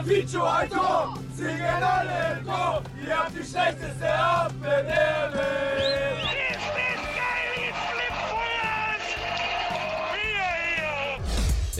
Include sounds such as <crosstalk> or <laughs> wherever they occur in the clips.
beim Vicio ein Tor, singen alle im Chor, ihr habt die schlechteste Abwehr Der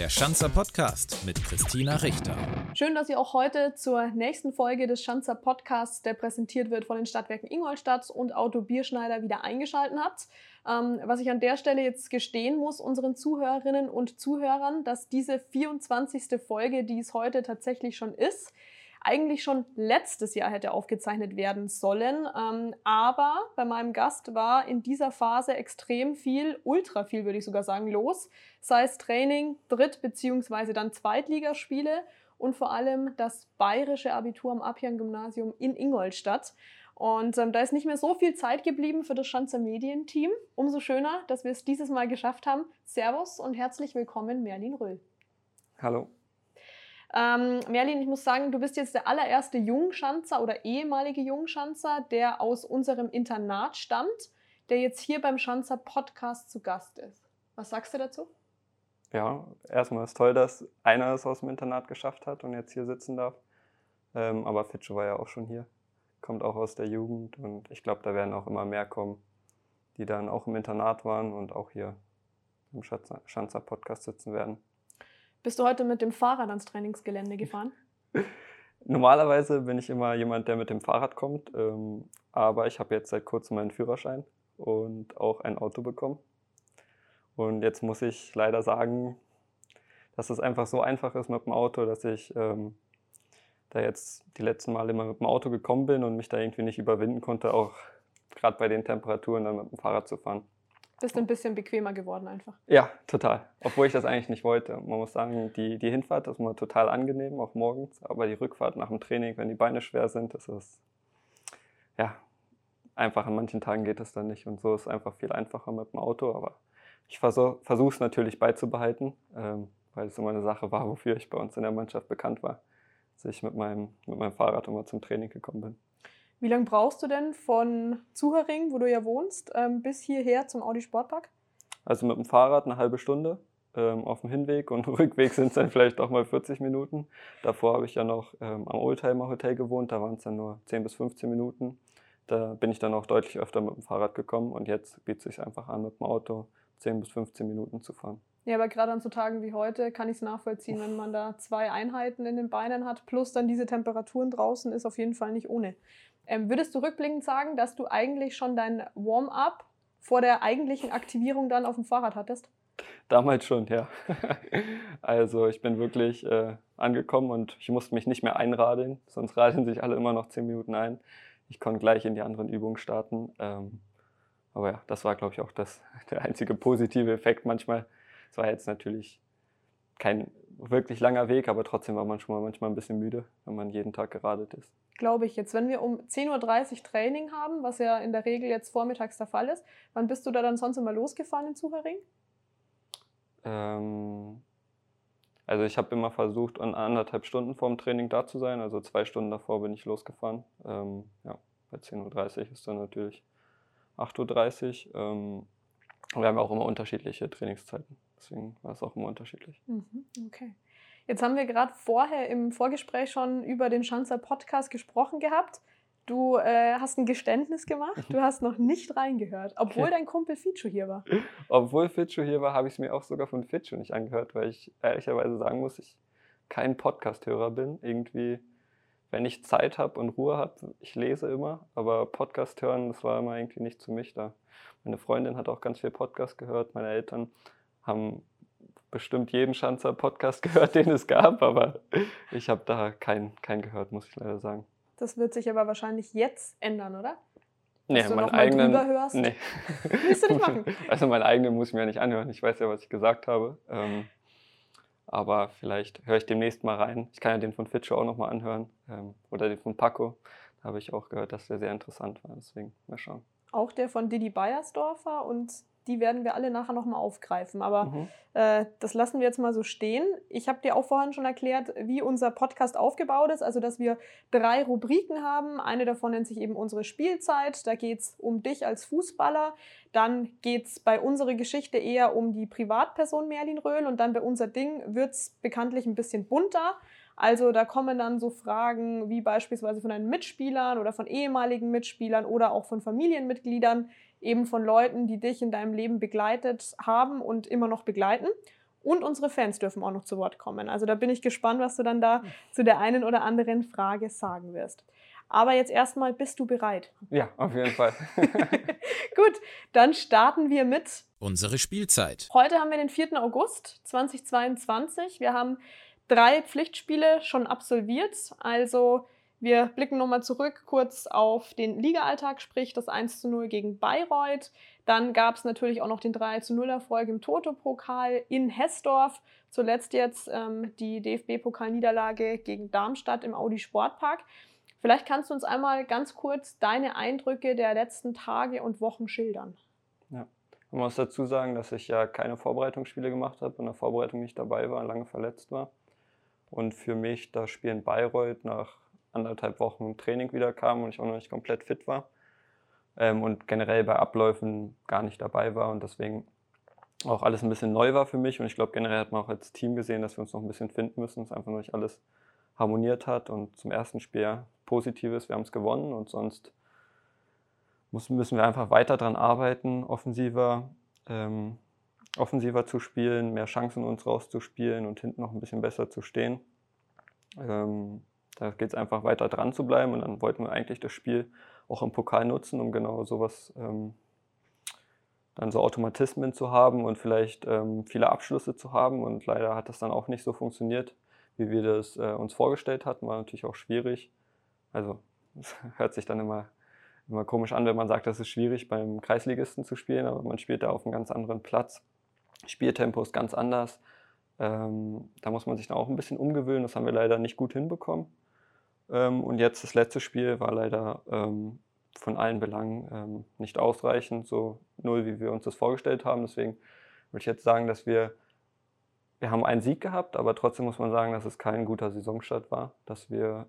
Schanzer Podcast mit Christina Richter. Schön, dass ihr auch heute zur nächsten Folge des Schanzer Podcasts, der präsentiert wird von den Stadtwerken Ingolstadt und Auto Bierschneider, wieder eingeschaltet habt. Ähm, was ich an der Stelle jetzt gestehen muss, unseren Zuhörerinnen und Zuhörern, dass diese 24. Folge, die es heute tatsächlich schon ist, eigentlich schon letztes Jahr hätte aufgezeichnet werden sollen. Ähm, aber bei meinem Gast war in dieser Phase extrem viel, ultra viel würde ich sogar sagen, los. Sei es Training, Dritt- bzw. dann Zweitligaspiele und vor allem das bayerische Abitur am Apian-Gymnasium in Ingolstadt. Und ähm, da ist nicht mehr so viel Zeit geblieben für das Schanzer Medienteam. Umso schöner, dass wir es dieses Mal geschafft haben. Servus und herzlich willkommen, Merlin Röhl. Hallo. Ähm, Merlin, ich muss sagen, du bist jetzt der allererste Jungschanzer oder ehemalige Jungschanzer, der aus unserem Internat stammt, der jetzt hier beim Schanzer Podcast zu Gast ist. Was sagst du dazu? Ja, erstmal ist toll, dass einer es aus dem Internat geschafft hat und jetzt hier sitzen darf. Ähm, aber Fitsche war ja auch schon hier, kommt auch aus der Jugend und ich glaube, da werden auch immer mehr kommen, die dann auch im Internat waren und auch hier im Schanzer Podcast sitzen werden. Bist du heute mit dem Fahrrad ans Trainingsgelände gefahren? <laughs> Normalerweise bin ich immer jemand, der mit dem Fahrrad kommt, ähm, aber ich habe jetzt seit kurzem meinen Führerschein und auch ein Auto bekommen. Und jetzt muss ich leider sagen, dass es einfach so einfach ist mit dem Auto, dass ich ähm, da jetzt die letzten Male immer mit dem Auto gekommen bin und mich da irgendwie nicht überwinden konnte, auch gerade bei den Temperaturen dann mit dem Fahrrad zu fahren. Bist ein bisschen bequemer geworden einfach? Ja, total. Obwohl ich das eigentlich nicht wollte. Man muss sagen, die, die Hinfahrt ist immer total angenehm, auch morgens. Aber die Rückfahrt nach dem Training, wenn die Beine schwer sind, das ist ja einfach an manchen Tagen geht es dann nicht. Und so ist es einfach viel einfacher mit dem Auto. Aber ich versuche es natürlich beizubehalten, ähm, weil es immer eine Sache war, wofür ich bei uns in der Mannschaft bekannt war, dass ich mit meinem, mit meinem Fahrrad immer zum Training gekommen bin. Wie lange brauchst du denn von Zuhering, wo du ja wohnst, ähm, bis hierher zum Audi Sportpark? Also mit dem Fahrrad eine halbe Stunde ähm, auf dem Hinweg und <laughs> Rückweg sind es dann vielleicht auch mal 40 Minuten. Davor habe ich ja noch ähm, am Oldtimer Hotel gewohnt, da waren es dann nur 10 bis 15 Minuten. Da bin ich dann auch deutlich öfter mit dem Fahrrad gekommen und jetzt bietet es sich einfach an, mit dem Auto 10 bis 15 Minuten zu fahren. Ja, aber gerade an so Tagen wie heute kann ich es nachvollziehen, wenn man da zwei Einheiten in den Beinen hat, plus dann diese Temperaturen draußen, ist auf jeden Fall nicht ohne. Ähm, würdest du rückblickend sagen, dass du eigentlich schon dein Warm-up vor der eigentlichen Aktivierung dann auf dem Fahrrad hattest? Damals schon, ja. <laughs> also ich bin wirklich äh, angekommen und ich musste mich nicht mehr einradeln, sonst radeln sich alle immer noch zehn Minuten ein. Ich konnte gleich in die anderen Übungen starten. Ähm, aber ja, das war, glaube ich, auch das, <laughs> der einzige positive Effekt manchmal. Es war jetzt natürlich kein wirklich langer Weg, aber trotzdem war man schon mal manchmal ein bisschen müde, wenn man jeden Tag geradelt ist glaube ich jetzt. Wenn wir um 10.30 Uhr Training haben, was ja in der Regel jetzt vormittags der Fall ist, wann bist du da dann sonst immer losgefahren in Zuhering? Ähm, also ich habe immer versucht, an anderthalb Stunden vor dem Training da zu sein. Also zwei Stunden davor bin ich losgefahren. Ähm, ja, bei 10.30 Uhr ist dann natürlich 8.30 Uhr. Ähm, wir haben auch immer unterschiedliche Trainingszeiten. Deswegen war es auch immer unterschiedlich. Mhm, okay. Jetzt haben wir gerade vorher im Vorgespräch schon über den Schanzer Podcast gesprochen gehabt. Du äh, hast ein Geständnis gemacht, du <laughs> hast noch nicht reingehört, obwohl okay. dein Kumpel Fitschu hier war. Obwohl Fitschu hier war, habe ich es mir auch sogar von Fitschu nicht angehört, weil ich ehrlicherweise sagen muss, ich kein Podcast-Hörer bin. Irgendwie, wenn ich Zeit habe und Ruhe habe, ich lese immer, aber Podcast hören, das war immer irgendwie nicht zu mich da. Meine Freundin hat auch ganz viel Podcast gehört, meine Eltern haben bestimmt jeden Schanzer Podcast <laughs> gehört, den es gab, aber ich habe da keinen kein gehört, muss ich leider sagen. Das wird sich aber wahrscheinlich jetzt ändern, oder? Nee, Dass du meinen eigenen. Hörst? Nee. Willst du nicht <laughs> machen? Also meinen eigenen muss ich mir ja nicht anhören. Ich weiß ja, was ich gesagt habe. Ähm, aber vielleicht höre ich demnächst mal rein. Ich kann ja den von Fitscher auch nochmal anhören. Ähm, oder den von Paco. Da habe ich auch gehört, dass der sehr interessant war. Deswegen mal schauen. Auch der von Didi Beiersdorfer und die werden wir alle nachher nochmal aufgreifen. Aber mhm. äh, das lassen wir jetzt mal so stehen. Ich habe dir auch vorhin schon erklärt, wie unser Podcast aufgebaut ist. Also, dass wir drei Rubriken haben. Eine davon nennt sich eben unsere Spielzeit. Da geht es um dich als Fußballer. Dann geht es bei unserer Geschichte eher um die Privatperson Merlin Röhl. Und dann bei unser Ding wird es bekanntlich ein bisschen bunter. Also da kommen dann so Fragen wie beispielsweise von deinen Mitspielern oder von ehemaligen Mitspielern oder auch von Familienmitgliedern, eben von Leuten, die dich in deinem Leben begleitet haben und immer noch begleiten. Und unsere Fans dürfen auch noch zu Wort kommen. Also da bin ich gespannt, was du dann da zu der einen oder anderen Frage sagen wirst. Aber jetzt erstmal, bist du bereit? Ja, auf jeden Fall. <laughs> <laughs> Gut, dann starten wir mit unsere Spielzeit. Heute haben wir den 4. August 2022. Wir haben drei Pflichtspiele schon absolviert. Also wir blicken nochmal zurück kurz auf den Liga-Alltag, sprich das 1 zu 0 gegen Bayreuth. Dann gab es natürlich auch noch den 3 zu 0 Erfolg im Toto-Pokal in Hessdorf. Zuletzt jetzt ähm, die DFB-Pokalniederlage gegen Darmstadt im Audi Sportpark. Vielleicht kannst du uns einmal ganz kurz deine Eindrücke der letzten Tage und Wochen schildern. Ja, man muss dazu sagen, dass ich ja keine Vorbereitungsspiele gemacht habe, in der Vorbereitung nicht dabei war, lange verletzt war. Und für mich das Spiel in Bayreuth nach anderthalb Wochen Training wieder kam und ich auch noch nicht komplett fit war. Ähm, und generell bei Abläufen gar nicht dabei war und deswegen auch alles ein bisschen neu war für mich. Und ich glaube, generell hat man auch als Team gesehen, dass wir uns noch ein bisschen finden müssen, dass einfach noch nicht alles harmoniert hat. Und zum ersten Spiel Positives, wir haben es gewonnen und sonst müssen wir einfach weiter daran arbeiten, offensiver, ähm, offensiver zu spielen, mehr Chancen uns rauszuspielen und hinten noch ein bisschen besser zu stehen. Ähm, da geht es einfach weiter dran zu bleiben und dann wollten wir eigentlich das Spiel auch im Pokal nutzen, um genau sowas, ähm, dann so Automatismen zu haben und vielleicht ähm, viele Abschlüsse zu haben und leider hat das dann auch nicht so funktioniert, wie wir das äh, uns vorgestellt hatten, war natürlich auch schwierig. Also es <laughs> hört sich dann immer immer komisch an, wenn man sagt, das ist schwierig beim Kreisligisten zu spielen, aber man spielt da auf einem ganz anderen Platz. Spieltempo ist ganz anders. Ähm, da muss man sich dann auch ein bisschen umgewöhnen. Das haben wir leider nicht gut hinbekommen. Ähm, und jetzt das letzte Spiel war leider ähm, von allen Belangen ähm, nicht ausreichend, so null, wie wir uns das vorgestellt haben. Deswegen würde ich jetzt sagen, dass wir, wir haben einen Sieg gehabt, aber trotzdem muss man sagen, dass es kein guter Saisonstart war, dass wir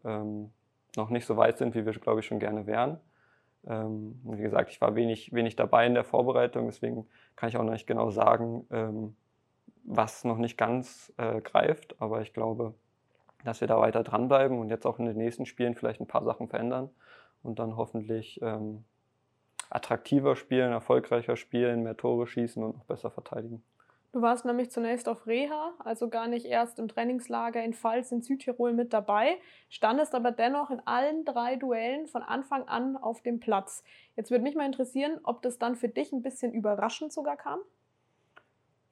noch nicht so weit sind, wie wir, glaube ich, schon gerne wären. Ähm, wie gesagt, ich war wenig, wenig dabei in der Vorbereitung, deswegen kann ich auch noch nicht genau sagen, was noch nicht ganz äh, greift. Aber ich glaube, dass wir da weiter dranbleiben und jetzt auch in den nächsten Spielen vielleicht ein paar Sachen verändern und dann hoffentlich ähm, attraktiver spielen, erfolgreicher spielen, mehr Tore schießen und noch besser verteidigen. Du warst nämlich zunächst auf Reha, also gar nicht erst im Trainingslager in Pfalz in Südtirol mit dabei, standest aber dennoch in allen drei Duellen von Anfang an auf dem Platz. Jetzt würde mich mal interessieren, ob das dann für dich ein bisschen überraschend sogar kam?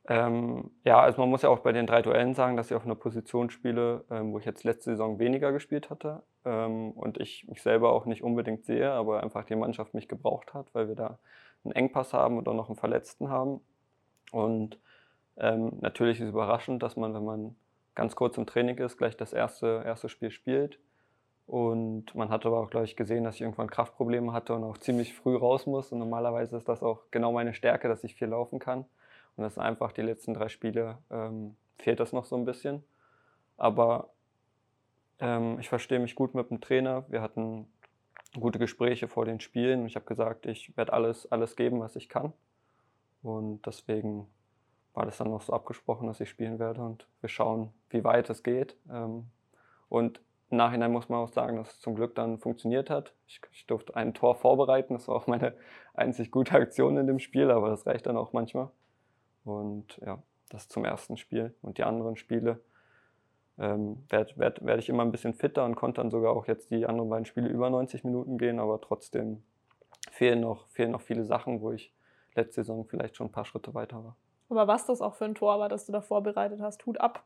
Ähm, ja, also man muss ja auch bei den drei Duellen sagen, dass ich auf einer Position spiele, ähm, wo ich jetzt letzte Saison weniger gespielt hatte ähm, und ich mich selber auch nicht unbedingt sehe, aber einfach die Mannschaft mich gebraucht hat, weil wir da einen Engpass haben auch noch einen Verletzten haben. Und ähm, natürlich ist es überraschend, dass man, wenn man ganz kurz im Training ist, gleich das erste, erste Spiel spielt. Und man hat aber auch, glaube ich, gesehen, dass ich irgendwann Kraftprobleme hatte und auch ziemlich früh raus muss. Und normalerweise ist das auch genau meine Stärke, dass ich viel laufen kann. Und das ist einfach die letzten drei Spiele ähm, fehlt das noch so ein bisschen. Aber ähm, ich verstehe mich gut mit dem Trainer. Wir hatten gute Gespräche vor den Spielen. Ich habe gesagt, ich werde alles, alles geben, was ich kann. Und deswegen war das dann noch so abgesprochen, dass ich spielen werde und wir schauen, wie weit es geht. Ähm, und im Nachhinein muss man auch sagen, dass es zum Glück dann funktioniert hat. Ich, ich, durfte ein Tor vorbereiten, das war auch meine einzig gute Aktion in dem Spiel, aber das reicht dann auch manchmal. Und ja, das zum ersten Spiel. Und die anderen Spiele ähm, werde werd, werd ich immer ein bisschen fitter und konnte dann sogar auch jetzt die anderen beiden Spiele über 90 Minuten gehen, aber trotzdem fehlen noch, fehlen noch viele Sachen, wo ich letzte Saison vielleicht schon ein paar Schritte weiter war. Aber was das auch für ein Tor war, das du da vorbereitet hast, Hut ab.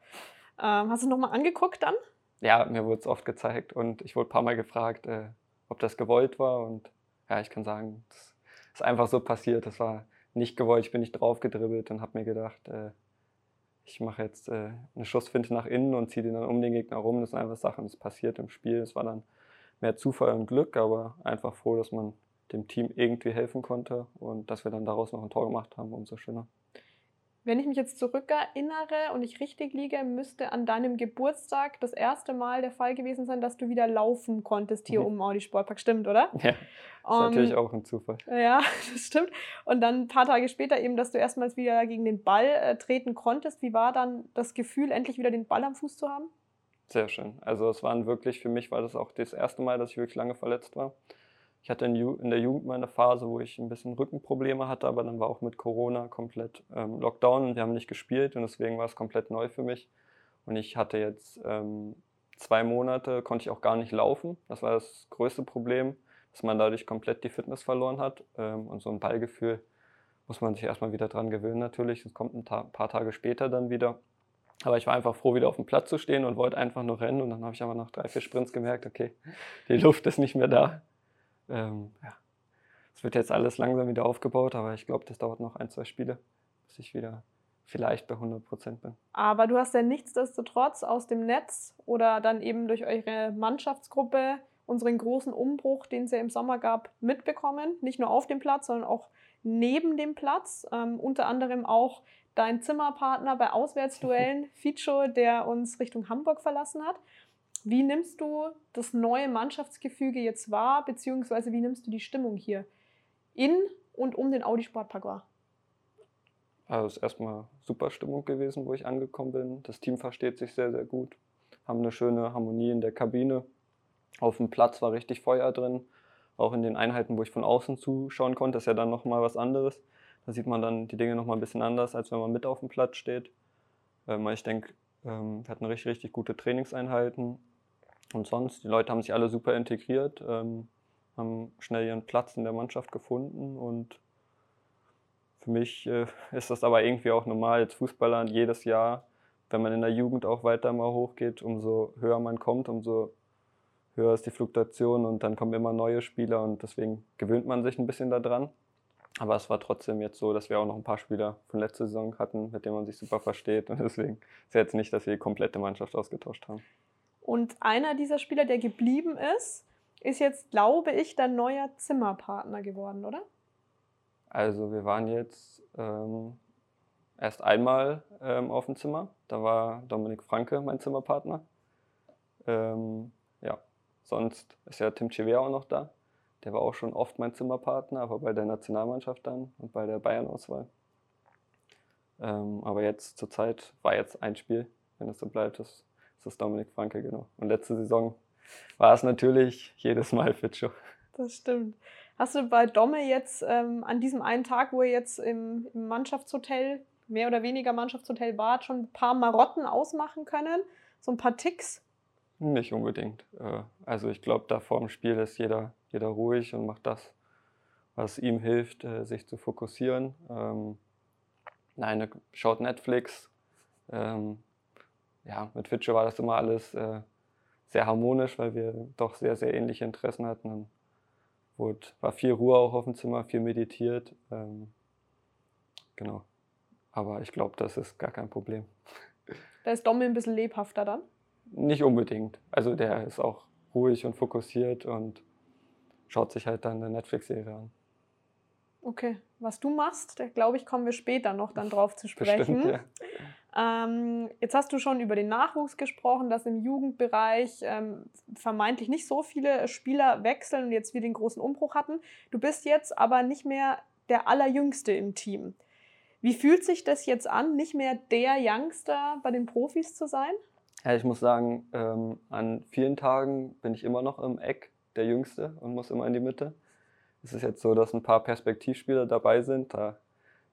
Ähm, hast du es nochmal angeguckt dann? Ja, mir wurde es oft gezeigt und ich wurde ein paar Mal gefragt, äh, ob das gewollt war. Und ja, ich kann sagen, das ist einfach so passiert. Das war nicht gewollt, ich bin nicht drauf gedribbelt und habe mir gedacht, äh, ich mache jetzt äh, eine Schussfinte nach innen und ziehe den dann um den Gegner rum. Das sind einfach Sachen, das passiert im Spiel. Es war dann mehr Zufall und Glück, aber einfach froh, dass man dem Team irgendwie helfen konnte und dass wir dann daraus noch ein Tor gemacht haben, umso schöner. Wenn ich mich jetzt zurückerinnere und ich richtig liege, müsste an deinem Geburtstag das erste Mal der Fall gewesen sein, dass du wieder laufen konntest hier mhm. um Audi Sportpark. Stimmt, oder? Ja, das ist um, natürlich auch ein Zufall. Ja, <laughs> das stimmt. Und dann ein paar Tage später eben, dass du erstmals wieder gegen den Ball äh, treten konntest. Wie war dann das Gefühl, endlich wieder den Ball am Fuß zu haben? Sehr schön. Also es waren wirklich, für mich war das auch das erste Mal, dass ich wirklich lange verletzt war. Ich hatte in, in der Jugend mal eine Phase, wo ich ein bisschen Rückenprobleme hatte, aber dann war auch mit Corona komplett ähm, Lockdown und wir haben nicht gespielt und deswegen war es komplett neu für mich. Und ich hatte jetzt ähm, zwei Monate, konnte ich auch gar nicht laufen. Das war das größte Problem, dass man dadurch komplett die Fitness verloren hat. Ähm, und so ein Ballgefühl muss man sich erstmal wieder dran gewöhnen natürlich. Es kommt ein Ta paar Tage später dann wieder. Aber ich war einfach froh, wieder auf dem Platz zu stehen und wollte einfach nur rennen. Und dann habe ich aber nach drei, vier Sprints gemerkt, okay, die Luft ist nicht mehr da ähm, ja, es wird jetzt alles langsam wieder aufgebaut, aber ich glaube, das dauert noch ein, zwei Spiele, bis ich wieder vielleicht bei 100 Prozent bin. Aber du hast ja nichtsdestotrotz aus dem Netz oder dann eben durch eure Mannschaftsgruppe unseren großen Umbruch, den es ja im Sommer gab, mitbekommen. Nicht nur auf dem Platz, sondern auch neben dem Platz. Ähm, unter anderem auch dein Zimmerpartner bei Auswärtsduellen, <laughs> Ficho, der uns Richtung Hamburg verlassen hat. Wie nimmst du das neue Mannschaftsgefüge jetzt wahr, beziehungsweise wie nimmst du die Stimmung hier in und um den Audi Sportpark wahr? Also es ist erstmal super Stimmung gewesen, wo ich angekommen bin. Das Team versteht sich sehr, sehr gut. Haben eine schöne Harmonie in der Kabine. Auf dem Platz war richtig Feuer drin. Auch in den Einheiten, wo ich von außen zuschauen konnte, ist ja dann nochmal was anderes. Da sieht man dann die Dinge nochmal ein bisschen anders, als wenn man mit auf dem Platz steht. Ähm, ich denke, ähm, wir hatten richtig, richtig gute Trainingseinheiten. Und sonst, die Leute haben sich alle super integriert, ähm, haben schnell ihren Platz in der Mannschaft gefunden und für mich äh, <laughs> ist das aber irgendwie auch normal, als Fußballer jedes Jahr, wenn man in der Jugend auch weiter mal hochgeht, umso höher man kommt, umso höher ist die Fluktuation und dann kommen immer neue Spieler und deswegen gewöhnt man sich ein bisschen daran. Aber es war trotzdem jetzt so, dass wir auch noch ein paar Spieler von letzter Saison hatten, mit denen man sich super versteht und <laughs> deswegen ist es jetzt nicht, dass wir die komplette Mannschaft ausgetauscht haben. Und einer dieser Spieler, der geblieben ist, ist jetzt, glaube ich, dein neuer Zimmerpartner geworden, oder? Also wir waren jetzt ähm, erst einmal ähm, auf dem Zimmer. Da war Dominik Franke mein Zimmerpartner. Ähm, ja, sonst ist ja Tim Chiver auch noch da. Der war auch schon oft mein Zimmerpartner, aber bei der Nationalmannschaft dann und bei der Bayern-Auswahl. Ähm, aber jetzt zur Zeit war jetzt ein Spiel, wenn es so bleibt, das das ist Dominik Franke, genau. Und letzte Saison war es natürlich jedes Mal Fitscho. Das stimmt. Hast du bei Domme jetzt ähm, an diesem einen Tag, wo ihr jetzt im, im, Mannschaftshotel, mehr oder weniger Mannschaftshotel wart, schon ein paar Marotten ausmachen können? So ein paar Ticks? Nicht unbedingt. Äh, also ich glaube, da vor dem Spiel ist jeder, jeder ruhig und macht das, was ihm hilft, äh, sich zu fokussieren. Ähm, nein, schaut Netflix, ähm, ja, mit Fitsche war das immer alles äh, sehr harmonisch, weil wir doch sehr, sehr ähnliche Interessen hatten. Dann wurde, war viel Ruhe auch auf dem Zimmer, viel meditiert. Ähm, genau. Aber ich glaube, das ist gar kein Problem. Da ist Dommel ein bisschen lebhafter dann? Nicht unbedingt. Also der ist auch ruhig und fokussiert und schaut sich halt dann eine Netflix-Serie an. Okay, was du machst, da glaube ich, kommen wir später noch dann drauf zu <laughs> sprechen. Bestimmt, ja. Ähm, jetzt hast du schon über den Nachwuchs gesprochen, dass im Jugendbereich ähm, vermeintlich nicht so viele Spieler wechseln und jetzt wir den großen Umbruch hatten. Du bist jetzt aber nicht mehr der Allerjüngste im Team. Wie fühlt sich das jetzt an, nicht mehr der Youngster bei den Profis zu sein? Ja, ich muss sagen, ähm, an vielen Tagen bin ich immer noch im Eck der Jüngste und muss immer in die Mitte. Es ist jetzt so, dass ein paar Perspektivspieler dabei sind. Da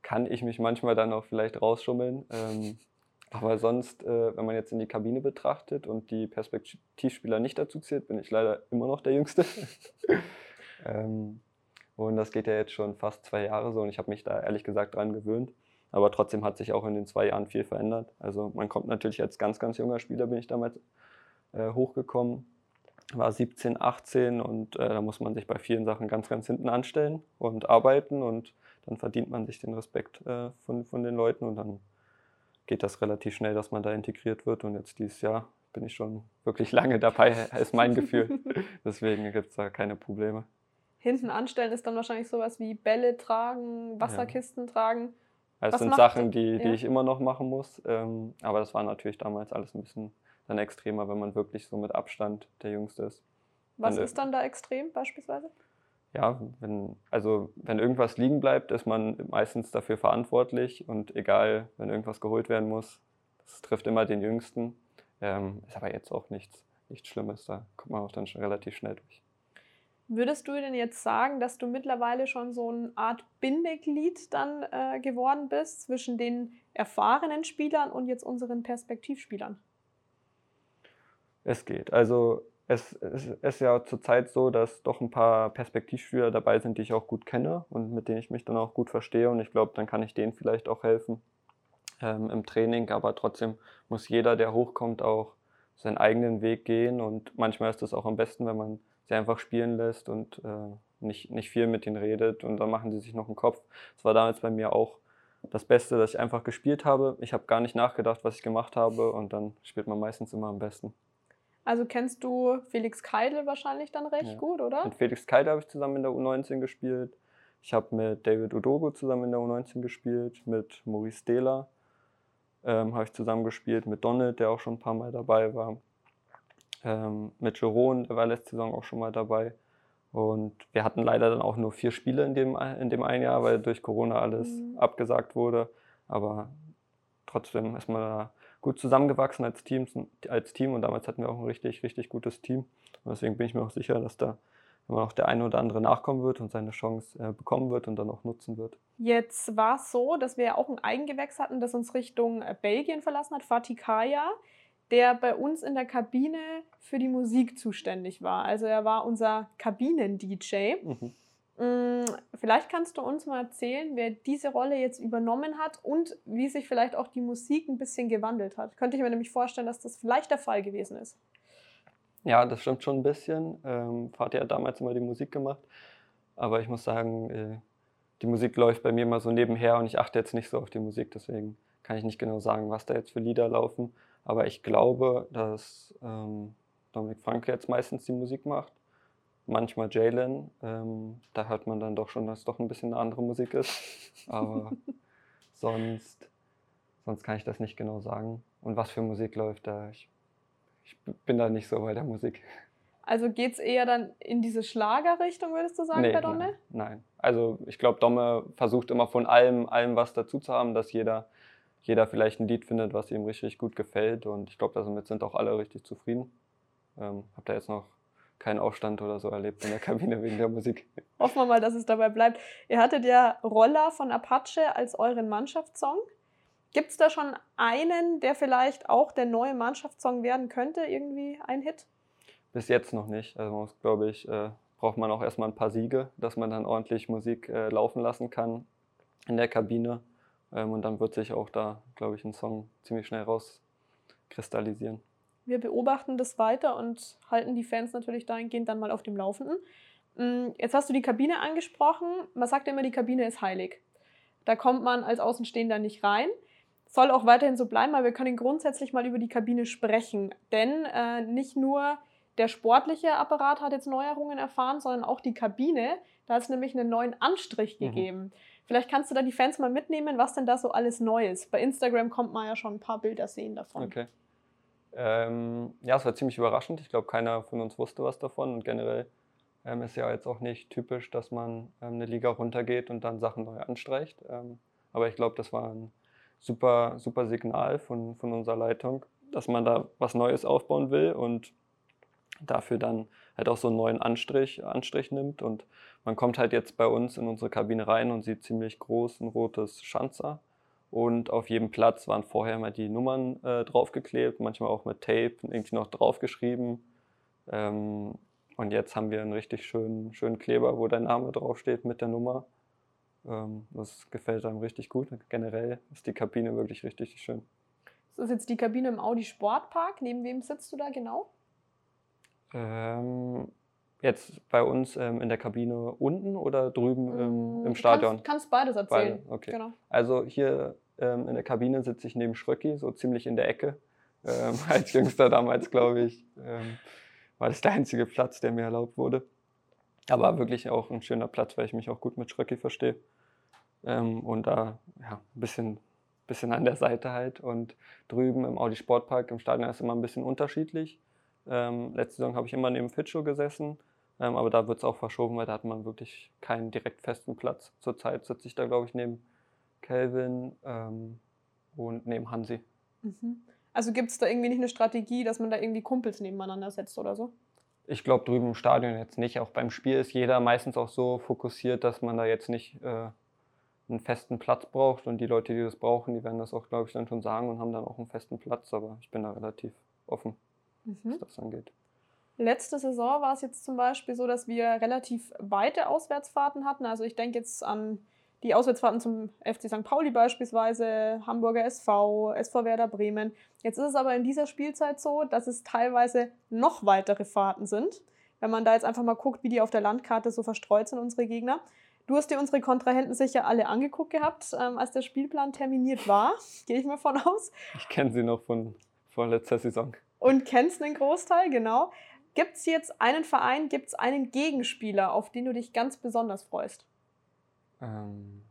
kann ich mich manchmal dann auch vielleicht rausschummeln. Ähm, aber sonst, äh, wenn man jetzt in die Kabine betrachtet und die Perspektivspieler nicht dazu zählt, bin ich leider immer noch der Jüngste. <laughs> ähm, und das geht ja jetzt schon fast zwei Jahre so und ich habe mich da ehrlich gesagt dran gewöhnt. Aber trotzdem hat sich auch in den zwei Jahren viel verändert. Also man kommt natürlich als ganz, ganz junger Spieler, bin ich damals äh, hochgekommen war 17, 18 und äh, da muss man sich bei vielen Sachen ganz, ganz hinten anstellen und arbeiten und dann verdient man sich den Respekt äh, von, von den Leuten und dann geht das relativ schnell, dass man da integriert wird und jetzt dieses Jahr bin ich schon wirklich lange dabei, <laughs> ist mein Gefühl. <laughs> Deswegen gibt es da keine Probleme. Hinten anstellen ist dann wahrscheinlich sowas wie Bälle tragen, Wasserkisten ja. tragen. Das sind Sachen, die, die ja. ich immer noch machen muss. Ähm, aber das war natürlich damals alles ein bisschen dann extremer, wenn man wirklich so mit Abstand der Jüngste ist. Was Und, ist dann da extrem beispielsweise? Ja, wenn, also wenn irgendwas liegen bleibt, ist man meistens dafür verantwortlich und egal, wenn irgendwas geholt werden muss, das trifft immer den Jüngsten. Ähm, ist aber jetzt auch nichts, nichts Schlimmes, da kommt man auch dann schon relativ schnell durch. Würdest du denn jetzt sagen, dass du mittlerweile schon so eine Art Bindeglied dann äh, geworden bist zwischen den erfahrenen Spielern und jetzt unseren Perspektivspielern? Es geht. Also es, es ist ja zurzeit so, dass doch ein paar Perspektivspieler dabei sind, die ich auch gut kenne und mit denen ich mich dann auch gut verstehe. Und ich glaube, dann kann ich denen vielleicht auch helfen ähm, im Training. Aber trotzdem muss jeder, der hochkommt, auch seinen eigenen Weg gehen. Und manchmal ist es auch am besten, wenn man sie einfach spielen lässt und äh, nicht, nicht viel mit ihnen redet und dann machen sie sich noch einen Kopf. Das war damals bei mir auch das Beste, dass ich einfach gespielt habe. Ich habe gar nicht nachgedacht, was ich gemacht habe und dann spielt man meistens immer am besten. Also kennst du Felix Keidel wahrscheinlich dann recht Ja. gut, oder? Mit Felix Keidel habe ich zusammen in der U19 gespielt. Ich habe mit David Udogo zusammen in der U19 gespielt, mit Maurice Dehler ähm, habe ich zusammen gespielt, mit Donald, der auch schon ein paar Mal dabei war, ähm, mit Jeroen, der war letzte Saison auch schon mal dabei. Und wir hatten leider dann auch nur vier Spiele in dem, in dem einen Jahr, weil durch Corona alles Mhm. abgesagt wurde. Aber trotzdem ist man da gut zusammengewachsen als Team, als Team und damals hatten wir auch ein richtig, richtig gutes Team. Und deswegen bin ich mir auch sicher, dass da immer noch der eine oder andere nachkommen wird und seine Chance äh, bekommen wird und dann auch nutzen wird. Jetzt war es so, dass wir ja auch ein Eigengewächs hatten, das uns Richtung äh, Belgien verlassen hat, Fatih Kaya, der bei uns in der Kabine für die Musik zuständig war. Also er war unser Kabinen-DJ. Mhm. Mm, Vielleicht kannst du uns mal erzählen, wer diese Rolle jetzt übernommen hat und wie sich vielleicht auch die Musik ein bisschen gewandelt hat. Könnte ich mir nämlich vorstellen, dass das vielleicht der Fall gewesen ist. Ja, das stimmt schon ein bisschen. Ähm, Fatih hat damals immer die Musik gemacht. Aber ich muss sagen, äh, die Musik läuft bei mir immer so nebenher und ich achte jetzt nicht so auf die Musik. Deswegen kann ich nicht genau sagen, was da jetzt für Lieder laufen. Aber ich glaube, dass ähm, Dominik Franke jetzt meistens die Musik macht. Manchmal Jalen. Ähm, da hört man dann doch schon, dass es doch ein bisschen eine andere Musik ist. <laughs> Aber sonst, sonst kann ich das nicht genau sagen. Und was für Musik läuft da? Ich, ich bin da nicht so bei der Musik. Also geht es eher dann in diese Schlagerrichtung, würdest du sagen, bei Domme? Nein, nein. Also ich glaube, Domme versucht immer von allem, allem was dazu zu haben, dass jeder, jeder vielleicht ein Lied findet, was ihm richtig gut gefällt. Und ich glaube, damit sind auch alle richtig zufrieden. Ähm, hab da jetzt noch keinen Aufstand oder so erlebt in der <laughs> Kabine wegen der Musik. Hoffen wir mal, dass es dabei bleibt. Ihr hattet ja Roller von Apache als euren Mannschaftssong. Gibt es da schon einen, der vielleicht auch der neue Mannschaftssong werden könnte? Irgendwie ein Hit? Bis jetzt noch nicht. Also man muss, glaube ich, äh, braucht man auch erstmal ein paar Siege, dass man dann ordentlich Musik äh, laufen lassen kann in der Kabine. Ähm, und dann wird sich auch da, glaube ich, ein Song ziemlich schnell rauskristallisieren. Wir beobachten das weiter und halten die Fans natürlich dahingehend dann mal auf dem Laufenden. Mm, Jetzt hast du die Kabine angesprochen. Man sagt ja immer, die Kabine ist heilig. Da kommt man als Außenstehender nicht rein. Soll auch weiterhin so bleiben, aber wir können grundsätzlich mal über die Kabine sprechen. Denn äh, nicht nur der sportliche Apparat hat jetzt Neuerungen erfahren, sondern auch die Kabine. Da hat es nämlich einen neuen Anstrich Mhm. gegeben. Vielleicht kannst du da die Fans mal mitnehmen, was denn da so alles neu ist. Bei Instagram kommt man ja schon ein paar Bilder sehen davon. Okay. Ähm, ja, es war ziemlich überraschend. Ich glaube, keiner von uns wusste was davon. Und generell ähm, ist ja jetzt auch nicht typisch, dass man ähm, eine Liga runtergeht und dann Sachen neu anstreicht. Ähm, aber ich glaube, das war ein super, super Signal von, von unserer Leitung, dass man da was Neues aufbauen will und dafür dann halt auch so einen neuen Anstrich, Anstrich nimmt. Und man kommt halt jetzt bei uns in unsere Kabine rein und sieht ziemlich groß ein rotes Schanzer. Und auf jedem Platz waren vorher mal die Nummern äh, draufgeklebt, manchmal auch mit Tape irgendwie noch draufgeschrieben. Ähm, und jetzt haben wir einen richtig schönen, schönen Kleber, wo der Name draufsteht mit der Nummer. Ähm, das gefällt einem richtig gut. Generell ist die Kabine wirklich richtig schön. Das ist jetzt die Kabine im Audi Sportpark. Neben wem sitzt du da genau? Ähm, jetzt bei uns ähm, in der Kabine unten oder drüben im, Mm, im Stadion? Kannst, kannst beides erzählen. Beide, okay. Genau. Also hier ähm, in der Kabine sitze ich neben Schröcki, so ziemlich in der Ecke. Ähm, <laughs> als Jüngster damals, glaube ich, ähm, war das der einzige Platz, der mir erlaubt wurde. Aber wirklich auch ein schöner Platz, weil ich mich auch gut mit Schröcki verstehe. Ähm, und da ja, ein bisschen, bisschen an der Seite halt. Und drüben im Audi Sportpark im Stadion ist es immer ein bisschen unterschiedlich. Ähm, letzte Saison habe ich immer neben Fitschow gesessen. Ähm, aber da wird es auch verschoben, weil da hat man wirklich keinen direkt festen Platz. Zurzeit sitze ich da, glaube ich, neben Kelvin ähm, und neben Hansi. Mhm. Also gibt es da irgendwie nicht eine Strategie, dass man da irgendwie Kumpels nebeneinander setzt oder so? Ich glaube drüben im Stadion jetzt nicht. Auch beim Spiel ist jeder meistens auch so fokussiert, dass man da jetzt nicht äh, einen festen Platz braucht. Und die Leute, die das brauchen, die werden das auch, glaube ich, dann schon sagen und haben dann auch einen festen Platz. Aber ich bin da relativ offen, Mhm. was das angeht. Letzte Saison war es jetzt zum Beispiel so, dass wir relativ weite Auswärtsfahrten hatten. Also ich denke jetzt an die Auswärtsfahrten zum FC St. Pauli beispielsweise, Hamburger SV, SV Werder Bremen. Jetzt ist es aber in dieser Spielzeit so, dass es teilweise noch weitere Fahrten sind. Wenn man da jetzt einfach mal guckt, wie die auf der Landkarte so verstreut sind, unsere Gegner. Du hast dir unsere Kontrahenten sicher alle angeguckt gehabt, ähm, als der Spielplan terminiert war, <laughs> gehe ich mal von aus. Ich kenne sie noch von vorletzter Saison. Und kennst einen Großteil, genau. Gibt es jetzt einen Verein, gibt es einen Gegenspieler, auf den du dich ganz besonders freust? Ähm,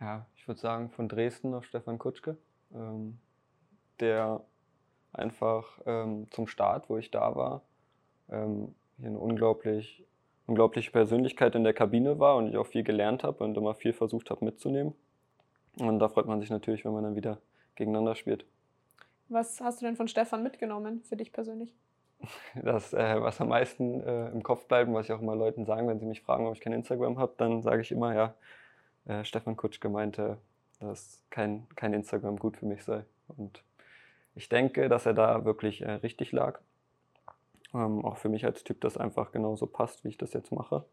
ja, ich würde sagen von Dresden auf Stefan Kutschke, ähm, der einfach ähm, zum Start, wo ich da war, ähm, hier eine unglaublich, unglaubliche Persönlichkeit in der Kabine war und ich auch viel gelernt habe und immer viel versucht habe mitzunehmen. Und da freut man sich natürlich, wenn man dann wieder gegeneinander spielt. Was hast du denn von Stefan mitgenommen für dich persönlich? Das, äh, was am meisten äh, im Kopf bleibt was ich auch immer Leuten sage, wenn sie mich fragen, ob ich kein Instagram habe, dann sage ich immer, ja, äh, Stefan Kutschke meinte, dass kein, kein Instagram gut für mich sei. Und ich denke, dass er da wirklich äh, richtig lag. Ähm, auch für mich als Typ das einfach genauso passt, wie ich das jetzt mache.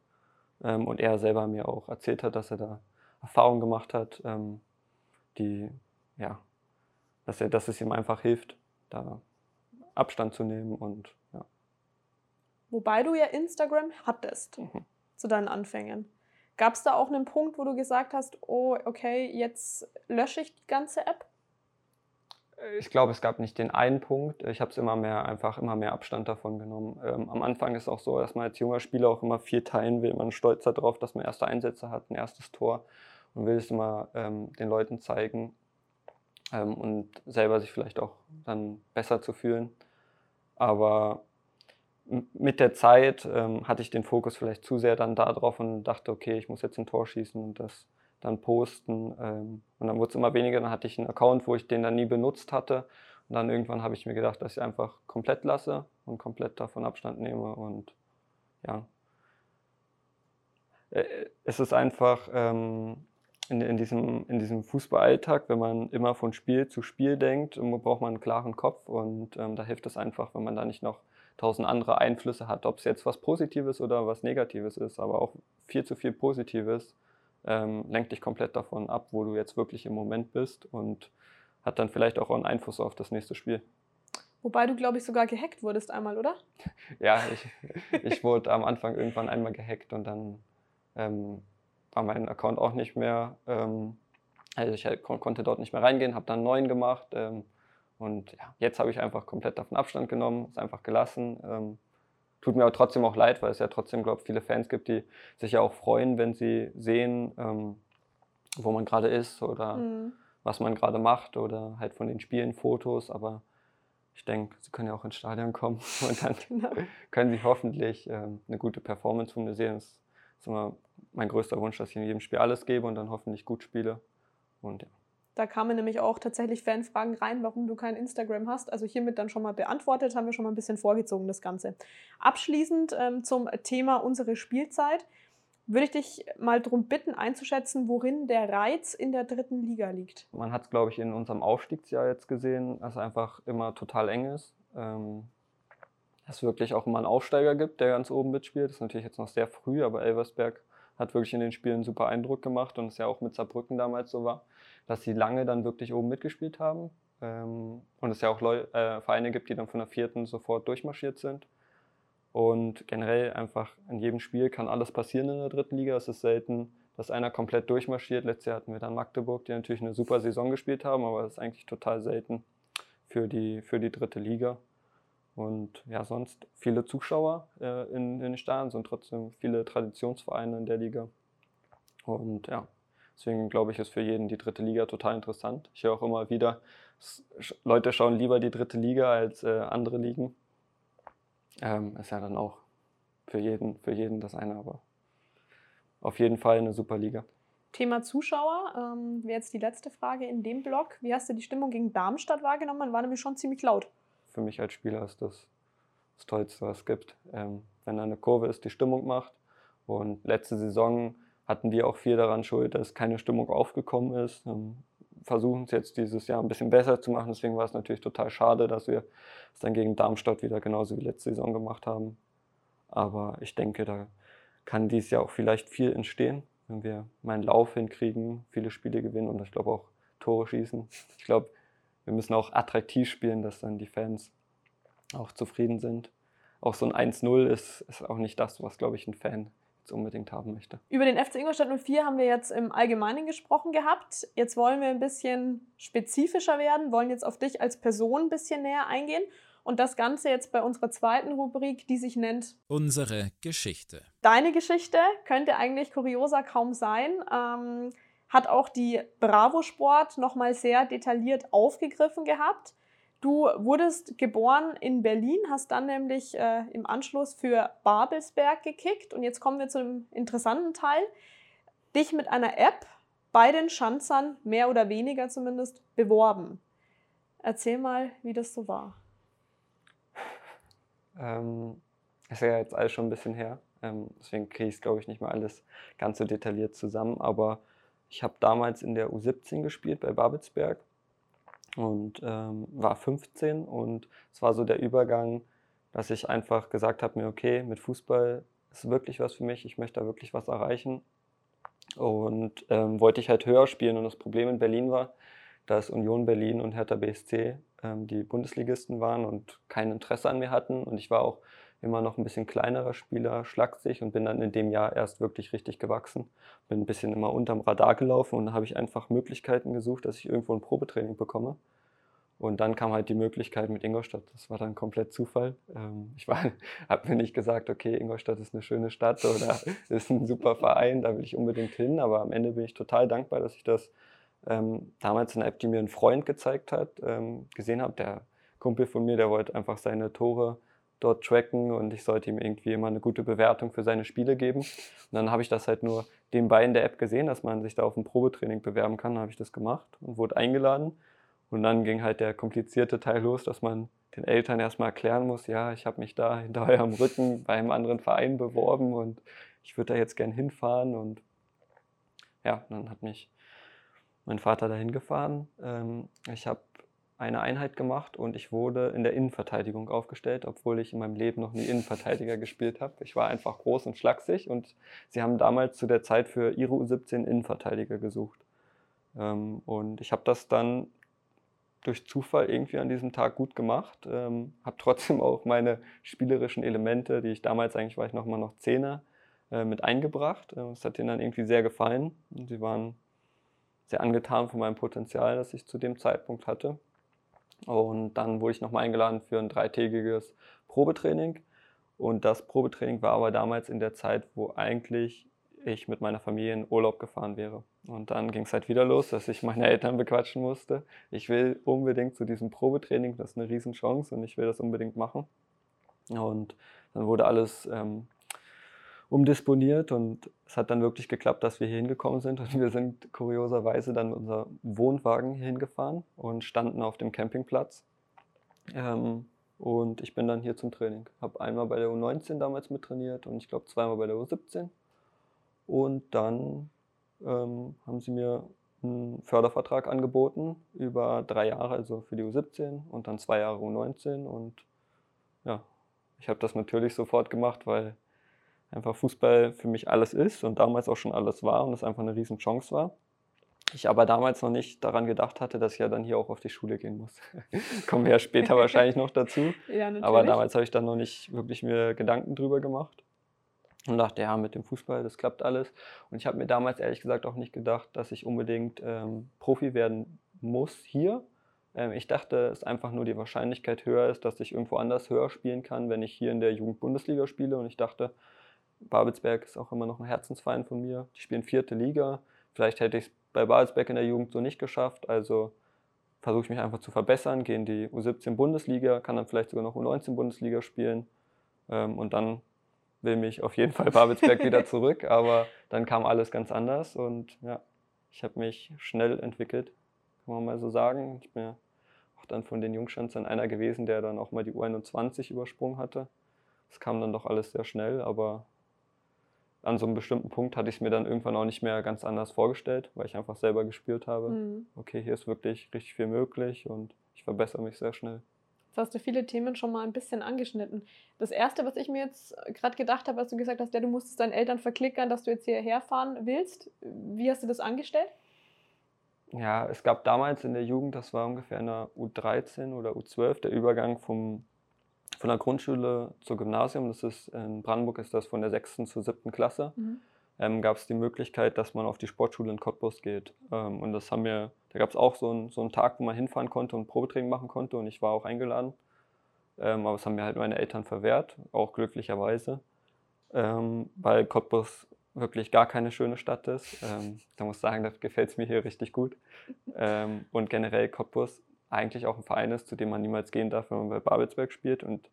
Ähm, und er selber mir auch erzählt hat, dass er da Erfahrungen gemacht hat, ähm, die, ja, dass, er, dass es ihm einfach hilft, da Abstand zu nehmen und ja. Wobei du ja Instagram hattest Mhm. zu deinen Anfängen. Gab es da auch einen Punkt, wo du gesagt hast, oh, okay, jetzt lösche ich die ganze App? Ich glaube, es gab nicht den einen Punkt. Ich habe es immer mehr, einfach immer mehr Abstand davon genommen. Ähm, am Anfang ist es auch so, dass man als junger Spieler auch immer viel teilen will. Man ist stolz darauf, dass man erste Einsätze hat, ein erstes Tor und will es immer ähm, den Leuten zeigen ähm, und selber sich vielleicht auch dann besser zu fühlen. Aber mit der Zeit ähm, hatte ich den Fokus vielleicht zu sehr dann darauf und dachte, okay, ich muss jetzt ein Tor schießen und das dann posten. Ähm, und dann wurde es immer weniger. Dann hatte ich einen Account, wo ich den dann nie benutzt hatte. Und dann irgendwann habe ich mir gedacht, dass ich einfach komplett lasse und komplett davon Abstand nehme. Und ja, Äh, es ist einfach ähm, in, in, diesem, in diesem Fußballalltag, wenn man immer von Spiel zu Spiel denkt, ähm, braucht man einen klaren Kopf. Und ähm, da hilft es einfach, wenn man da nicht noch tausend andere Einflüsse hat, ob es jetzt was Positives oder was Negatives ist, aber auch viel zu viel Positives ähm, lenkt dich komplett davon ab, wo du jetzt wirklich im Moment bist und hat dann vielleicht auch einen Einfluss auf das nächste Spiel. Wobei du, glaube ich, sogar gehackt wurdest einmal, oder? <laughs> Ja, ich, ich wurde am Anfang irgendwann einmal gehackt und dann ähm, war mein Account auch nicht mehr, ähm, also ich halt kon konnte dort nicht mehr reingehen, habe dann einen neuen gemacht ähm, und ja, jetzt habe ich einfach komplett davon Abstand genommen, es einfach gelassen. Ähm, tut mir aber trotzdem auch leid, weil es ja trotzdem, glaube ich, viele Fans gibt, die sich ja auch freuen, wenn sie sehen, ähm, wo man gerade ist oder Mhm. was man gerade macht oder halt von den Spielen Fotos, aber ich denke, sie können ja auch ins Stadion kommen <laughs> und dann Genau. können sie hoffentlich ähm, eine gute Performance von mir sehen. Das ist immer mein größter Wunsch, dass ich in jedem Spiel alles gebe und dann hoffentlich gut spiele. Und ja. Da kamen nämlich auch tatsächlich Fanfragen rein, warum du kein Instagram hast. Also hiermit dann schon mal beantwortet, haben wir schon mal ein bisschen vorgezogen, das Ganze. Abschließend ähm, zum Thema unsere Spielzeit würde ich dich mal darum bitten, einzuschätzen, worin der Reiz in der dritten Liga liegt. Man hat es, glaube ich, in unserem Aufstiegsjahr jetzt gesehen, dass es einfach immer total eng ist. Ähm, es wirklich auch immer einen Aufsteiger gibt, der ganz oben mitspielt. Das ist natürlich jetzt noch sehr früh, aber Elversberg hat wirklich in den Spielen super Eindruck gemacht und es ja auch mit Saarbrücken damals so war, dass sie lange dann wirklich oben mitgespielt haben. Ähm, und es ja auch Leu äh, Vereine gibt, die dann von der vierten sofort durchmarschiert sind. Und generell einfach in jedem Spiel kann alles passieren in der dritten Liga. Es ist selten, dass einer komplett durchmarschiert. Letztes Jahr hatten wir dann Magdeburg, die natürlich eine super Saison gespielt haben, aber das ist eigentlich total selten für die, für die dritte Liga. Und ja, sonst viele Zuschauer äh, in, in den Stadien, sind trotzdem viele Traditionsvereine in der Liga. Und ja, deswegen glaube ich, ist für jeden die dritte Liga total interessant. Ich höre auch immer wieder, Leute schauen lieber die dritte Liga als äh, andere Ligen. Ähm, ist ja dann auch für jeden, für jeden das eine, aber auf jeden Fall eine super Liga. Thema Zuschauer ähm, wäre jetzt die letzte Frage in dem Blog. Wie hast du die Stimmung gegen Darmstadt wahrgenommen? War nämlich schon ziemlich laut. Für mich als Spieler ist das das Tollste, was es gibt. Ähm, wenn da eine Kurve ist, die Stimmung macht. Und letzte Saison hatten wir auch viel daran schuld, dass keine Stimmung aufgekommen ist. Ähm, versuchen es jetzt dieses Jahr ein bisschen besser zu machen. Deswegen war es natürlich total schade, dass wir es dann gegen Darmstadt wieder genauso wie letzte Saison gemacht haben. Aber ich denke, da kann dieses Jahr auch vielleicht viel entstehen, wenn wir meinen Lauf hinkriegen, viele Spiele gewinnen und ich glaube auch Tore schießen. Ich glaube, wir müssen auch attraktiv spielen, dass dann die Fans auch zufrieden sind. Auch so ein 1-0 ist, ist auch nicht das, was, glaube ich, ein Fan jetzt unbedingt haben möchte. Über den FC Ingolstadt 04 haben wir jetzt im Allgemeinen gesprochen gehabt. Jetzt wollen wir ein bisschen spezifischer werden, wollen jetzt auf dich als Person ein bisschen näher eingehen. Und das Ganze jetzt bei unserer zweiten Rubrik, die sich nennt Unsere Geschichte. Deine Geschichte könnte eigentlich kurioser kaum sein. Ähm, hat auch die Bravo Sport nochmal sehr detailliert aufgegriffen gehabt. Du wurdest geboren in Berlin, hast dann nämlich äh, im Anschluss für Babelsberg gekickt und jetzt kommen wir zu einem interessanten Teil. Dich mit einer App bei den Schanzern, mehr oder weniger zumindest, beworben. Erzähl mal, wie das so war. Ähm, ist ja jetzt alles schon ein bisschen her, ähm, deswegen kriege ich es, glaube ich, nicht mal alles ganz so detailliert zusammen, aber ich habe damals in der U17 gespielt bei Babelsberg und ähm, war 15 und es war so der Übergang, dass ich einfach gesagt habe mir, okay, mit Fußball ist wirklich was für mich, ich möchte da wirklich was erreichen. Und ähm, wollte ich halt höher spielen und das Problem in Berlin war, dass Union Berlin und Hertha BSC ähm, die Bundesligisten waren und kein Interesse an mir hatten und ich war auch immer noch ein bisschen kleinerer Spieler, schlaksig und bin dann in dem Jahr erst wirklich richtig gewachsen. Bin ein bisschen immer unterm Radar gelaufen und da habe ich einfach Möglichkeiten gesucht, dass ich irgendwo ein Probetraining bekomme. Und dann kam halt die Möglichkeit mit Ingolstadt. Das war dann komplett Zufall. Ähm, ich <laughs> habe mir nicht gesagt, okay, Ingolstadt ist eine schöne Stadt oder <laughs> ist ein super Verein, da will ich unbedingt hin. Aber am Ende bin ich total dankbar, dass ich das ähm, damals in einer App, die mir ein Freund gezeigt hat, ähm, gesehen habe. Der Kumpel von mir, der wollte einfach seine Tore dort tracken und ich sollte ihm irgendwie immer eine gute Bewertung für seine Spiele geben. Und dann habe ich das halt nur nebenbei in der App gesehen, dass man sich da auf ein Probetraining bewerben kann. Dann habe ich das gemacht und wurde eingeladen. Und dann ging halt der komplizierte Teil los, dass man den Eltern erstmal erklären muss, ja, ich habe mich da <laughs> hinter eurem Rücken bei einem anderen Verein beworben und ich würde da jetzt gern hinfahren. Und ja, dann hat mich mein Vater dahin gefahren. Ähm, ich habe eine Einheit gemacht und ich wurde in der Innenverteidigung aufgestellt, obwohl ich in meinem Leben noch nie Innenverteidiger <laughs> gespielt habe. Ich war einfach groß und schlaksig und sie haben damals zu der Zeit für ihre U17 Innenverteidiger gesucht. Ähm, und ich habe das dann durch Zufall irgendwie an diesem Tag gut gemacht, ähm, habe trotzdem auch meine spielerischen Elemente, die ich damals eigentlich war ich noch mal noch Zehner, äh, mit eingebracht. Es hat denen dann irgendwie sehr gefallen und sie waren sehr angetan von meinem Potenzial, das ich zu dem Zeitpunkt hatte. Und dann wurde ich nochmal eingeladen für ein dreitägiges Probetraining. Und das Probetraining war aber damals in der Zeit, wo eigentlich ich mit meiner Familie in Urlaub gefahren wäre. Und dann ging es halt wieder los, dass ich meine Eltern bequatschen musste. Ich will unbedingt zu diesem Probetraining, das ist eine Riesenchance und ich will das unbedingt machen. Und dann wurde alles ähm, umdisponiert und es hat dann wirklich geklappt, dass wir hier hingekommen sind und wir sind kurioserweise dann mit unserem Wohnwagen hier hingefahren und standen auf dem Campingplatz. Ähm, und ich bin dann hier zum Training. Habe einmal bei der U19 damals mittrainiert und ich glaube zweimal bei der U17. Und dann ähm, haben sie mir einen Fördervertrag angeboten über drei Jahre, also für die U17 und dann zwei Jahre U19. Und ja, ich habe das natürlich sofort gemacht, weil einfach Fußball für mich alles ist und damals auch schon alles war und es einfach eine riesen Chance war. Ich aber damals noch nicht daran gedacht hatte, dass ich ja dann hier auch auf die Schule gehen muss. <laughs> Kommen wir ja später <laughs> wahrscheinlich noch dazu. Ja, aber damals habe ich dann noch nicht wirklich mir Gedanken drüber gemacht und dachte, ja, mit dem Fußball, das klappt alles. Und ich habe mir damals ehrlich gesagt auch nicht gedacht, dass ich unbedingt ähm, Profi werden muss hier. Ähm, ich dachte, dass einfach nur die Wahrscheinlichkeit höher ist, dass ich irgendwo anders höher spielen kann, wenn ich hier in der Jugendbundesliga spiele. Und ich dachte, Babelsberg ist auch immer noch ein Herzensverein von mir. Die spielen vierte Liga. Vielleicht hätte ich es bei Babelsberg in der Jugend so nicht geschafft. Also versuche ich mich einfach zu verbessern, gehe in die U17 Bundesliga, kann dann vielleicht sogar noch U19 Bundesliga spielen. Ähm, und dann will mich auf jeden Fall Babelsberg wieder <laughs> zurück, aber dann kam alles ganz anders und ja, ich habe mich schnell entwickelt, kann man mal so sagen. Ich bin ja auch dann von den Jungschanzern einer gewesen, der dann auch mal die U21 übersprungen hatte. Das kam dann doch alles sehr schnell, aber an so einem bestimmten Punkt hatte ich es mir dann irgendwann auch nicht mehr ganz anders vorgestellt, weil ich einfach selber gespürt habe, mhm. okay, hier ist wirklich richtig viel möglich und ich verbessere mich sehr schnell. Jetzt hast du viele Themen schon mal ein bisschen angeschnitten. Das erste, was ich mir jetzt gerade gedacht habe, als du gesagt hast, ja, du musstest deinen Eltern verklickern, dass du jetzt hierher fahren willst. Wie hast du das angestellt? Ja, es gab damals in der Jugend, das war ungefähr in der U13 oder U12, der Übergang vom von der Grundschule zur Gymnasium, das ist in Brandenburg ist das von der 6. zur 7. Klasse, mhm. ähm, gab es die Möglichkeit, dass man auf die Sportschule in Cottbus geht. Ähm, und das haben wir, da gab es auch so, ein, so einen Tag, wo man hinfahren konnte und Probetraining machen konnte und ich war auch eingeladen. Ähm, aber das haben mir halt meine Eltern verwehrt, auch glücklicherweise, ähm, weil Cottbus wirklich gar keine schöne Stadt ist. Ähm, da muss ich sagen, da gefällt es mir hier richtig gut. Ähm, und generell Cottbus eigentlich auch ein Verein ist, zu dem man niemals gehen darf, wenn man bei Babelsberg spielt. Und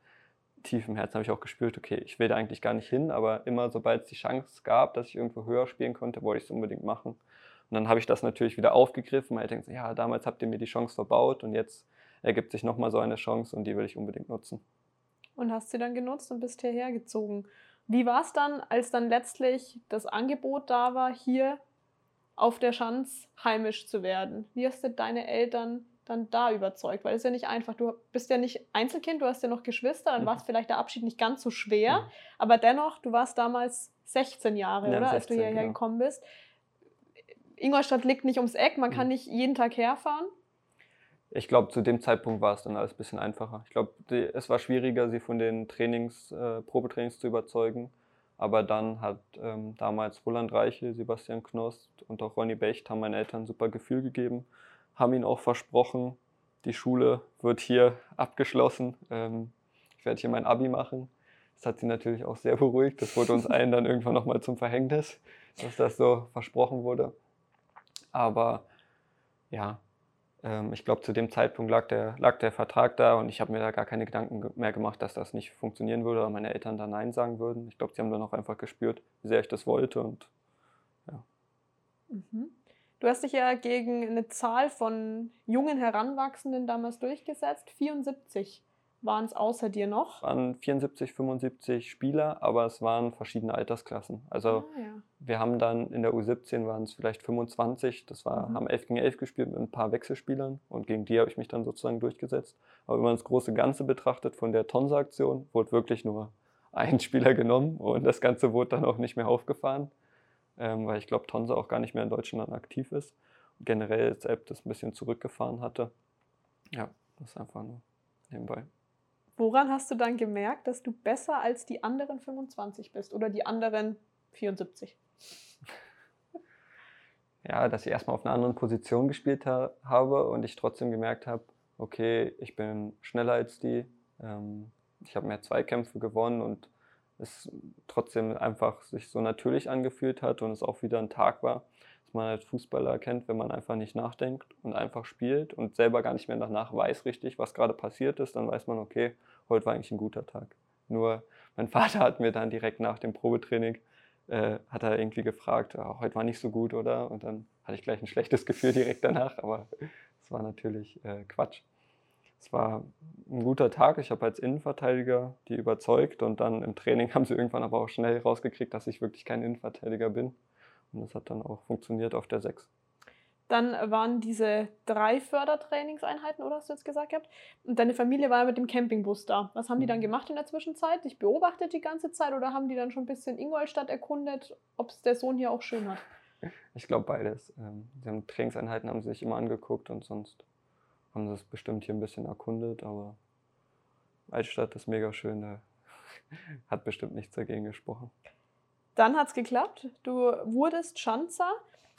tief im Herzen habe ich auch gespürt, okay, ich will da eigentlich gar nicht hin, aber immer sobald es die Chance gab, dass ich irgendwo höher spielen konnte, wollte ich es unbedingt machen. Und dann habe ich das natürlich wieder aufgegriffen, weil ich denke, ja, damals habt ihr mir die Chance verbaut und jetzt ergibt sich nochmal so eine Chance und die will ich unbedingt nutzen. Und hast sie dann genutzt und bist hierher gezogen. Wie war es dann, als dann letztlich das Angebot da war, hier auf der Schanz heimisch zu werden? Wie hast du deine Eltern dann da überzeugt? Weil es ist ja nicht einfach. Du bist ja nicht Einzelkind, du hast ja noch Geschwister, dann mhm. war es vielleicht der Abschied nicht ganz so schwer. Mhm. Aber dennoch, du warst damals 16 Jahre, ja, oder? 16, als du hierher genau. gekommen bist. Ingolstadt liegt nicht ums Eck, man mhm. kann nicht jeden Tag herfahren. Ich glaube, zu dem Zeitpunkt war es dann alles ein bisschen einfacher. Ich glaube, es war schwieriger, sie von den Trainings, äh, Probetrainings zu überzeugen. Aber dann hat ähm, damals Roland Reiche, Sebastian Knost und auch Ronny Becht haben meinen Eltern ein super Gefühl gegeben haben ihnen auch versprochen, die Schule wird hier abgeschlossen. Ähm, ich werde hier mein Abi machen. Das hat sie natürlich auch sehr beruhigt. Das wurde uns allen dann irgendwann nochmal zum Verhängnis, dass das so versprochen wurde. Aber ja, ähm, ich glaube, zu dem Zeitpunkt lag der, lag der Vertrag da und ich habe mir da gar keine Gedanken mehr gemacht, dass das nicht funktionieren würde oder meine Eltern da Nein sagen würden. Ich glaube, sie haben dann auch einfach gespürt, wie sehr ich das wollte und ja. Mhm. Du hast dich ja gegen eine Zahl von jungen Heranwachsenden damals durchgesetzt. 74 waren es außer dir noch. Es waren 74, 75 Spieler, aber es waren verschiedene Altersklassen. Also ah, ja. wir haben dann in der U17 waren es vielleicht 25, das war, mhm. haben 11 gegen 11 gespielt mit ein paar Wechselspielern und gegen die habe ich mich dann sozusagen durchgesetzt. Aber wenn man das große Ganze betrachtet von der Tonsa-Aktion, wurde wirklich nur ein Spieler genommen und das Ganze wurde dann auch nicht mehr aufgefahren ähm, weil ich glaube, Tonsa auch gar nicht mehr in Deutschland aktiv ist. Und generell jetzt App das ein bisschen zurückgefahren hatte. Ja, das ist einfach nur nebenbei. Woran hast du dann gemerkt, dass du besser als die anderen 25 bist oder die anderen 74? <laughs> ja, dass ich erstmal auf einer anderen Position gespielt ha habe und ich trotzdem gemerkt habe, okay, ich bin schneller als die, ähm, ich habe mehr Zweikämpfe gewonnen und es trotzdem einfach sich so natürlich angefühlt hat und es auch wieder ein Tag war, dass man als Fußballer kennt, wenn man einfach nicht nachdenkt und einfach spielt und selber gar nicht mehr danach weiß richtig, was gerade passiert ist, dann weiß man, okay, heute war eigentlich ein guter Tag. Nur mein <laughs> Vater hat mir dann direkt nach dem Probetraining, äh, hat er irgendwie gefragt, oh, heute war nicht so gut, oder? Und dann hatte ich gleich ein schlechtes <laughs> Gefühl direkt danach, aber es war natürlich äh, Quatsch es war ein guter Tag. Ich habe als Innenverteidiger die überzeugt und dann im Training <laughs> haben sie irgendwann aber auch schnell rausgekriegt, dass ich wirklich kein Innenverteidiger bin. Und das hat dann auch funktioniert auf der 6. Dann waren diese drei Fördertrainingseinheiten, oder hast du jetzt gesagt gehabt? Und deine Familie war mit dem Campingbus da. Was haben die dann mhm. gemacht in der Zwischenzeit? Dich beobachtet die ganze Zeit oder haben die dann schon ein bisschen Ingolstadt erkundet, ob es der Sohn hier auch schön hat? Ich glaube beides. Ähm, die haben Trainingseinheiten haben sie sich immer angeguckt und sonst haben das bestimmt hier ein bisschen erkundet, aber Altstadt ist mega schön, da <laughs> hat bestimmt nichts dagegen gesprochen. Dann hat es geklappt. Du wurdest Schanzer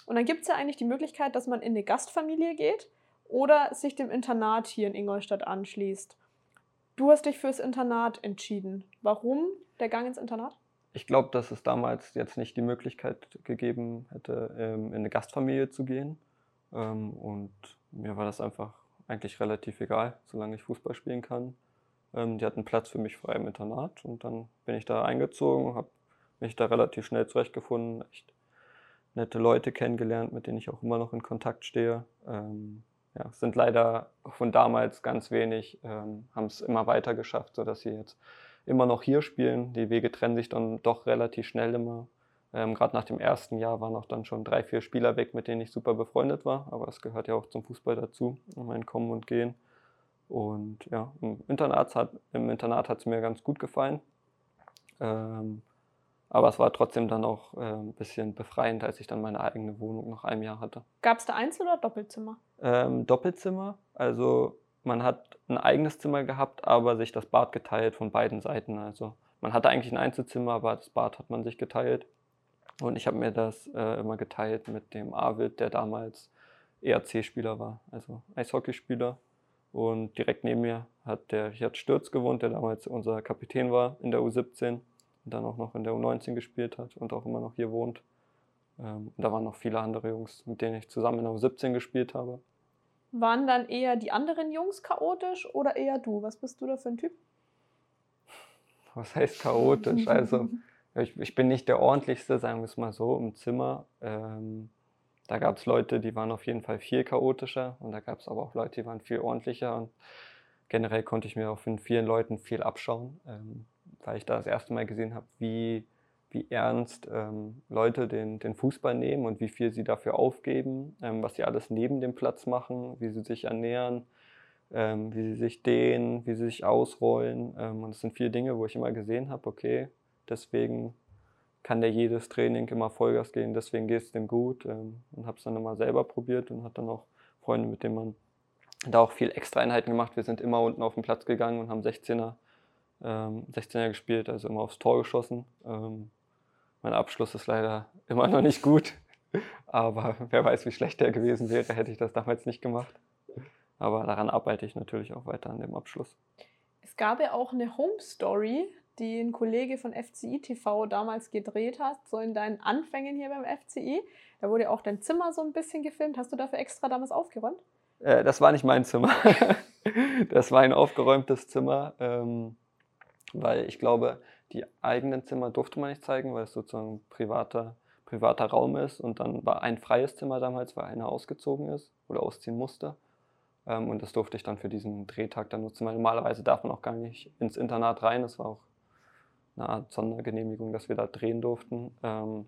und dann gibt es ja eigentlich die Möglichkeit, dass man in eine Gastfamilie geht oder sich dem Internat hier in Ingolstadt anschließt. Du hast dich fürs Internat entschieden. Warum der Gang ins Internat? Ich glaube, dass es damals jetzt nicht die Möglichkeit gegeben hätte, ähm, in eine Gastfamilie zu gehen. Ähm, und mir war das einfach eigentlich relativ egal, solange ich Fußball spielen kann. Ähm, die hatten Platz für mich frei im Internat und dann bin ich da eingezogen, habe mich da relativ schnell zurechtgefunden, echt nette Leute kennengelernt, mit denen ich auch immer noch in Kontakt stehe. Ähm, ja, sind leider von damals ganz wenig, ähm, haben es immer weiter geschafft, sodass sie jetzt immer noch hier spielen. Die Wege trennen sich dann doch relativ schnell immer. Ähm, Gerade nach dem ersten Jahr waren auch dann schon drei, vier Spieler weg, mit denen ich super befreundet war. Aber es gehört ja auch zum Fußball dazu, mein Kommen und Gehen. Und ja, im Internat hat im Internat hat es mir ganz gut gefallen. Ähm, aber es war trotzdem dann auch äh, ein bisschen befreiend, als ich dann meine eigene Wohnung nach einem Jahr hatte. Gab es da Einzel- oder Doppelzimmer? Ähm, Doppelzimmer. Also man hat ein eigenes Zimmer gehabt, aber sich das Bad geteilt von beiden Seiten. Also man hatte eigentlich ein Einzelzimmer, aber das Bad hat man sich geteilt. Und ich habe mir das äh, immer geteilt mit dem Arvid, der damals ERC-Spieler war, also Eishockeyspieler. Und direkt neben mir hat der Richard Stürz gewohnt, der damals unser Kapitän war in der U17 und dann auch noch in der U19 gespielt hat und auch immer noch hier wohnt. Ähm, und da waren noch viele andere Jungs, mit denen ich zusammen in der U17 gespielt habe. Waren dann eher die anderen Jungs chaotisch oder eher du? Was bist du da für ein Typ? Was heißt chaotisch? Also <laughs> ich, ich bin nicht der ordentlichste, sagen wir es mal so, im Zimmer. Ähm, da gab es Leute, die waren auf jeden Fall viel chaotischer und da gab es aber auch Leute, die waren viel ordentlicher und generell konnte ich mir auch von vielen Leuten viel abschauen, ähm, weil ich da das erste Mal gesehen habe, wie, wie ernst ähm, Leute den, den Fußball nehmen und wie viel sie dafür aufgeben, ähm, was sie alles neben dem Platz machen, wie sie sich ernähren, ähm, wie sie sich dehnen, wie sie sich ausrollen. Ähm, und das sind viele Dinge, wo ich immer gesehen habe, okay, deswegen kann der jedes Training immer Vollgas gehen, deswegen geht es dem gut. Ähm, und habe es dann immer selber probiert und hat dann auch Freunde, mit denen man da auch viel extra Einheiten gemacht. Wir sind immer unten auf den Platz gegangen und haben 16er, ähm, 16er gespielt, also immer aufs Tor geschossen. Ähm, mein Abschluss ist leider immer noch nicht gut, <laughs> aber wer weiß, wie schlecht der gewesen wäre, hätte ich das damals nicht gemacht. Aber daran arbeite ich natürlich auch weiter an dem Abschluss. Es gab ja auch eine Home Story, die ein Kollege von FCI TV damals gedreht hat, so in deinen Anfängen hier beim FCI. Da wurde auch dein Zimmer so ein bisschen gefilmt. Hast du dafür extra damals aufgeräumt? Äh, das war nicht mein Zimmer. <laughs> das war ein aufgeräumtes Zimmer, ähm, weil ich glaube, die eigenen Zimmer durfte man nicht zeigen, weil es sozusagen privater, privater Raum ist. Und dann war ein freies Zimmer damals, weil einer ausgezogen ist oder ausziehen musste. Ähm, und das durfte ich dann für diesen Drehtag dann nutzen, weil normalerweise darf man auch gar nicht ins Internat rein. Das war auch eine Art Sondergenehmigung, dass wir da drehen durften. Ähm,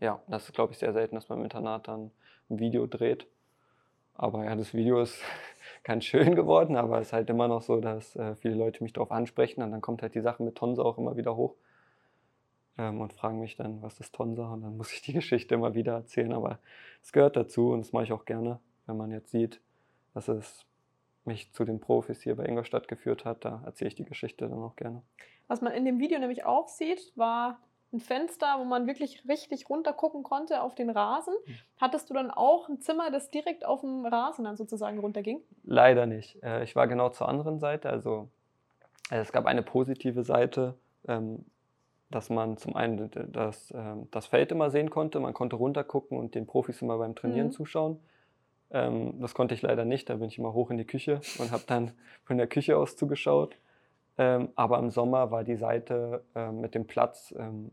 ja, das ist, glaube ich, sehr selten, dass man im Internat dann ein Video dreht. Aber ja, das Video ist <laughs> ganz schön geworden, aber es ist halt immer noch so, dass äh, viele Leute mich darauf ansprechen und dann kommt halt die Sache mit Tonsa auch immer wieder hoch ähm, und fragen mich dann, was ist Tonsa? Und dann <laughs> muss ich die Geschichte immer wieder erzählen, aber es gehört dazu und das mache ich auch gerne, wenn man jetzt sieht, dass es mich zu den Profis hier bei Ingolstadt geführt hat, da erzähle ich die Geschichte dann auch gerne. Was man in dem Video nämlich auch sieht, war ein Fenster, wo man wirklich richtig runter gucken konnte auf den Rasen. Hm. Hattest du dann auch ein Zimmer, das direkt auf dem Rasen dann sozusagen runterging? Leider nicht. Äh, ich war genau zur anderen Seite. Also äh, es gab eine positive Seite, ähm, dass man zum einen das, ähm, das Feld immer sehen konnte. Man konnte runtergucken und den Profis immer beim Trainieren Mhm. zuschauen. Ähm, Das konnte ich leider nicht. Da bin ich immer hoch in die Küche und habe dann von der Küche aus zugeschaut. Ähm, Aber im Sommer war die Seite ähm, mit dem Platz ähm,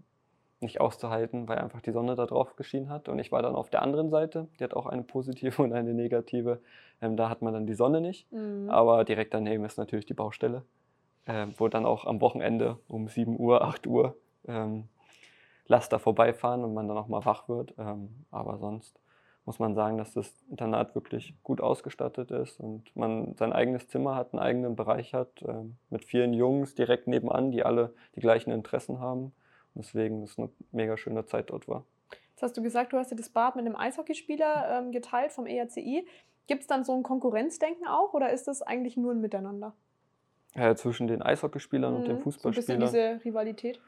nicht auszuhalten, weil einfach die Sonne da drauf geschienen hat. Und ich war dann auf der anderen Seite. Die hat auch eine positive <laughs> und eine negative. Ähm, Da hat man dann die Sonne nicht. Mhm. Aber direkt daneben ist natürlich die Baustelle, äh, wo dann auch am Wochenende um 7 Uhr, 8 Uhr ähm, Laster vorbeifahren und man dann auch mal wach wird. Ähm, aber sonst muss man sagen, dass das Internat wirklich gut ausgestattet ist und man sein eigenes Zimmer hat, einen eigenen Bereich hat, ähm, mit vielen Jungs direkt nebenan, die alle die gleichen Interessen haben. Und deswegen ist es eine mega schöne Zeit dort war. Jetzt hast du gesagt, du hast dir das Bad mit einem Eishockeyspieler ähm, geteilt vom ERCI. Gibt es dann so ein Konkurrenzdenken auch oder ist das eigentlich nur ein Miteinander? Äh, zwischen den Eishockeyspielern und den Mhm. So ein bisschen Fußballspielern. diese Rivalität.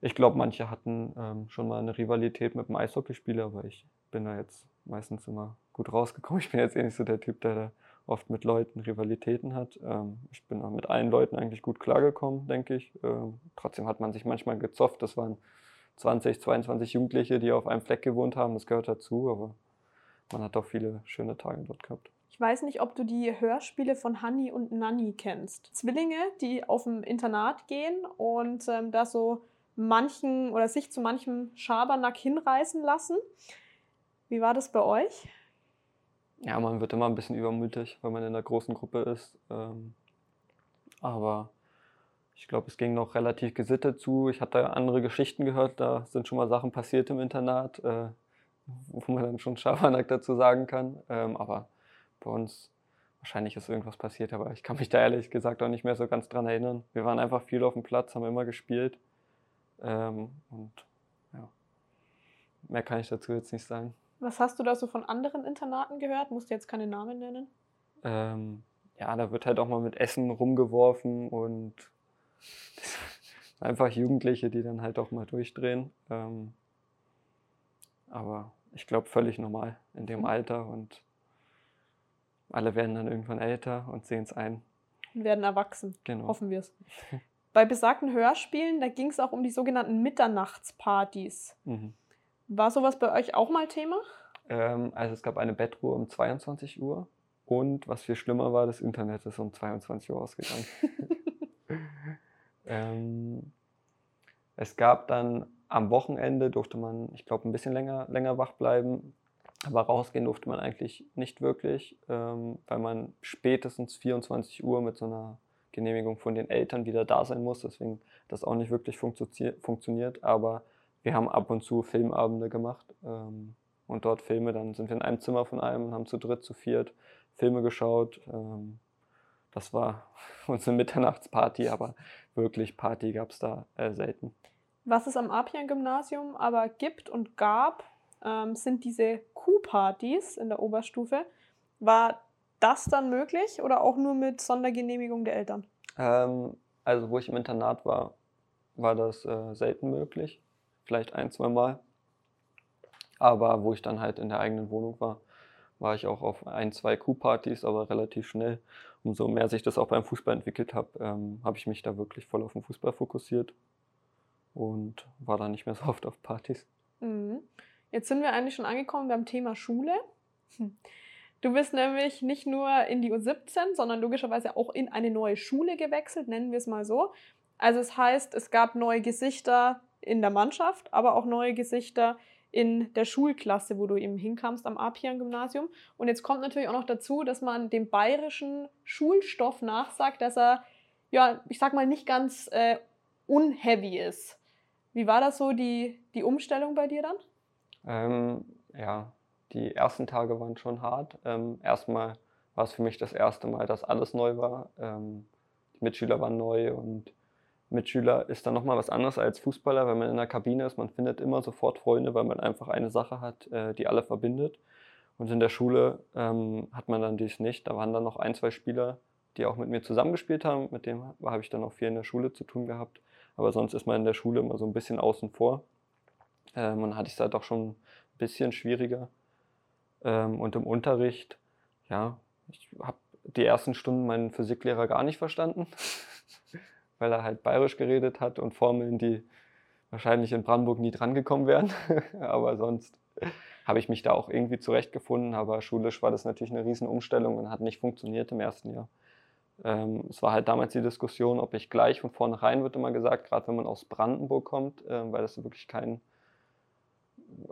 Ich glaube, manche hatten ähm, schon mal eine Rivalität mit dem Eishockeyspieler, aber ich bin da jetzt meistens immer gut rausgekommen. <laughs> Ich bin jetzt eh nicht so der Typ, der da oft mit Leuten Rivalitäten hat. Ähm, ich bin auch mit allen Leuten eigentlich gut klargekommen, denke ich. Ähm, trotzdem hat man sich manchmal gezofft. Das waren 20, 22 Jugendliche, die auf einem Fleck gewohnt haben. Das gehört dazu, aber man hat auch viele schöne Tage dort gehabt. Ich weiß nicht, ob du die Hörspiele von Hanni und Nanni kennst. Zwillinge, die auf dem Internat gehen und ähm, da so manchen oder sich zu manchem Schabernack hinreißen lassen. Wie war das bei euch? Ja, man wird immer ein bisschen übermütig, wenn man in einer großen Gruppe ist. Ähm, aber ich glaube, es ging noch relativ gesittet zu. Ich hatte andere Geschichten gehört, da sind schon mal Sachen passiert im Internat, äh, wo man dann schon Schabernack dazu sagen kann. Ähm, aber bei uns wahrscheinlich ist irgendwas passiert, aber ich kann mich da ehrlich gesagt auch nicht mehr so ganz dran erinnern. Wir waren einfach viel auf dem Platz, haben immer gespielt. Ähm, und ja, mehr kann ich dazu jetzt nicht sagen. Was hast du da so von anderen Internaten gehört? Musst du jetzt keine Namen nennen? Ähm, ja, da wird halt auch mal mit Essen rumgeworfen und <laughs> einfach Jugendliche, die dann halt auch mal durchdrehen. Ähm, aber ich glaube, völlig normal in dem mhm. Alter und alle werden dann irgendwann älter und sehen es ein. Und werden erwachsen. Genau. Hoffen wir es. <laughs> Bei besagten Hörspielen, da ging es auch um die sogenannten Mitternachtspartys. Mhm. War sowas bei euch auch mal Thema? Ähm, also es gab eine Bettruhe um 22 Uhr und was viel schlimmer war, das Internet ist um 22 Uhr ausgegangen. <laughs> ähm, es gab dann am Wochenende durfte man, ich glaube, ein bisschen länger, länger wach bleiben. Aber rausgehen durfte man eigentlich nicht wirklich, ähm, weil man spätestens 24 Uhr mit so einer Genehmigung von den Eltern wieder da sein muss. Deswegen das auch nicht wirklich funktioniert. Aber wir haben ab und zu Filmabende gemacht ähm, und dort Filme. Dann sind wir in einem Zimmer von einem und haben zu dritt, zu viert Filme geschaut. Ähm, das war <laughs> unsere Mitternachtsparty, aber wirklich Party gab es da äh, selten. Was es am Apian-Gymnasium aber gibt und gab, ähm, sind diese Q-Partys in der Oberstufe. War das dann möglich oder auch nur mit Sondergenehmigung der Eltern? Ähm, also wo ich im Internat war, war das äh, selten möglich. Vielleicht ein, zwei Mal. Aber wo ich dann halt in der eigenen Wohnung war, war ich auch auf ein, zwei Q-Partys, aber relativ schnell. Umso mehr sich das auch beim Fußball entwickelt hat, ähm, habe ich mich da wirklich voll auf den Fußball fokussiert und war da nicht mehr so <laughs> oft auf Partys. Mhm. Jetzt sind wir eigentlich schon angekommen beim Thema Schule. Hm. Du bist nämlich nicht nur in die U17, sondern logischerweise auch in eine neue Schule gewechselt, nennen wir es mal so. Also es heißt, es gab neue Gesichter in der Mannschaft, aber auch neue Gesichter in der Schulklasse, wo du eben hinkamst am Apian-Gymnasium. Und jetzt kommt natürlich auch noch dazu, dass man dem bayerischen Schulstoff nachsagt, dass er, ja, ich sag mal, nicht ganz äh, unheavy ist. Wie war das so, die, die Umstellung bei dir dann? Ähm, ja, die ersten Tage waren schon hart. Ähm, erstmal war es für mich das erste Mal, dass alles neu war. Ähm, die Mitschüler waren neu und Mitschüler ist dann nochmal was anderes als Fußballer, wenn man in der Kabine ist. Man findet immer sofort Freunde, weil man einfach eine Sache hat, äh, die alle verbindet. Und in der Schule ähm, hat man dann dies nicht. Da waren dann noch ein, zwei Spieler, die auch mit mir zusammengespielt haben. Mit dem habe ich dann auch viel in der Schule zu tun gehabt. Aber sonst ist man in der Schule immer so ein bisschen außen vor. Ähm, und hatte ich es halt auch schon ein bisschen schwieriger. Ähm, und im Unterricht, ja, ich habe die ersten Stunden meinen Physiklehrer gar nicht verstanden, <laughs> weil er halt bayerisch geredet hat und Formeln, die wahrscheinlich in Brandenburg nie drangekommen wären. <laughs> aber sonst habe ich mich da auch irgendwie zurechtgefunden. Aber schulisch war das natürlich eine Riesenumstellung und hat nicht funktioniert im ersten Jahr. Ähm, es war halt damals die Diskussion, ob ich gleich von vornherein, wird immer gesagt, gerade wenn man aus Brandenburg kommt, äh, weil das wirklich kein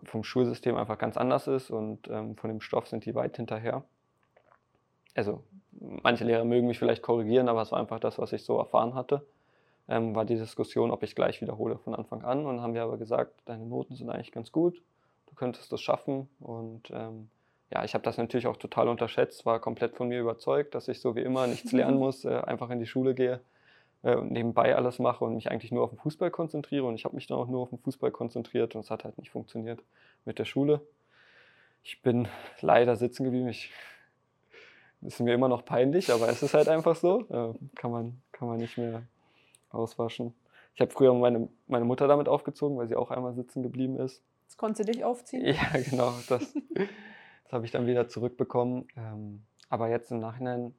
vom Schulsystem einfach ganz anders ist und ähm, von dem Stoff sind die weit hinterher. Also manche Lehrer mögen mich vielleicht korrigieren, aber es war einfach das, was ich so erfahren hatte. Ähm, war die Diskussion, ob ich gleich wiederhole von Anfang an. Und haben wir aber gesagt, deine Noten sind eigentlich ganz gut, du könntest das schaffen. Und ähm, ja, ich habe das natürlich auch total unterschätzt, war komplett von mir überzeugt, dass ich so wie immer nichts <laughs> lernen muss, äh, einfach in die Schule gehe äh, und nebenbei alles mache und mich eigentlich nur auf den Fußball konzentriere. Und ich habe mich dann auch nur auf den Fußball konzentriert und es hat halt nicht funktioniert mit der Schule. Ich bin leider sitzen geblieben. Ich, das ist mir immer noch peinlich, aber es ist halt einfach so. Äh, kann, man, kann man nicht mehr auswaschen. Ich habe früher meine, meine Mutter damit aufgezogen, weil sie auch einmal sitzen geblieben ist. Das konnte sie dich aufziehen? Ja, <laughs> genau. Das, das habe ich dann wieder zurückbekommen. Ähm, aber jetzt im Nachhinein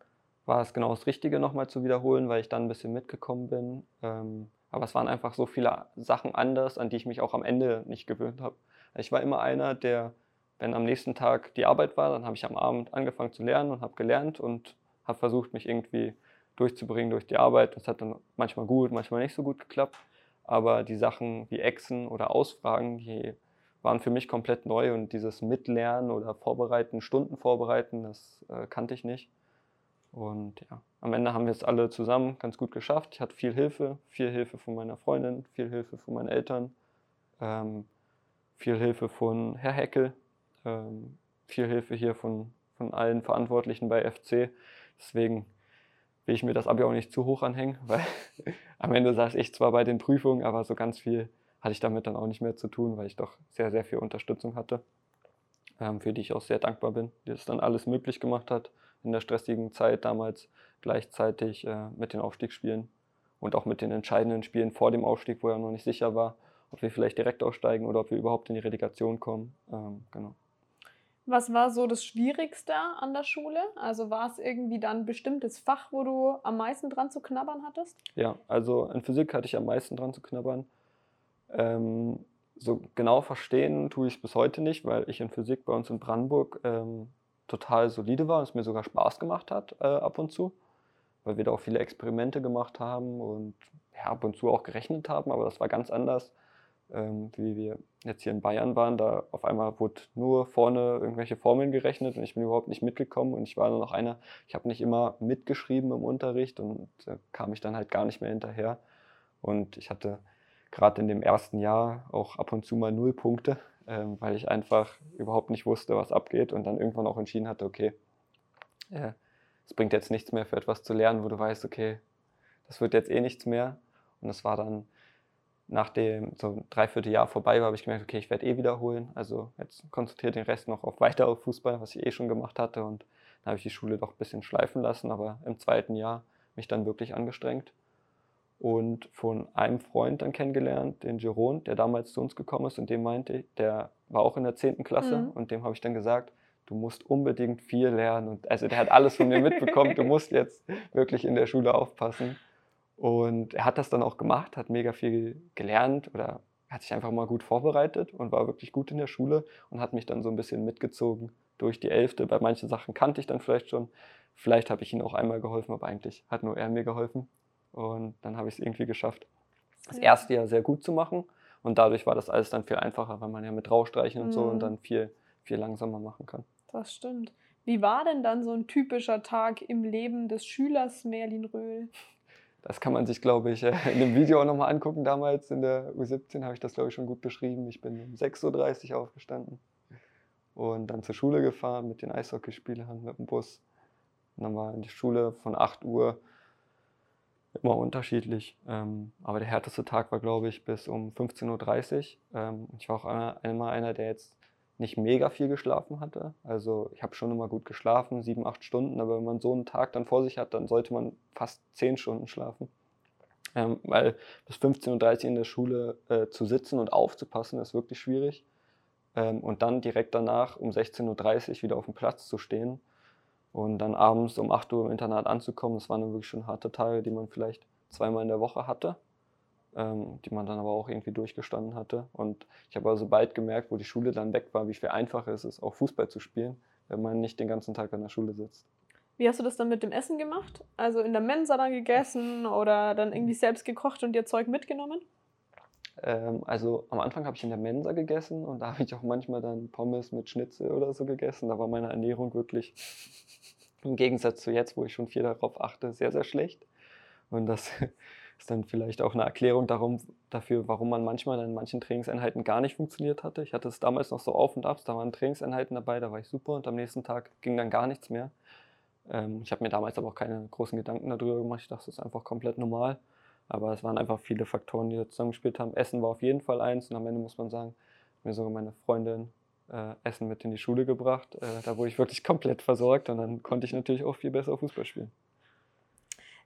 war es genau das Richtige, nochmal zu wiederholen, weil ich dann ein bisschen mitgekommen bin. Ähm, aber es waren einfach so viele Sachen anders, an die ich mich auch am Ende nicht gewöhnt habe. Ich war immer einer, der, wenn am nächsten Tag die Arbeit war, dann habe ich am Abend angefangen zu lernen und habe gelernt und habe versucht, mich irgendwie durchzubringen durch die Arbeit. Das hat dann manchmal gut, manchmal nicht so gut geklappt. Aber die Sachen wie Exen oder Ausfragen, die waren für mich komplett neu und dieses Mitlernen oder Vorbereiten, Stunden vorbereiten, das äh, kannte ich nicht. Und ja, am Ende haben wir es alle zusammen ganz gut geschafft. Ich hatte viel Hilfe, viel Hilfe von meiner Freundin, viel Hilfe von meinen Eltern, ähm, viel Hilfe von Herr Heckel, ähm, viel Hilfe hier von, von allen Verantwortlichen bei FC. Deswegen will ich mir das Abi auch nicht zu hoch anhängen, <laughs> weil am Ende saß ich zwar bei den Prüfungen, aber so ganz viel hatte ich damit dann auch nicht mehr zu tun, weil ich doch sehr, sehr viel Unterstützung hatte, ähm, für die ich auch sehr dankbar bin, die das dann alles möglich gemacht hat in der stressigen Zeit damals gleichzeitig äh, mit den Aufstiegsspielen und auch mit den entscheidenden Spielen vor dem Aufstieg, wo er noch nicht sicher war, ob wir vielleicht direkt aussteigen oder ob wir überhaupt in die Relegation kommen. Ähm, genau. Was war so das Schwierigste an der Schule? Also war es irgendwie dann ein bestimmtes Fach, wo du am meisten dran zu knabbern hattest? Ja, also in Physik hatte ich am meisten dran zu knabbern. Ähm, so genau verstehen tue ich es bis heute nicht, weil ich in Physik bei uns in Brandenburg ähm, total solide war und es mir sogar Spaß gemacht hat äh, ab und zu, weil wir da auch viele Experimente gemacht haben und ja, ab und zu auch gerechnet haben, aber das war ganz anders ähm, wie wir jetzt hier in Bayern waren, da auf einmal wurde nur vorne irgendwelche Formeln gerechnet und ich bin überhaupt nicht mitgekommen und ich war nur noch einer, ich habe nicht immer mitgeschrieben im Unterricht und da kam ich dann halt gar nicht mehr hinterher. Und ich hatte gerade in dem ersten Jahr auch ab und zu mal null Punkte, ähm, weil ich einfach überhaupt nicht wusste, was abgeht und dann irgendwann auch entschieden hatte, okay, äh, es bringt jetzt nichts mehr für etwas zu lernen, wo du weißt, okay, das wird jetzt eh nichts mehr. Und das war dann nachdem so ein Dreivierteljahr vorbei war, habe ich gemerkt, okay, ich werde eh wiederholen. Also jetzt konzentriert den Rest noch auf weitere Fußball, was ich eh schon gemacht hatte. Und dann habe ich die Schule doch ein bisschen schleifen lassen, aber im zweiten Jahr mich dann wirklich angestrengt. Und von einem Freund dann kennengelernt, den Jeroen, der damals zu uns gekommen ist und dem meinte ich, der war auch in der 10. Klasse mhm. und dem habe ich dann gesagt, du musst unbedingt viel lernen. Und also der hat alles von mir mitbekommen, du musst jetzt wirklich in der Schule aufpassen. Und er hat das dann auch gemacht, hat mega viel gelernt oder hat sich einfach mal gut vorbereitet und war wirklich gut in der Schule und hat mich dann so ein bisschen mitgezogen durch die Elfte. Bei manchen Sachen kannte ich dann vielleicht schon. Vielleicht habe ich ihm auch einmal geholfen, aber eigentlich hat nur er mir geholfen. Und dann habe ich es irgendwie geschafft, das erste Jahr sehr gut zu machen. Und dadurch war das alles dann viel einfacher, weil man ja mit Rausstreichen und so und mhm. dann viel, viel langsamer machen kann. Das stimmt. Wie war denn dann so ein typischer Tag im Leben des Schülers Merlin Röhl? Das kann man sich, glaube ich, <laughs> in dem Video auch nochmal angucken. Damals in der U17 habe ich das, glaube ich, schon gut beschrieben. Ich bin um 6.30 Uhr aufgestanden und dann zur Schule gefahren mit den Eishockeyspielern mit dem Bus. Und dann war die Schule von 8 Uhr immer unterschiedlich. Ähm, aber der härteste Tag war, glaube ich, bis um 15.30 Uhr. Ähm, ich war auch einmal einer, der jetzt nicht mega viel geschlafen hatte. Also ich habe schon immer gut geschlafen, sieben, acht Stunden, aber wenn man so einen Tag dann vor sich hat, dann sollte man fast zehn Stunden schlafen. Ähm, weil bis 15.30 Uhr in der Schule äh, zu sitzen und aufzupassen, ist wirklich schwierig. Ähm, und dann direkt danach um 16.30 Uhr wieder auf dem Platz zu stehen und dann abends um 8 Uhr im Internat anzukommen, das waren dann wirklich schon harte Tage, die man vielleicht zweimal in der Woche hatte ähm, die man dann aber auch irgendwie durchgestanden hatte. Und ich habe also bald gemerkt, wo die Schule dann weg war, wie viel einfacher es ist, auch Fußball zu spielen, wenn man nicht den ganzen Tag an der Schule sitzt. Wie hast du das dann mit dem Essen gemacht? Also in der Mensa dann gegessen oder dann irgendwie selbst gekocht und dir Zeug mitgenommen? Ähm, also am Anfang habe ich in der Mensa gegessen und da <laughs> habe ich auch manchmal dann Pommes mit Schnitzel oder so gegessen. Da war meine Ernährung wirklich im Gegensatz zu jetzt, wo ich schon viel darauf achte, sehr, sehr schlecht. Und das ist dann vielleicht auch eine Erklärung darum, dafür, warum man manchmal in manchen Trainingseinheiten gar nicht funktioniert hatte. Ich hatte es damals noch so auf und ab, da waren Trainingseinheiten dabei, da war ich super und am nächsten Tag ging dann gar nichts mehr. Ähm, ich habe mir damals aber auch keine großen Gedanken darüber gemacht. Ich dachte, das ist einfach komplett normal. Aber es waren einfach viele Faktoren, die da zusammengespielt haben. Essen war auf jeden Fall eins und am Ende muss man sagen, mir sogar meine Freundin äh, Essen mit in die Schule gebracht. Äh, da wurde ich wirklich komplett versorgt und dann konnte ich natürlich auch viel besser Fußball spielen.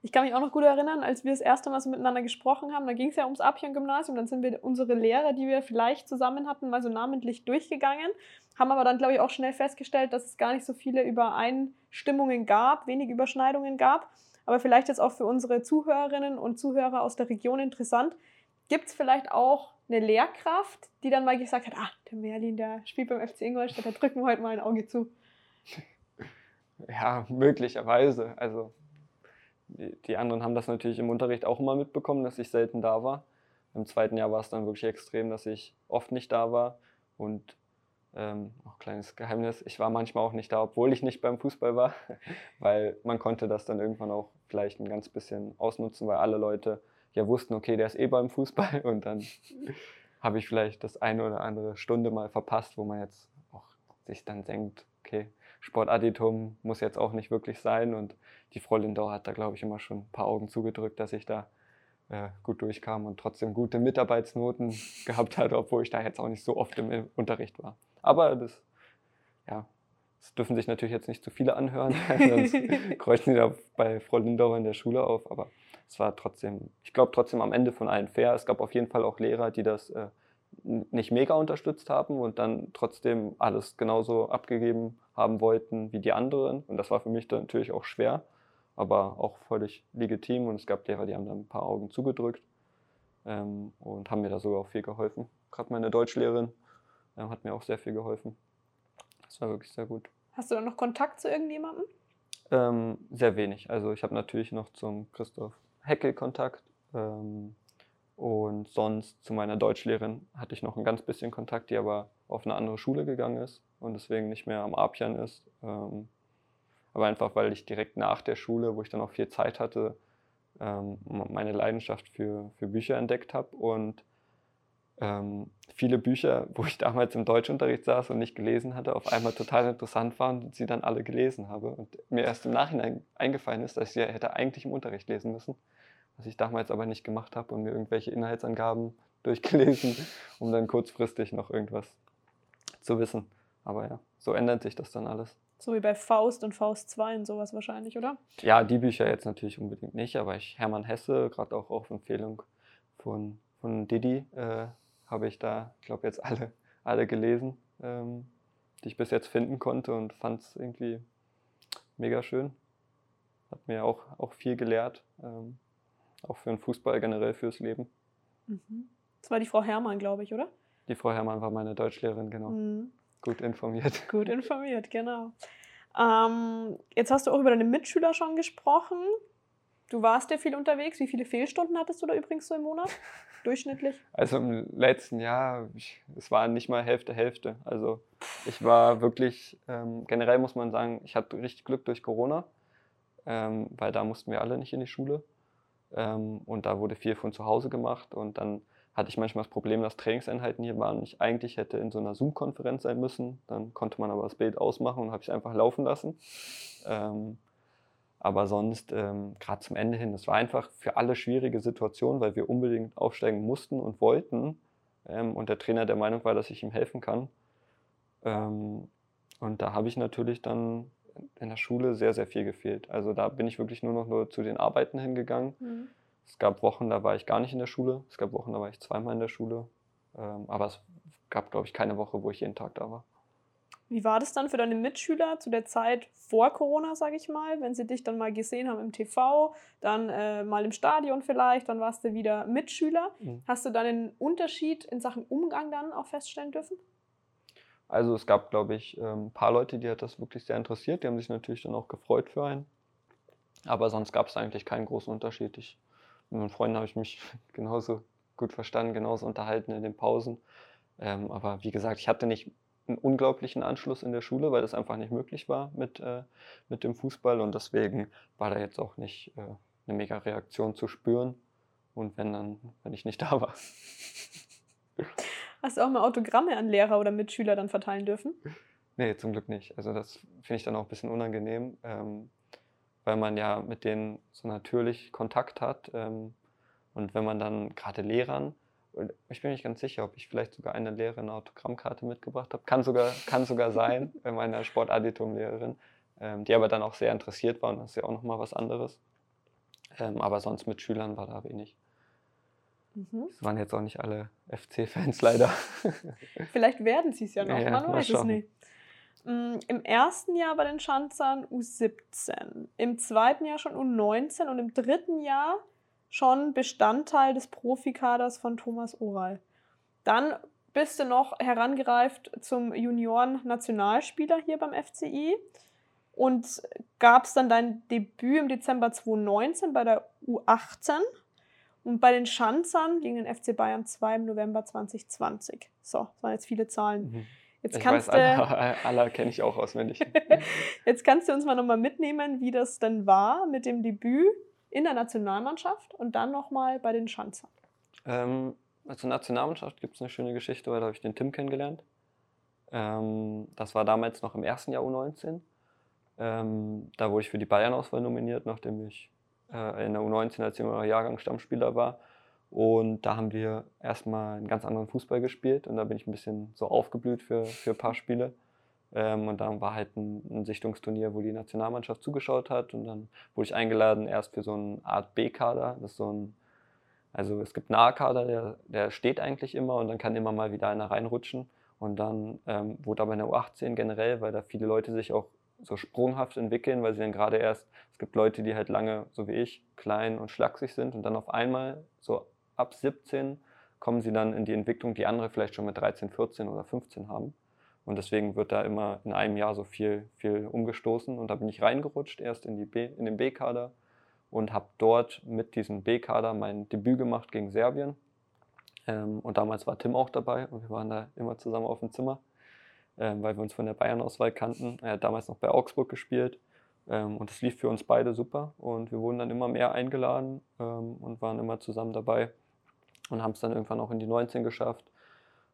Ich kann mich auch noch gut erinnern, als wir das erste Mal so miteinander gesprochen haben, da ging es ja ums Abchen-Gymnasium, dann sind wir unsere Lehrer, die wir vielleicht zusammen hatten, mal so namentlich durchgegangen, haben aber dann, glaube ich, auch schnell festgestellt, dass es gar nicht so viele Übereinstimmungen gab, wenig Überschneidungen gab. Aber vielleicht jetzt auch für unsere Zuhörerinnen und Zuhörer aus der Region interessant. Gibt es vielleicht auch eine Lehrkraft, die dann mal gesagt hat, ah, der Merlin, der spielt beim FC Ingolstadt, da drücken wir heute mal ein Auge zu. <laughs> Ja, möglicherweise. Also die, anderen haben das natürlich im Unterricht auch immer mitbekommen, dass ich selten da war. Im zweiten Jahr war es dann wirklich extrem, dass ich oft nicht da war. Und ähm, auch kleines Geheimnis, ich war manchmal auch nicht da, obwohl ich nicht beim Fußball war, <laughs> weil man konnte das dann irgendwann auch vielleicht ein ganz bisschen ausnutzen, weil alle Leute ja wussten, okay, der ist eh beim Fußball <laughs> und dann habe ich vielleicht das eine oder andere Stunde mal verpasst, wo man jetzt auch sich dann denkt, okay, Sportadditum muss jetzt auch nicht wirklich sein und die Frau Lindau hat da, glaube ich, immer schon ein paar Augen zugedrückt, dass ich da äh, gut durchkam und trotzdem gute Mitarbeitsnoten <laughs> gehabt hatte, obwohl ich da jetzt auch nicht so oft im Unterricht war. Aber das, ja, das dürfen sich natürlich jetzt nicht zu viele anhören, <laughs> sonst <laughs> kreuzen die da bei Frau Lindauer in der Schule auf. Aber es war trotzdem, ich glaube trotzdem am Ende von allen fair. Es gab auf jeden Fall auch Lehrer, die das äh, nicht mega unterstützt haben und dann trotzdem alles genauso abgegeben haben wollten wie die anderen. Und das war für mich dann natürlich auch schwer aber auch völlig legitim. Und es gab Lehrer, die haben dann ein paar Augen zugedrückt ähm, und haben mir da sogar auch viel geholfen. Gerade meine Deutschlehrerin äh, hat mir auch sehr viel geholfen. Das war wirklich sehr gut. Hast du dann noch Kontakt zu irgendjemandem? Ähm, sehr wenig. Also ich habe natürlich noch zum Christoph Heckel Kontakt. Ähm, und sonst zu meiner Deutschlehrerin hatte ich noch ein ganz bisschen Kontakt, die aber auf eine andere Schule gegangen ist und deswegen nicht mehr am Apian ist. Ähm, aber einfach, weil ich direkt nach der Schule, wo ich dann auch viel Zeit hatte, ähm, meine Leidenschaft für, für Bücher entdeckt habe und ähm, viele Bücher, <laughs> wo ich damals im Deutschunterricht saß und nicht gelesen hatte, auf einmal total interessant waren und sie dann alle gelesen habe. Und mir erst im Nachhinein eingefallen ist, dass ich sie hätte eigentlich im Unterricht lesen müssen, was ich damals aber nicht gemacht habe und mir irgendwelche Inhaltsangaben <laughs> durchgelesen, um dann kurzfristig noch irgendwas zu wissen. Aber ja, so ändert sich das dann alles. So wie bei Faust und Faust 2 und sowas wahrscheinlich, oder? Ja, die Bücher jetzt natürlich unbedingt nicht, aber ich, Hermann Hesse, gerade auch auf Empfehlung von, von Didi, äh, habe ich da, ich glaube, jetzt alle, alle gelesen, ähm, die ich bis jetzt finden konnte und fand es irgendwie mega schön. Hat mir auch, auch viel gelehrt, ähm, auch für den Fußball generell fürs Leben. Mhm. Das war die Frau Hermann, glaube ich, oder? Die Frau Hermann war meine Deutschlehrerin, genau. Mhm. Gut informiert. <laughs> Gut informiert, genau. Ähm, jetzt hast du auch über deine Mitschüler schon gesprochen. Du warst ja viel unterwegs. Wie viele Fehlstunden hattest du da übrigens so im Monat? <laughs> Durchschnittlich? Also im letzten Jahr, ich, es war nicht mal Hälfte, Hälfte. Also ich war wirklich, ähm, generell muss man sagen, ich hatte richtig Glück durch Corona, ähm, weil da mussten wir alle nicht in die Schule. Ähm, und da wurde viel von zu Hause gemacht und dann hatte ich manchmal das Problem, dass Trainingseinheiten hier waren. Ich eigentlich hätte in so einer Zoom-Konferenz sein müssen. Dann konnte man aber das Bild ausmachen und habe ich einfach laufen lassen. Ähm, aber sonst, ähm, gerade zum Ende hin, es war einfach für alle schwierige Situation, weil wir unbedingt aufsteigen mussten und wollten. Ähm, und der Trainer der Meinung war, dass ich ihm helfen kann. Ähm, und da habe ich natürlich dann in der Schule sehr, sehr viel gefehlt. Also da bin ich wirklich nur noch nur zu den Arbeiten hingegangen. Mhm es gab Wochen, da war ich gar nicht in der Schule. Es gab Wochen, da war ich zweimal in der Schule. Ähm, aber es gab, glaube ich, keine Woche, wo ich jeden Tag da war. Wie war das dann für deine Mitschüler zu der Zeit vor Corona, sage ich mal, wenn sie dich dann mal gesehen haben im TV, dann äh, mal im Stadion vielleicht, dann warst du wieder Mitschüler. Mhm. Hast du dann einen Unterschied in Sachen Umgang dann auch feststellen dürfen? Also es gab, glaube ich, ähm, ein paar Leute, die hat das wirklich sehr interessiert. Die haben sich natürlich dann auch gefreut für einen. Aber sonst gab es eigentlich keinen großen Unterschied. Ich mit meinen Freunden habe ich mich <laughs> genauso gut verstanden, genauso unterhalten in den Pausen. Ähm, aber wie gesagt, ich hatte nicht einen unglaublichen Anschluss in der Schule, weil das einfach nicht möglich war mit, äh, mit dem Fußball und deswegen war da jetzt auch nicht äh, eine mega Reaktion zu spüren. Und wenn dann, wenn ich nicht <laughs> da war. Hast du auch mal Autogramme an Lehrer oder Mitschüler dann verteilen dürfen? Nee, zum Glück nicht. Also das finde ich dann auch ein bisschen unangenehm. Ähm, weil man ja mit denen so natürlich Kontakt hat. Ähm, und wenn man dann gerade Lehrern, ich bin nicht ganz sicher, ob ich vielleicht sogar eine Lehrerin eine Autogrammkarte mitgebracht habe, kann sogar, kann sogar sein, <laughs> bei meiner Sportadditum-Lehrerin, ähm, die aber dann auch sehr interessiert war und das ist ja auch nochmal was anderes. Ähm, aber sonst mit Schülern war da wenig. Mhm. Das waren jetzt auch nicht alle FC-Fans leider. Vielleicht werden sie es ja noch, ja, man weiß es nicht. Mm, Im ersten Jahr bei den Schanzern U17, im zweiten Jahr schon U19 und im dritten Jahr schon Bestandteil des Profikaders von Thomas Oral. Dann bist du noch herangereift zum Junioren-Nationalspieler hier beim FCI und gab es dann dein Debüt im Dezember 2019 bei der U18 und bei den Schanzern gegen den FC Bayern 2 im November 2020. So, das waren jetzt viele Zahlen. Mhm. Jetzt ich kannst weiß, alle, alle <laughs> kenne ich auch auswendig. <laughs> Jetzt kannst du uns mal nochmal mitnehmen, wie das denn war mit dem Debüt in der Nationalmannschaft und dann nochmal bei den Schanzern. Ähm, zur Nationalmannschaft gibt es eine schöne Geschichte, weil da habe ich den Tim kennengelernt. Ähm, das war damals noch im ersten Jahr U19. Ähm, da wurde ich für die Bayern-Auswahl nominiert, nachdem ich äh, in der U19 als jüngerer Jahrgang Stammspieler war. Und da haben wir erstmal einen ganz anderen Fußball gespielt und da bin ich ein bisschen so aufgeblüht für, für ein paar Spiele. Ähm, und dann war halt ein, ein, Sichtungsturnier, wo die Nationalmannschaft zugeschaut hat und dann wurde ich eingeladen erst für so eine Art B-Kader. Das ist so ein, also es gibt einen A-Kader, der, der steht eigentlich immer und dann kann immer mal wieder einer reinrutschen. Und dann ähm, wurde aber in der U18 generell, weil da viele Leute sich auch so sprunghaft entwickeln, weil sie dann gerade erst, es gibt Leute, die halt lange, so wie ich, klein und schlaksig sind und dann auf einmal so ab 17 kommen sie dann in die Entwicklung, die andere vielleicht schon mit 13, 14 oder 15 haben. Und deswegen wird da immer in einem Jahr so viel, viel umgestoßen. Und da bin ich reingerutscht, erst in, die B, in den B-Kader und habe dort mit diesem B-Kader mein Debüt gemacht gegen Serbien. Ähm, und damals war Tim auch dabei und wir waren da immer zusammen auf dem Zimmer, ähm, weil wir uns von der Bayern-Auswahl kannten. Er hat damals noch bei Augsburg gespielt ähm, und es lief für uns beide super. Und wir wurden dann immer mehr eingeladen ähm, und waren immer zusammen dabei und haben es dann irgendwann auch in die 19 geschafft.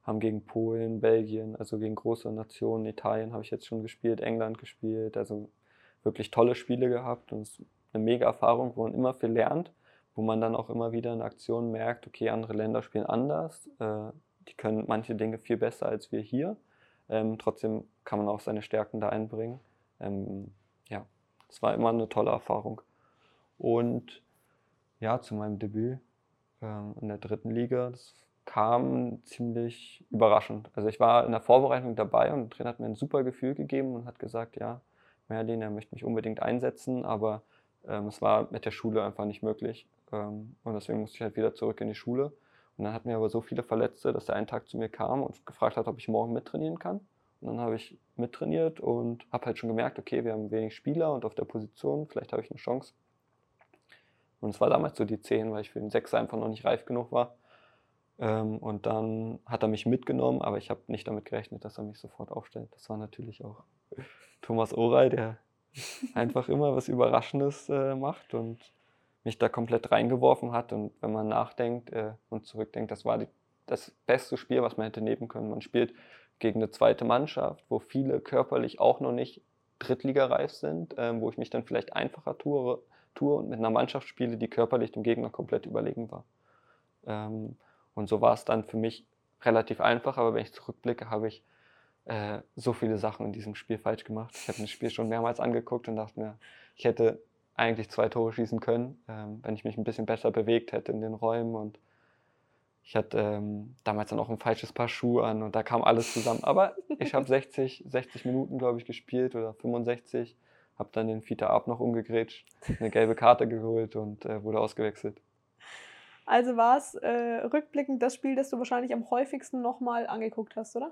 Haben gegen Polen, Belgien, also gegen große Nationen, Italien habe ich jetzt schon gespielt, England gespielt, also wirklich tolle Spiele gehabt und es ist eine mega Erfahrung, wo man immer viel lernt, wo man dann auch immer wieder in Aktionen merkt, okay, andere Länder spielen anders, äh, die können manche Dinge viel besser als wir hier. Ähm, trotzdem kann man auch seine Stärken da einbringen. Ähm, ja, es war immer eine tolle Erfahrung. Und ja, zu meinem Debüt ähm, in der dritten Liga. Das kam ziemlich überraschend. Also ich war in der Vorbereitung dabei und der Trainer hat mir ein super Gefühl gegeben und hat gesagt, ja, Merlin, er möchte mich unbedingt einsetzen, aber ähm, es war mit der Schule einfach nicht möglich. Ähm, und deswegen musste ich halt wieder zurück in die Schule. Und dann hatten wir aber so viele Verletzte, dass er einen Tag zu mir kam und gefragt hat, ob ich morgen mittrainieren kann. Und dann habe ich mittrainiert und habe halt schon gemerkt, okay, wir haben wenig Spieler und auf der Position, vielleicht habe ich eine Chance. Und es war damals so die 10, weil ich für den 6 einfach noch nicht reif genug war. Ähm, und dann hat er mich mitgenommen, aber ich habe nicht damit gerechnet, dass er mich sofort aufstellt. Das war natürlich auch Thomas Oray, der <laughs> einfach immer was Überraschendes äh, macht und mich da komplett reingeworfen hat. Und wenn man nachdenkt äh, und zurückdenkt, das war die, das beste Spiel, was man hätte nehmen können. Man spielt gegen eine zweite Mannschaft, wo viele körperlich auch noch nicht drittligareif sind, äh, wo ich mich dann vielleicht einfacher tue, Tour und mit einer Mannschaft spiele, die körperlich dem Gegner komplett überlegen war. Ähm, und so war es dann für mich relativ einfach, aber wenn ich zurückblicke, habe ich äh, so viele Sachen in diesem Spiel falsch gemacht. Ich habe das Spiel schon mehrmals angeguckt und dachte mir, ich hätte eigentlich zwei Tore schießen können, ähm, wenn ich mich ein bisschen besser bewegt hätte in den Räumen. Und ich hatte ähm, damals dann auch ein falsches Paar Schuhe an und da kam alles zusammen. Aber ich habe 60, 60 Minuten, glaube ich, gespielt oder 65 habe dann den Fita Ab noch umgegrätscht, eine gelbe Karte geholt und äh, wurde ausgewechselt. Also war es äh, rückblickend das Spiel, das du wahrscheinlich am häufigsten nochmal angeguckt hast, oder?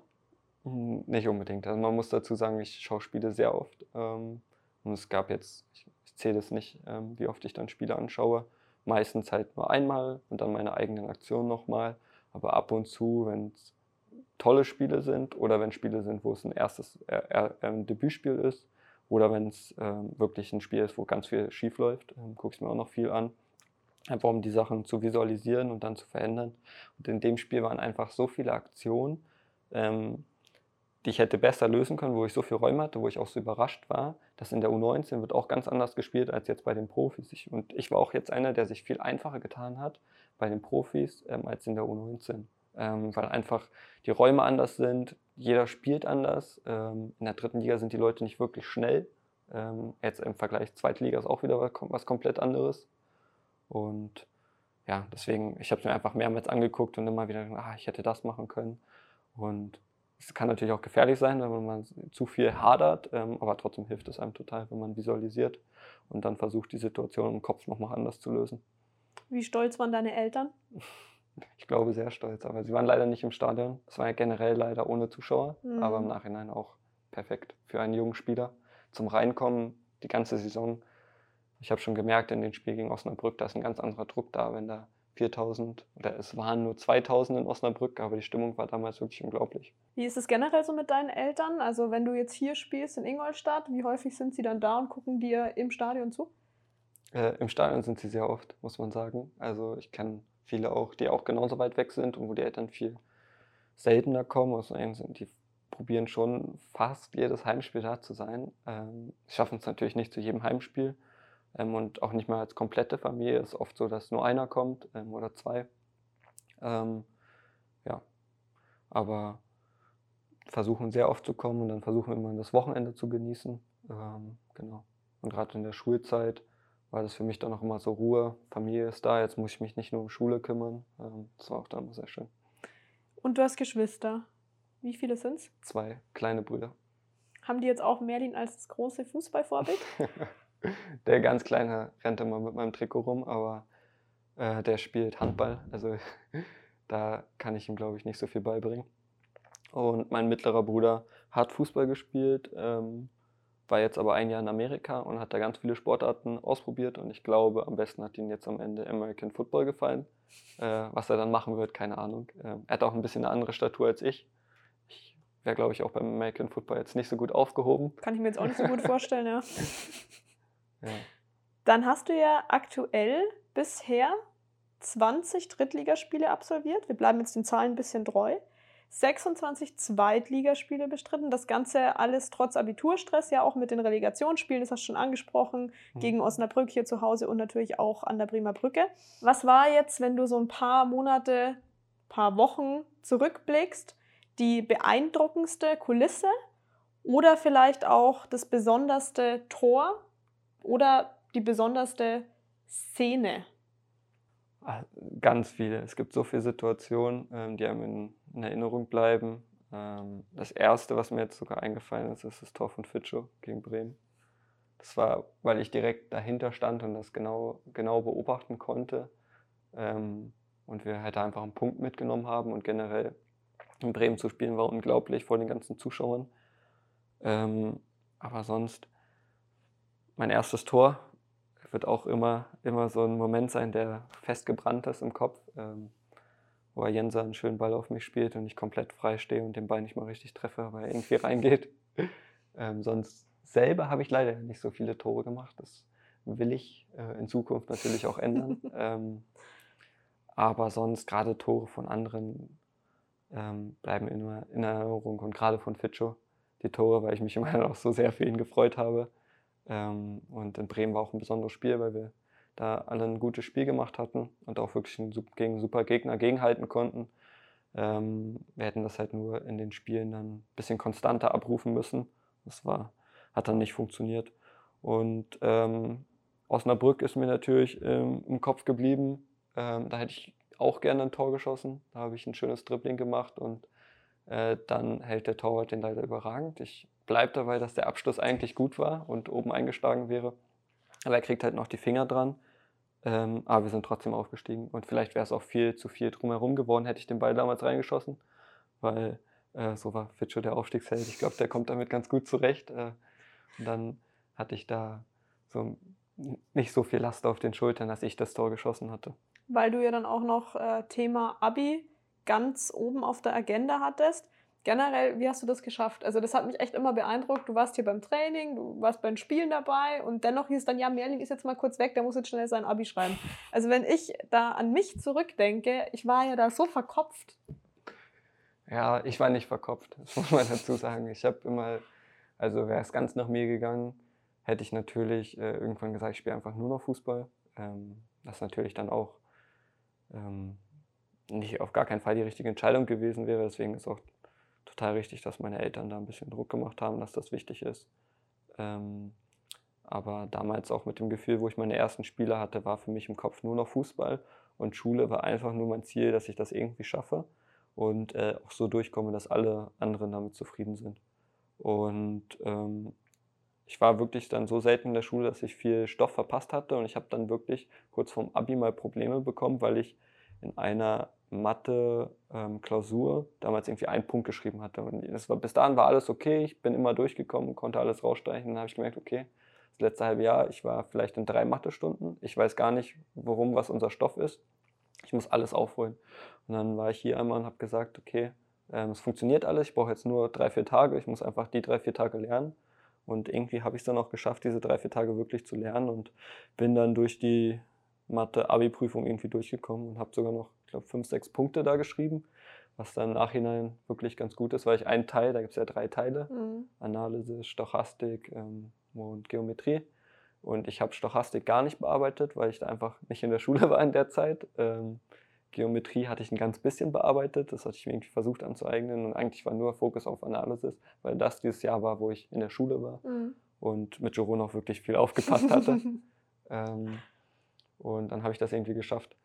Hm, nicht unbedingt. Also man muss dazu sagen, ich schaue Spiele sehr oft. Ähm, und es gab jetzt, ich, ich zähle es nicht, ähm, wie oft ich dann Spiele anschaue. Meistens halt nur einmal und dann meine eigenen Aktionen nochmal. Aber ab und zu, wenn es tolle Spiele sind oder wenn Spiele sind, wo es ein erstes äh, äh, Debütspiel ist, oder wenn es ähm, wirklich ein Spiel ist, wo ganz viel schief läuft, ähm, gucke ich mir auch noch viel an. Einfach um die Sachen zu visualisieren und dann zu verändern. Und in dem Spiel waren einfach so viele Aktionen, ähm, die ich hätte besser lösen können, wo ich so viel Räume hatte, wo ich auch so überrascht war, dass in der U19 wird auch ganz anders gespielt als jetzt bei den Profis. Ich, und ich war auch jetzt einer, der sich viel einfacher getan hat bei den Profis ähm, als in der U19 ähm, weil einfach die Räume anders sind, jeder spielt anders. Ähm, in der dritten Liga sind die Leute nicht wirklich schnell. Ähm, jetzt im Vergleich zweite Liga ist auch wieder was komplett anderes. Und ja, deswegen, ich habe es mir einfach mehrmals angeguckt und immer wieder gedacht, ah, ich hätte das machen können. Und es kann natürlich auch gefährlich sein, wenn man zu viel hadert, ähm, aber trotzdem hilft es einem total, wenn man visualisiert und dann versucht, die Situation im Kopf nochmal anders zu lösen. Wie stolz waren deine Eltern? <laughs> ich glaube, sehr stolz. Aber sie waren leider nicht im Stadion. Es war ja generell leider ohne Zuschauer, Mhm. aber im Nachhinein auch perfekt für einen jungen Spieler. Zum Reinkommen die ganze Saison. Ich habe schon gemerkt, in den Spiel gegen Osnabrück, da ist ein ganz anderer Druck da, wenn da 4000 oder es waren nur 2000 in Osnabrück, aber die Stimmung war damals wirklich unglaublich. Wie ist es generell so mit deinen Eltern? Also wenn du jetzt hier spielst in Ingolstadt, wie häufig sind sie dann da und gucken dir im Stadion zu? Äh, Im Stadion sind sie sehr oft, muss man sagen. Also ich kenne viele auch, die auch genauso weit weg sind und wo die Eltern viel seltener kommen. Also die probieren schon fast jedes Heimspiel da zu sein. Ähm, schaffen es natürlich nicht zu jedem Heimspiel ähm, und auch nicht mal als komplette Familie. Es ist oft so, dass nur einer kommt ähm, oder zwei. Ähm, ja, aber versuchen sehr oft zu kommen und dann versuchen wir immer das Wochenende zu genießen. Ähm, genau. Und gerade in der Schulzeit war das für mich dann auch immer so Ruhe. Familie ist da, jetzt muss ich mich nicht nur um Schule kümmern. Ähm, das war auch dann immer sehr schön. Und du hast Geschwister. Wie viele sind's? Zwei kleine Brüder. Haben die jetzt auch Merlin als das große Fußballvorbild? <laughs> der ganz Kleine rennt immer mit meinem Trikot rum, aber äh, der spielt Handball. Also <laughs> da kann ich ihm, glaube ich, nicht so viel beibringen. Und mein mittlerer Bruder hat Fußball gespielt, ähm, war jetzt aber ein Jahr in Amerika und hat da ganz viele Sportarten ausprobiert. Und ich glaube, am besten hat ihm jetzt am Ende American Football gefallen. Äh, was er dann machen wird, keine Ahnung. Ähm, er hat auch ein bisschen eine andere Statur als ich. Ich wäre, glaube ich, auch beim American Football jetzt nicht so gut aufgehoben. Kann ich mir jetzt auch nicht so gut vorstellen, ja. <laughs> Ja. Dann hast du ja aktuell bisher 20 Drittligaspiele absolviert. Wir bleiben jetzt den Zahlen ein bisschen treu. 26 Zweitligaspiele bestritten. Das Ganze alles trotz Abiturstress, ja auch mit den Relegationsspielen, das hast du schon angesprochen, Mhm. gegen Osnabrück hier zu Hause und natürlich auch an der Bremer Brücke. Was war jetzt, wenn du so ein paar Monate, paar Wochen zurückblickst, die beeindruckendste Kulisse oder vielleicht auch das besonderste Tor oder die besonderste Szene? Ah, Ganz viele. Es gibt so viele Situationen, ähm, die einem in, in Erinnerung bleiben. Ähm, das erste, was mir jetzt sogar eingefallen ist, ist das Tor von Fitschow gegen Bremen. Das war, weil ich direkt dahinter stand und das genau, genau beobachten konnte. Ähm, und wir halt einfach einen Punkt mitgenommen haben und generell in Bremen zu spielen war unglaublich vor den ganzen Zuschauern. Ähm, aber sonst, mein erstes Tor wird auch immer, immer so ein Moment sein, der festgebrannt ist im Kopf, wo Jensa einen schönen Ball auf mich spielt und ich komplett frei stehe und den Ball nicht mal richtig treffe, weil er irgendwie reingeht. <laughs> Ähm, sonst selber habe ich leider nicht so viele Tore gemacht. Das will ich äh, in Zukunft natürlich auch ändern. <laughs> ähm, aber sonst gerade Tore von anderen ähm, bleiben immer in Erinnerung und gerade von Fitschow die Tore, weil ich mich immer noch so sehr für ihn gefreut habe. Ähm, und in Bremen war auch ein besonderes Spiel, weil wir da alle ein gutes Spiel gemacht hatten und auch wirklich gegen super Gegner gegenhalten konnten. Ähm, wir hätten das halt nur in den Spielen dann ein bisschen konstanter abrufen müssen. Das war, hat dann nicht funktioniert. Und ähm, Osnabrück ist mir natürlich ähm, im Kopf geblieben. Ähm, da hätte ich auch gerne ein Tor geschossen. Da habe ich ein schönes Dribbling gemacht und äh, dann hält der Torwart den leider überragend. Ich bleibe dabei, dass der Abschluss eigentlich gut war und oben eingeschlagen wäre. Aber er kriegt halt noch die Finger dran. Ähm, aber wir sind trotzdem aufgestiegen. Und vielleicht wäre es auch viel zu viel drumherum geworden, hätte ich den Ball damals reingeschossen. Weil äh, so war Fitschow der Aufstiegsheld. Ich glaube, der kommt damit ganz gut zurecht. Äh, und dann hatte ich da so nicht so viel Last auf den Schultern, dass ich das Tor geschossen hatte. Weil du ja dann auch noch äh, Thema Abi ganz oben auf der Agenda hattest. Generell, wie hast du das geschafft? Also das hat mich echt immer beeindruckt. Du warst hier beim Training, du warst beim Spielen dabei und dennoch hieß dann, ja, Merlin ist jetzt mal kurz weg, der muss jetzt schnell sein Abi schreiben. Also wenn ich da an mich zurückdenke, ich war ja da so verkopft. Ja, ich war nicht verkopft, das <laughs> muss man dazu sagen. Ich habe immer, also wäre es ganz nach mir gegangen, hätte ich natürlich äh, irgendwann gesagt, ich spiele einfach nur noch Fußball. Ähm, das natürlich dann auch ähm, nicht auf gar keinen Fall die richtige Entscheidung gewesen wäre. Deswegen ist auch total richtig, dass meine Eltern da ein bisschen Druck gemacht haben, dass das wichtig ist. Ähm, aber damals auch mit dem Gefühl, wo ich meine ersten Spiele hatte, war für mich im Kopf nur noch Fußball und Schule war einfach nur mein Ziel, dass ich das irgendwie schaffe und äh, auch so durchkomme, dass alle anderen damit zufrieden sind. Und ähm, ich war wirklich dann so selten in der Schule, dass ich viel Stoff verpasst hatte und ich habe dann wirklich kurz vorm Abi mal Probleme bekommen, weil ich in einer Mathe-Klausur ähm, damals irgendwie einen Punkt geschrieben hatte. Und war, bis dahin war alles okay, ich bin immer durchgekommen, konnte alles rausstreichen. Dann habe ich gemerkt, okay, das letzte halbe Jahr, ich war vielleicht in drei Mathestunden. Ich weiß gar nicht, worum, was unser Stoff ist. Ich muss alles aufholen. Und dann war ich hier einmal und habe gesagt, okay, ähm, es funktioniert alles, ich brauche jetzt nur drei, vier Tage, ich muss einfach die drei, vier Tage lernen. Und irgendwie habe ich es dann auch geschafft, diese drei, vier Tage wirklich zu lernen und bin dann durch die Mathe-Abi-Prüfung irgendwie durchgekommen und habe sogar noch, glaube, fünf, sechs Punkte da geschrieben, was dann im Nachhinein wirklich ganz gut ist, weil ich einen Teil, da gibt es ja drei Teile, mhm. Analyse, Stochastik ähm, und Geometrie. Und ich habe Stochastik gar nicht bearbeitet, weil ich da einfach nicht in der <laughs> Schule war in der Zeit. Ähm, Geometrie hatte ich ein ganz bisschen bearbeitet, das hatte ich mir irgendwie versucht anzueignen und eigentlich war nur Fokus auf Analysis, weil das dieses Jahr war, wo ich in der Schule war mhm. und mit Jerome auch wirklich viel aufgepasst hatte. <laughs> ähm, und dann habe ich das irgendwie geschafft.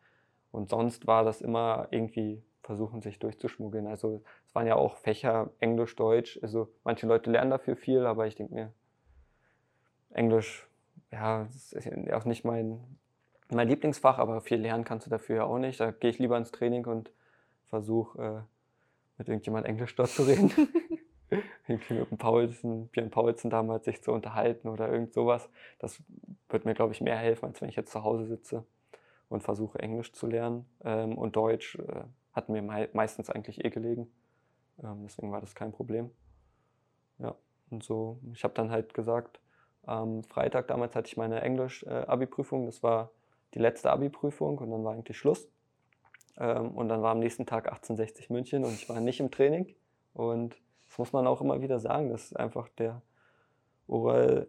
Und sonst war das immer irgendwie versuchen, sich durchzuschmuggeln. Also es waren ja auch Fächer, Englisch, Deutsch. Also manche Leute lernen dafür viel, aber ich denke mir, Englisch, ja, das ist auch nicht mein, mein Lieblingsfach, aber viel lernen kannst du dafür ja auch nicht. Da gehe ich lieber ins Training und versuche äh, mit irgendjemand Englisch dort zu reden. <laughs> irgendwie mit dem Paulsen, Björn Paulsen damals sich zu unterhalten oder irgend sowas. Das wird mir, glaube ich, mehr helfen, als wenn ich jetzt zu Hause sitze und versuche Englisch zu lernen. Ähm, und Deutsch äh, hat mir mei meistens eigentlich eh gelegen. Ähm, deswegen war das kein Problem. Ja, und so, ich habe dann halt gesagt, am Freitag damals hatte ich meine Englisch-Abi-Prüfung. das war die letzte Abi-Prüfung und dann war eigentlich Schluss. Ähm, und dann war am nächsten Tag 1860 München und ich war nicht im Training. Und das muss man auch immer wieder sagen, dass einfach der Oral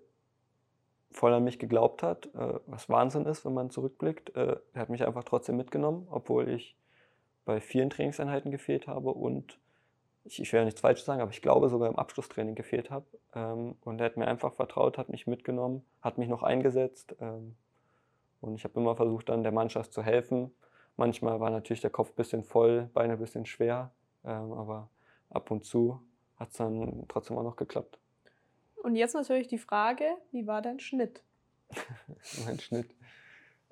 voll an mich geglaubt hat, äh, was Wahnsinn ist, wenn man zurückblickt. Äh, er hat mich einfach trotzdem mitgenommen, obwohl ich bei vielen Trainingseinheiten gefehlt habe und ich, ich will ja nichts falsch sagen, aber ich glaube sogar im Abschlusstraining gefehlt habe. Ähm, und er hat mir einfach vertraut, hat mich mitgenommen, hat mich noch eingesetzt. Ähm, und ich habe immer versucht, dann der Mannschaft zu helfen. Manchmal war natürlich der Kopf ein bisschen voll, Beine ein bisschen schwer, ähm, aber ab und zu hat es dann trotzdem auch noch geklappt. Und jetzt natürlich die Frage, wie war dein Schnitt? <laughs> mein Schnitt.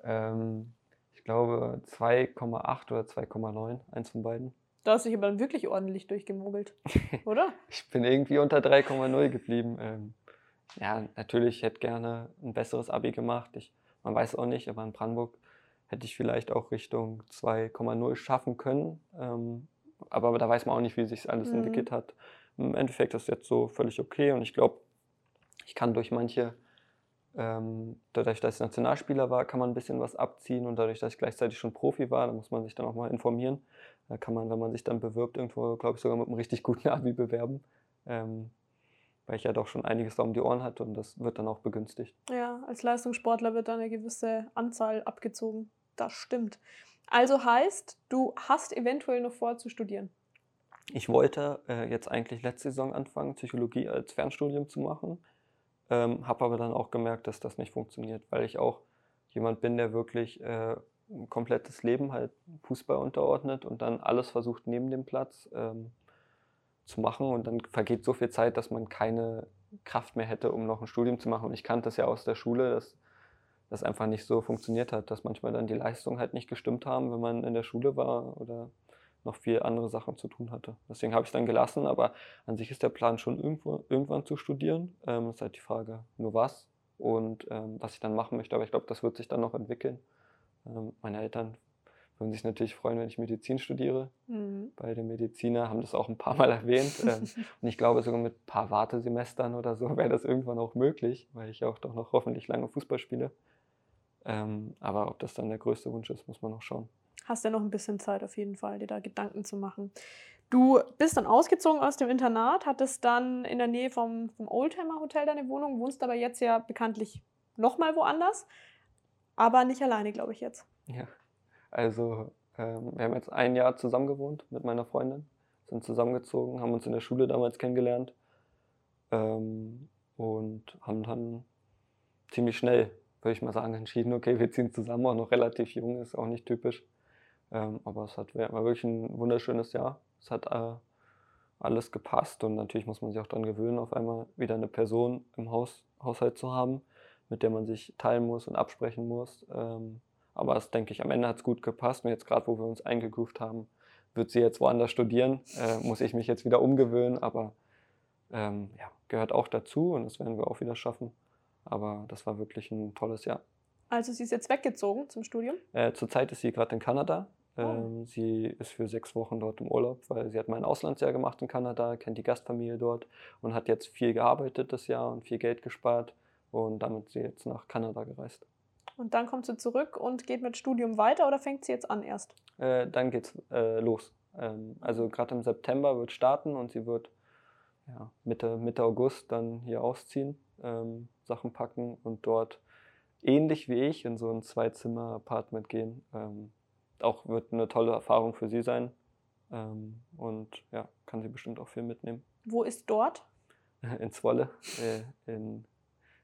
Ähm, ich glaube 2,8 oder 2,9, eins von beiden. Da hast du dich aber dann wirklich ordentlich durchgemogelt, <laughs> oder? ich bin irgendwie unter 3,0 geblieben. Ähm, ja, natürlich hätte gerne ein besseres Abi gemacht. Ich, man weiß auch nicht, aber in Brandenburg hätte ich vielleicht auch Richtung 2,0 schaffen können. Ähm, aber da weiß man auch nicht, wie sich alles mhm. entwickelt hat. Im Endeffekt ist es jetzt so völlig okay und ich glaube, ich kann durch manche, ähm, dadurch, dass ich Nationalspieler war, kann man ein bisschen was abziehen und dadurch, dass ich gleichzeitig schon Profi war, da muss man sich dann auch mal informieren. Da kann man, wenn man sich dann bewirbt, irgendwo, glaube ich, sogar mit einem richtig guten <laughs> Abi bewerben. Ähm, weil ich ja doch schon einiges da um die Ohren hatte und das wird dann auch begünstigt. Ja, als Leistungssportler wird dann eine gewisse Anzahl abgezogen. Das stimmt. Also heißt, du hast eventuell noch vor zu studieren. Ich wollte äh, jetzt eigentlich letzte Saison anfangen, Psychologie als Fernstudium zu machen, ähm, habe aber dann auch gemerkt, dass das nicht funktioniert, weil ich auch jemand bin, der wirklich äh, ein komplettes Leben halt Fußball unterordnet und dann alles versucht neben dem Platz ähm, zu machen und dann vergeht so viel Zeit, dass man keine Kraft mehr hätte, um noch ein Studium zu machen. Und ich kannte das ja aus der Schule, dass das einfach nicht so funktioniert hat, dass manchmal dann die Leistungen halt nicht gestimmt haben, wenn man in der Schule war oder noch viel andere Sachen zu tun hatte. Deswegen habe ich es dann gelassen, aber an sich ist der Plan schon irgendwo, irgendwann zu studieren. Ähm, ist halt die Frage, nur was und ähm, was ich dann machen möchte. Aber ich glaube, das wird sich dann noch entwickeln. Ähm, meine Eltern würden sich natürlich freuen, wenn ich Medizin studiere. Mhm. Beide Mediziner haben das auch ein paar Mal erwähnt. Ähm, <laughs> und ich glaube, sogar mit ein paar Wartesemestern oder so wäre das irgendwann auch möglich, weil ich auch doch noch hoffentlich lange Fußball spiele. Ähm, aber ob das dann der größte Wunsch ist, muss man noch schauen hast ja noch ein bisschen Zeit auf jeden Fall, dir da Gedanken zu machen. Du bist dann ausgezogen aus dem Internat, hattest dann in der Nähe vom, vom Oldtimer Hotel deine Wohnung, wohnst aber jetzt ja bekanntlich nochmal woanders, aber nicht alleine, glaube ich jetzt. Ja, also ähm, wir haben jetzt ein Jahr zusammen gewohnt mit meiner Freundin, sind zusammengezogen, haben uns in der Schule damals kennengelernt ähm, und haben dann ziemlich schnell, würde ich mal sagen, entschieden, okay, wir ziehen zusammen, auch noch relativ jung, ist auch nicht typisch. Ähm, aber es hat, war wirklich ein wunderschönes Jahr. Es hat äh, alles gepasst und natürlich muss man sich auch daran gewöhnen, auf einmal wieder eine Person im Haus, Haushalt zu haben, mit der man sich teilen muss und absprechen muss. Ähm, aber das denke ich, am Ende hat es gut gepasst und jetzt gerade, wo wir uns eingegroovt haben, wird sie jetzt woanders studieren, äh, muss ich mich jetzt wieder umgewöhnen, aber ähm, ja, gehört auch dazu und das werden wir auch wieder schaffen. Aber das war wirklich ein tolles Jahr. Also sie ist jetzt weggezogen zum Studium? Äh, zurzeit ist sie gerade in Kanada. Oh. Ähm, Sie ist für sechs Wochen dort im Urlaub, weil sie hat mal ein Auslandsjahr gemacht in Kanada, kennt die Gastfamilie dort und hat jetzt viel gearbeitet das Jahr und viel Geld gespart und damit sie jetzt nach Kanada gereist. Und dann kommt sie zurück und geht mit Studium weiter oder fängt sie jetzt an erst? Äh, dann geht's äh, los. Ähm, also gerade im September wird starten und sie wird ja, Mitte, Mitte August dann hier ausziehen, ähm, Sachen packen und dort ähnlich wie ich in so ein Zwei-Zimmer-Apartment gehen. Ähm, auch wird eine tolle Erfahrung für sie sein ähm, und ja, kann sie bestimmt auch viel mitnehmen. Wo ist dort? <laughs> In Zwolle, äh, in,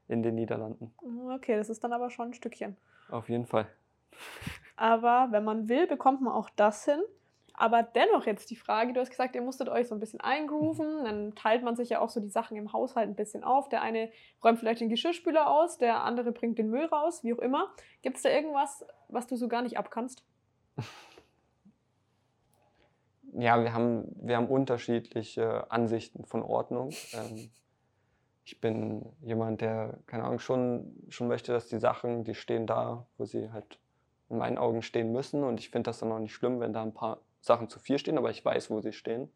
in den Niederlanden. Okay, das ist dann aber schon ein Stückchen. Auf jeden Fall. <laughs> Aber wenn man will, bekommt man auch das hin. Aber dennoch jetzt die Frage, du hast gesagt, ihr musstet euch so ein bisschen eingrooven, dann teilt man sich ja auch so die Sachen im Haushalt ein bisschen auf. Der eine räumt vielleicht den Geschirrspüler aus, der andere bringt den Müll raus, wie auch immer. Gibt es da irgendwas, was du so gar nicht abkannst? Ja, wir haben, wir haben unterschiedliche Ansichten von Ordnung. Ähm, ich bin jemand, der, keine Ahnung, schon, schon möchte, dass die Sachen, die stehen da, wo sie halt in meinen Augen stehen müssen. Und ich finde das dann auch nicht schlimm, wenn da ein paar Sachen zu viel stehen, aber ich weiß, wo sie stehen.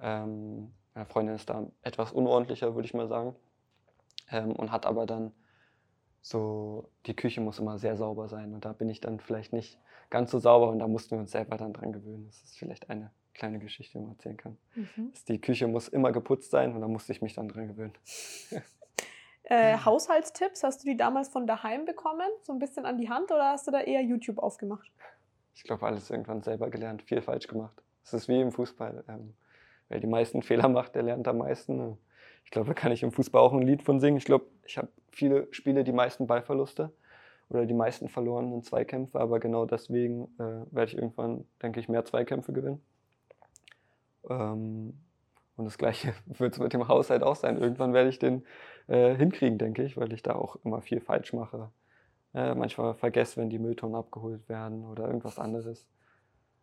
Ähm, meine Freundin ist da etwas unordentlicher, würde ich mal sagen. Ähm, und hat aber dann so, die Küche muss immer sehr sauber sein. Und da bin ich dann vielleicht nicht ganz so sauber und da mussten wir uns selber dann dran gewöhnen. Das ist vielleicht eine kleine Geschichte, die man erzählen kann. Dass Die Küche muss immer geputzt sein und da musste ich mich dann dran gewöhnen. <laughs> Äh, Haushaltstipps, hast du die damals von daheim bekommen? So ein bisschen an die Hand oder hast du da eher YouTube aufgemacht? Ich glaube, alles irgendwann selber gelernt, viel falsch gemacht. Es ist wie im Fußball. Ähm, wer die meisten Fehler macht, der lernt am meisten. Ich glaube, da kann ich im Fußball auch ein Lied von singen. Ich glaube, ich habe viele Spiele die meisten Ballverluste oder die meisten verlorenen Zweikämpfe, aber genau deswegen äh, werde ich irgendwann, denke ich, mehr Zweikämpfe gewinnen. Ähm, und das Gleiche <laughs> wird es mit dem Haushalt auch sein. Irgendwann werde ich den äh, hinkriegen, denke ich, weil ich da auch immer viel falsch mache. Äh, manchmal vergesse, wenn die Mülltonnen abgeholt werden oder irgendwas anderes.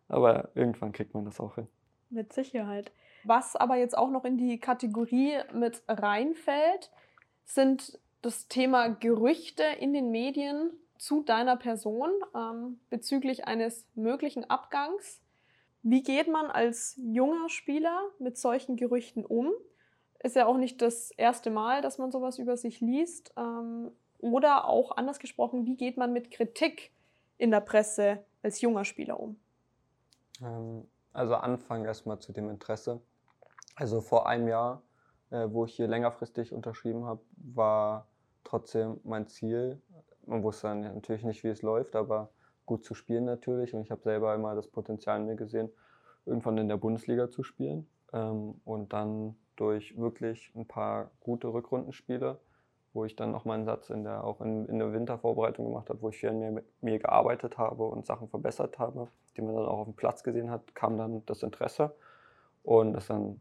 Aber irgendwann kriegt man das auch hin. Mit Sicherheit. Was aber jetzt auch noch in die Kategorie mit reinfällt, sind das Thema Gerüchte in den Medien zu deiner Person ähm, bezüglich eines möglichen Abgangs. Wie geht man als junger Spieler mit solchen Gerüchten um? Ist ja auch nicht das erste Mal, dass man sowas über sich liest. Ähm, oder auch anders gesprochen, wie geht man mit Kritik in der Presse als junger Spieler um? Ähm, also Anfang erstmal zu dem Interesse. Also vor einem Jahr, äh, wo ich hier längerfristig unterschrieben habe, war trotzdem mein Ziel. Man wusste dann natürlich nicht, wie es läuft, aber gut zu spielen natürlich. Und ich habe selber immer das Potenzial in mir gesehen, irgendwann in der Bundesliga zu spielen. Ähm, und dann durch wirklich ein paar gute Rückrundenspiele, wo ich dann noch meinen Satz in der, auch in, in der Wintervorbereitung gemacht habe, wo ich viel an mir, mir gearbeitet habe und Sachen verbessert habe, die man dann auch auf dem Platz gesehen hat, kam dann das Interesse. Und das dann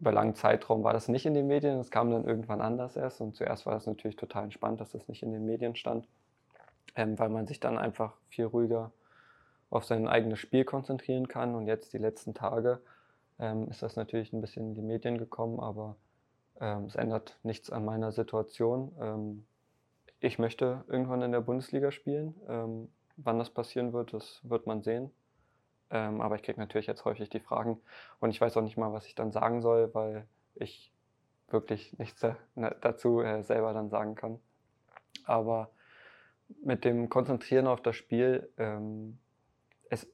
über langen Zeitraum war das nicht in den Medien, es kam dann irgendwann anders erst. Und zuerst war das natürlich total entspannt, dass das nicht in den Medien stand, ähm, weil man sich dann einfach viel ruhiger auf sein eigenes Spiel konzentrieren kann. Und jetzt die letzten Tage ähm, ist das natürlich ein bisschen in die Medien gekommen, aber ähm, es ändert nichts an meiner Situation. Ähm, ich möchte irgendwann in der Bundesliga spielen. Ähm, wann das passieren wird, das wird man sehen. Ähm, aber ich kriege natürlich jetzt häufig die Fragen und ich weiß auch nicht mal, was ich dann sagen soll, weil ich wirklich nichts da, ne, dazu äh, selber dann sagen kann. Aber mit dem Konzentrieren auf das Spiel, ähm, es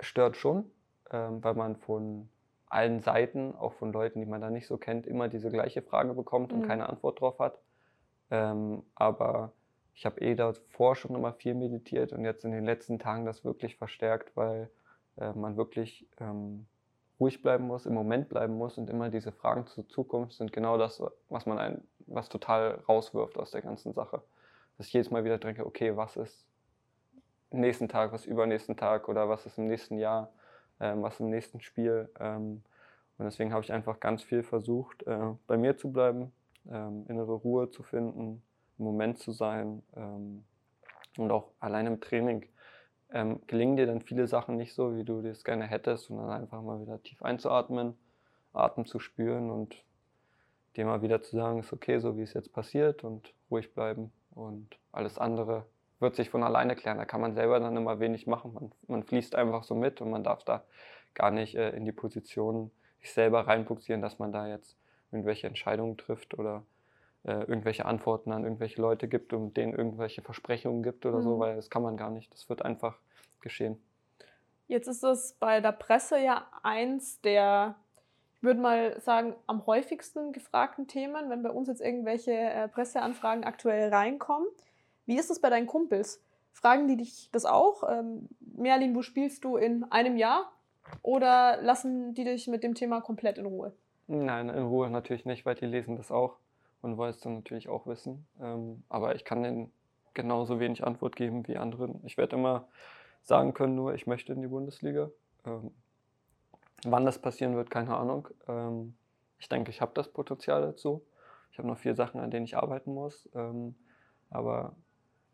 stört schon, ähm, weil man von allen Seiten, auch von Leuten, die man da nicht so kennt, immer diese gleiche Frage bekommt und Mhm. keine Antwort drauf hat. Ähm, aber ich habe eh davor schon immer viel meditiert und jetzt in den letzten Tagen das wirklich verstärkt, weil äh, man wirklich ähm, ruhig bleiben muss, im Moment bleiben muss und immer diese Fragen zur Zukunft sind genau das, was man ein, was total rauswirft aus der ganzen Sache. Dass ich jedes Mal wieder denke, okay, was ist nächsten Tag, was übernächsten Tag oder was ist im nächsten Jahr, ähm, was im nächsten Spiel. Ähm, und deswegen habe ich einfach ganz viel versucht, äh, bei mir zu bleiben, ähm, innere Ruhe zu finden, im Moment zu sein. Ähm, Und auch allein im Training ähm, gelingen dir dann viele Sachen nicht so, wie du das gerne hättest, sondern einfach mal wieder tief einzuatmen, Atem zu spüren und dir mal wieder zu sagen, ist okay, so wie es jetzt passiert und ruhig bleiben und alles andere wird sich von alleine klären. Da kann man selber dann immer wenig machen. Man, man fließt einfach so mit und man darf da gar nicht äh, in die Position sich selber reinbuxieren, dass man da jetzt irgendwelche Entscheidungen trifft oder äh, irgendwelche Antworten an irgendwelche Leute gibt und denen irgendwelche Versprechungen gibt oder mhm. so, weil das kann man gar nicht. Das wird einfach geschehen. Jetzt ist es bei der Presse ja eins der, ich würde mal sagen, am häufigsten gefragten Themen, wenn bei uns jetzt irgendwelche äh, Presseanfragen aktuell reinkommen. Wie ist es bei deinen Kumpels? Fragen die dich das auch? Ähm, Merlin, wo spielst du in einem Jahr? Oder lassen die dich mit dem Thema komplett in Ruhe? Nein, in Ruhe natürlich nicht, weil die lesen das auch und wollen es dann natürlich auch wissen. Ähm, aber ich kann denen genauso wenig Antwort geben wie anderen. Ich werde immer sagen können, nur ich möchte in die Bundesliga. Ähm, wann das passieren wird, keine Ahnung. Ähm, ich denke, ich habe das Potenzial dazu. Ich habe noch vier Sachen, an denen ich arbeiten muss. Ähm, aber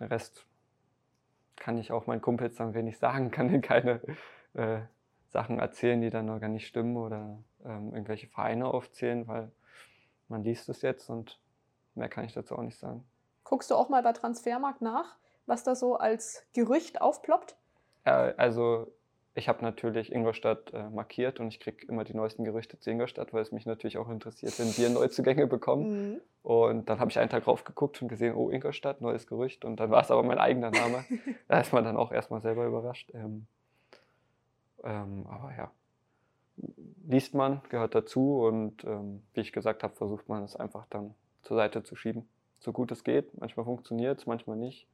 den Rest kann ich auch meinen Kumpels dann wenig sagen, kann denen keine äh, Sachen erzählen, die dann noch gar nicht stimmen oder ähm, irgendwelche Vereine aufzählen, weil man liest es jetzt und mehr kann ich dazu auch nicht sagen. Guckst du auch mal bei Transfermarkt nach, was da so als Gerücht aufploppt? Äh, also ich habe natürlich Ingolstadt äh, markiert und ich kriege immer die neuesten Gerüchte zu Ingolstadt, weil es mich natürlich auch interessiert, wenn wir <laughs> Neuzugänge bekommen. Mhm. Und dann habe ich einen Tag drauf geguckt und gesehen, oh, Ingolstadt, neues Gerücht. Und dann war es aber mein eigener Name. <laughs> da ist man dann auch erstmal selber überrascht. Ähm, ähm, aber ja, liest man, gehört dazu und ähm, wie ich gesagt habe, versucht man es einfach dann zur Seite zu schieben. So gut es geht. Manchmal funktioniert es, manchmal nicht.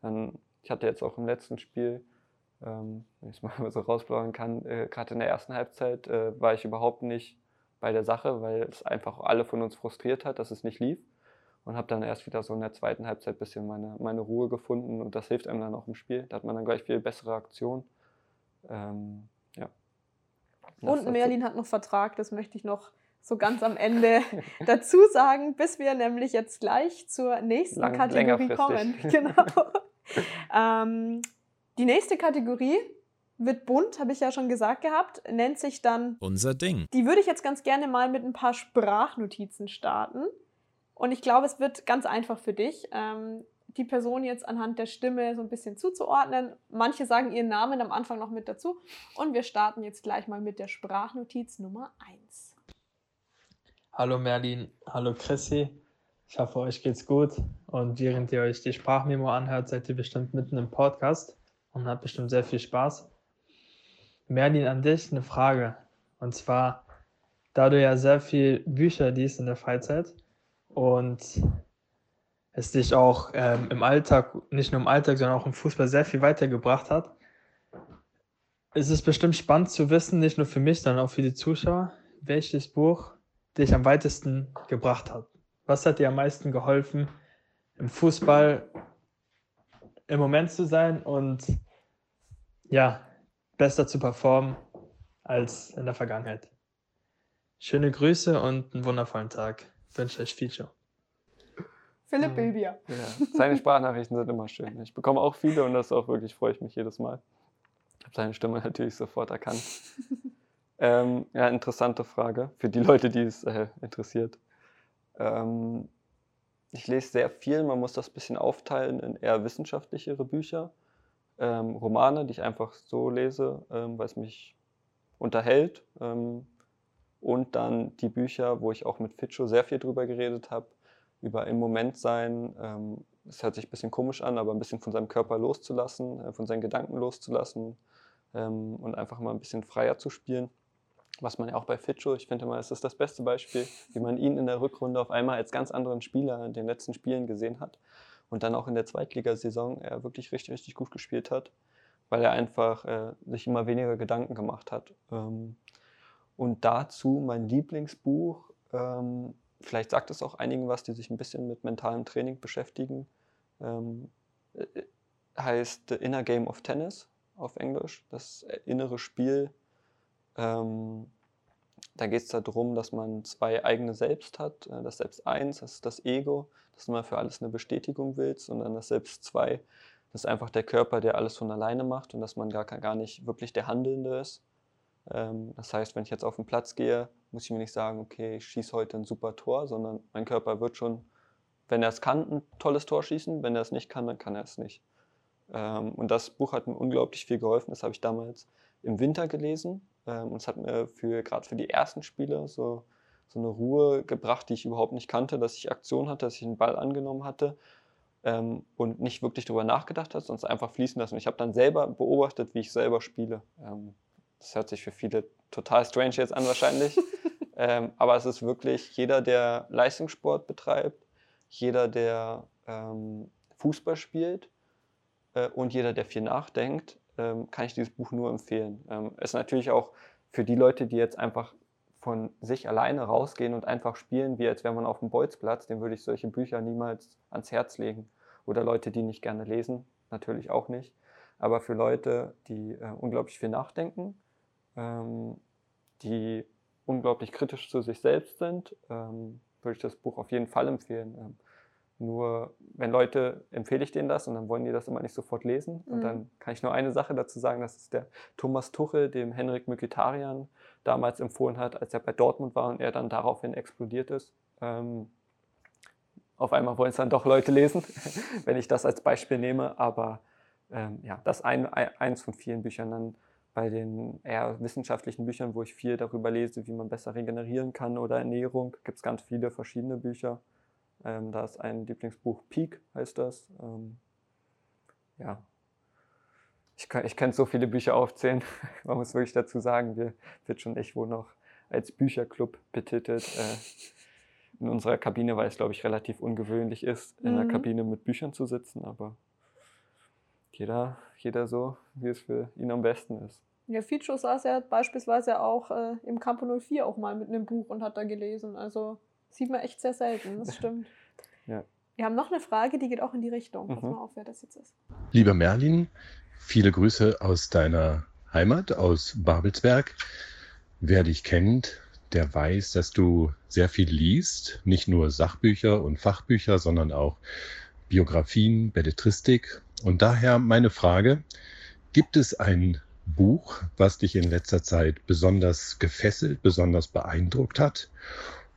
Dann, ich hatte jetzt auch im letzten Spiel ähm, wenn ich es <laughs> mal so rausplaudern kann, äh, gerade in der ersten Halbzeit äh, war ich überhaupt nicht bei der Sache, weil es einfach alle von uns frustriert hat, dass es nicht lief. Und habe dann erst wieder so in der zweiten Halbzeit ein bisschen meine, meine Ruhe gefunden und das hilft einem dann auch im Spiel. Da hat man dann gleich viel bessere Aktion. Ähm. Und Merlin hat noch Vertrag, das möchte ich noch so ganz am Ende <laughs> dazu sagen, bis wir nämlich jetzt gleich zur nächsten Lang, Kategorie kommen. <laughs> Genau. ähm, die nächste Kategorie wird bunt, habe ich ja schon gesagt gehabt, nennt sich dann Unser Ding. Die würde ich jetzt ganz gerne mal mit ein paar Sprachnotizen starten. Und ich glaube, es wird ganz einfach für dich, ähm, die Person jetzt anhand der Stimme so ein bisschen zuzuordnen. Manche sagen ihren Namen am Anfang noch mit dazu. Und wir starten jetzt gleich mal mit der Sprachnotiz Nummer 1. Hallo Merlin, hallo Chrissy. Ich hoffe, euch geht's gut. Und während ihr euch die Sprachmemo anhört, seid ihr bestimmt mitten im Podcast und hat bestimmt sehr viel Spaß. Merlin, an dich eine Frage. Und zwar, da du ja sehr viel Bücher liest in der Freizeit und es dich auch ähm, im Alltag, nicht nur im Alltag, sondern auch im Fußball sehr viel weitergebracht hat, ist es bestimmt spannend zu wissen, nicht nur für mich, sondern auch für die Zuschauer, welches Buch dich am weitesten gebracht hat. Was hat dir am meisten geholfen im Fußball im Moment zu sein und ja, besser zu performen als in der Vergangenheit. Schöne Grüße und einen wundervollen Tag. Ich wünsche euch viel Show. Philipp Bilbier. Ja, seine Sprachnachrichten sind immer schön. Ich bekomme auch viele und das auch wirklich freue ich mich jedes Mal. Ich habe seine Stimme natürlich sofort erkannt. ähm, ja, interessante Frage für die Leute, die es äh, interessiert. Ähm, ich lese sehr viel, man muss das ein bisschen aufteilen in eher wissenschaftlichere Bücher, ähm, Romane, die ich einfach so lese, ähm, weil es mich unterhält. Ähm, und dann die Bücher, wo ich auch mit Fitscho sehr viel drüber geredet habe, über im Moment sein. Ähm, es hört sich ein bisschen komisch an, aber ein bisschen von seinem Körper loszulassen, äh, von seinen Gedanken loszulassen ähm, und einfach mal ein bisschen freier zu spielen was man ja auch bei Fitscho, ich finde mal, es ist das beste Beispiel, wie man ihn in der Rückrunde auf einmal als ganz anderen Spieler in den letzten Spielen gesehen hat und dann auch in der Zweitligasaison er wirklich richtig, richtig gut gespielt hat, weil er einfach äh, sich immer weniger Gedanken gemacht hat. Ähm, und dazu mein Lieblingsbuch, ähm, vielleicht sagt es auch einigen was, die sich ein bisschen mit mentalem Training beschäftigen, ähm, äh, heißt The Inner Game of Tennis auf Englisch, das innere Spiel ähm, da geht es darum, dass man zwei eigene Selbst hat. Äh, das Selbst 1, das ist das Ego, das immer für alles eine Bestätigung willst. Und dann das Selbst 2, Das ist einfach der Körper, der alles von alleine macht und dass man gar, gar nicht wirklich der Handelnde ist. Ähm, das heißt, wenn ich jetzt auf den Platz gehe, muss ich mir nicht sagen, okay, ich schieße heute ein super Tor, sondern mein Körper wird schon, wenn er es kann, ein tolles Tor schießen. Wenn er es nicht kann, dann kann er es nicht. Ähm, und das Buch hat mir unglaublich viel geholfen. Das habe ich damals im Winter gelesen. Ähm, und es hat mir für gerade für die ersten Spiele so, so eine Ruhe gebracht, die ich überhaupt nicht kannte, dass ich Aktion hatte, dass ich einen Ball angenommen hatte ähm, und nicht wirklich darüber nachgedacht habe, sondern einfach fließen lassen. Ich habe dann selber beobachtet, wie ich selber spiele. Ähm, das hört sich für viele total strange jetzt an wahrscheinlich. <laughs> ähm, aber es ist wirklich jeder, der Leistungssport betreibt, jeder, der ähm, Fußball spielt äh, und jeder, der viel nachdenkt, ähm, kann ich dieses Buch nur empfehlen. Ähm, es ist natürlich auch für die Leute, die jetzt einfach von sich alleine rausgehen und einfach spielen, wie als wäre man auf dem Bolzplatz, dem würde ich solche Bücher niemals ans Herz legen. Oder Leute, die nicht gerne lesen, natürlich auch nicht. Aber für Leute, die äh, unglaublich viel nachdenken, ähm, die unglaublich kritisch zu sich selbst sind, ähm, würde ich das Buch auf jeden Fall empfehlen. Ähm, nur wenn Leute, empfehle ich denen das und dann wollen die das immer nicht sofort lesen. Mhm. Und dann kann ich nur eine Sache dazu sagen, das ist der Thomas Tuchel, dem Henrik Mkhitaryan damals empfohlen hat, als er bei Dortmund war und er dann daraufhin explodiert ist. Ähm, auf einmal wollen es dann doch Leute lesen, <laughs> wenn ich das als Beispiel nehme. Aber ähm, ja, das ein, ein, eins von vielen Büchern. Dann bei den eher wissenschaftlichen Büchern, wo ich viel darüber lese, wie man besser regenerieren kann oder Ernährung, gibt es ganz viele verschiedene Bücher. Ähm, da ist ein Lieblingsbuch Peak, heißt das. Ähm, ja, ich, kann, ich kann so viele Bücher aufzählen. <laughs> Man muss wirklich dazu sagen, wir wird schon echt wohl noch als Bücherclub betitelt. Äh, in unserer Kabine, weil es, glaube ich, relativ ungewöhnlich ist, in einer mhm. Kabine mit Büchern zu sitzen, aber jeder, jeder so, wie es für ihn am besten ist. Ja, Ficho saß ja beispielsweise auch äh, im Campo 04 auch mal mit einem Buch und hat da gelesen. Also Sieht man echt sehr selten, das <laughs> stimmt. ja. Wir haben noch eine Frage, die geht auch in die Richtung. Pass mhm. mal auf, wer das jetzt ist. Lieber Merlin, viele Grüße aus deiner Heimat, aus Babelsberg. Wer dich kennt, der weiß, dass du sehr viel liest, nicht nur Sachbücher und Fachbücher, sondern auch Biografien, Belletristik. Und daher meine Frage, gibt es ein Buch, was dich in letzter Zeit besonders gefesselt, besonders beeindruckt hat?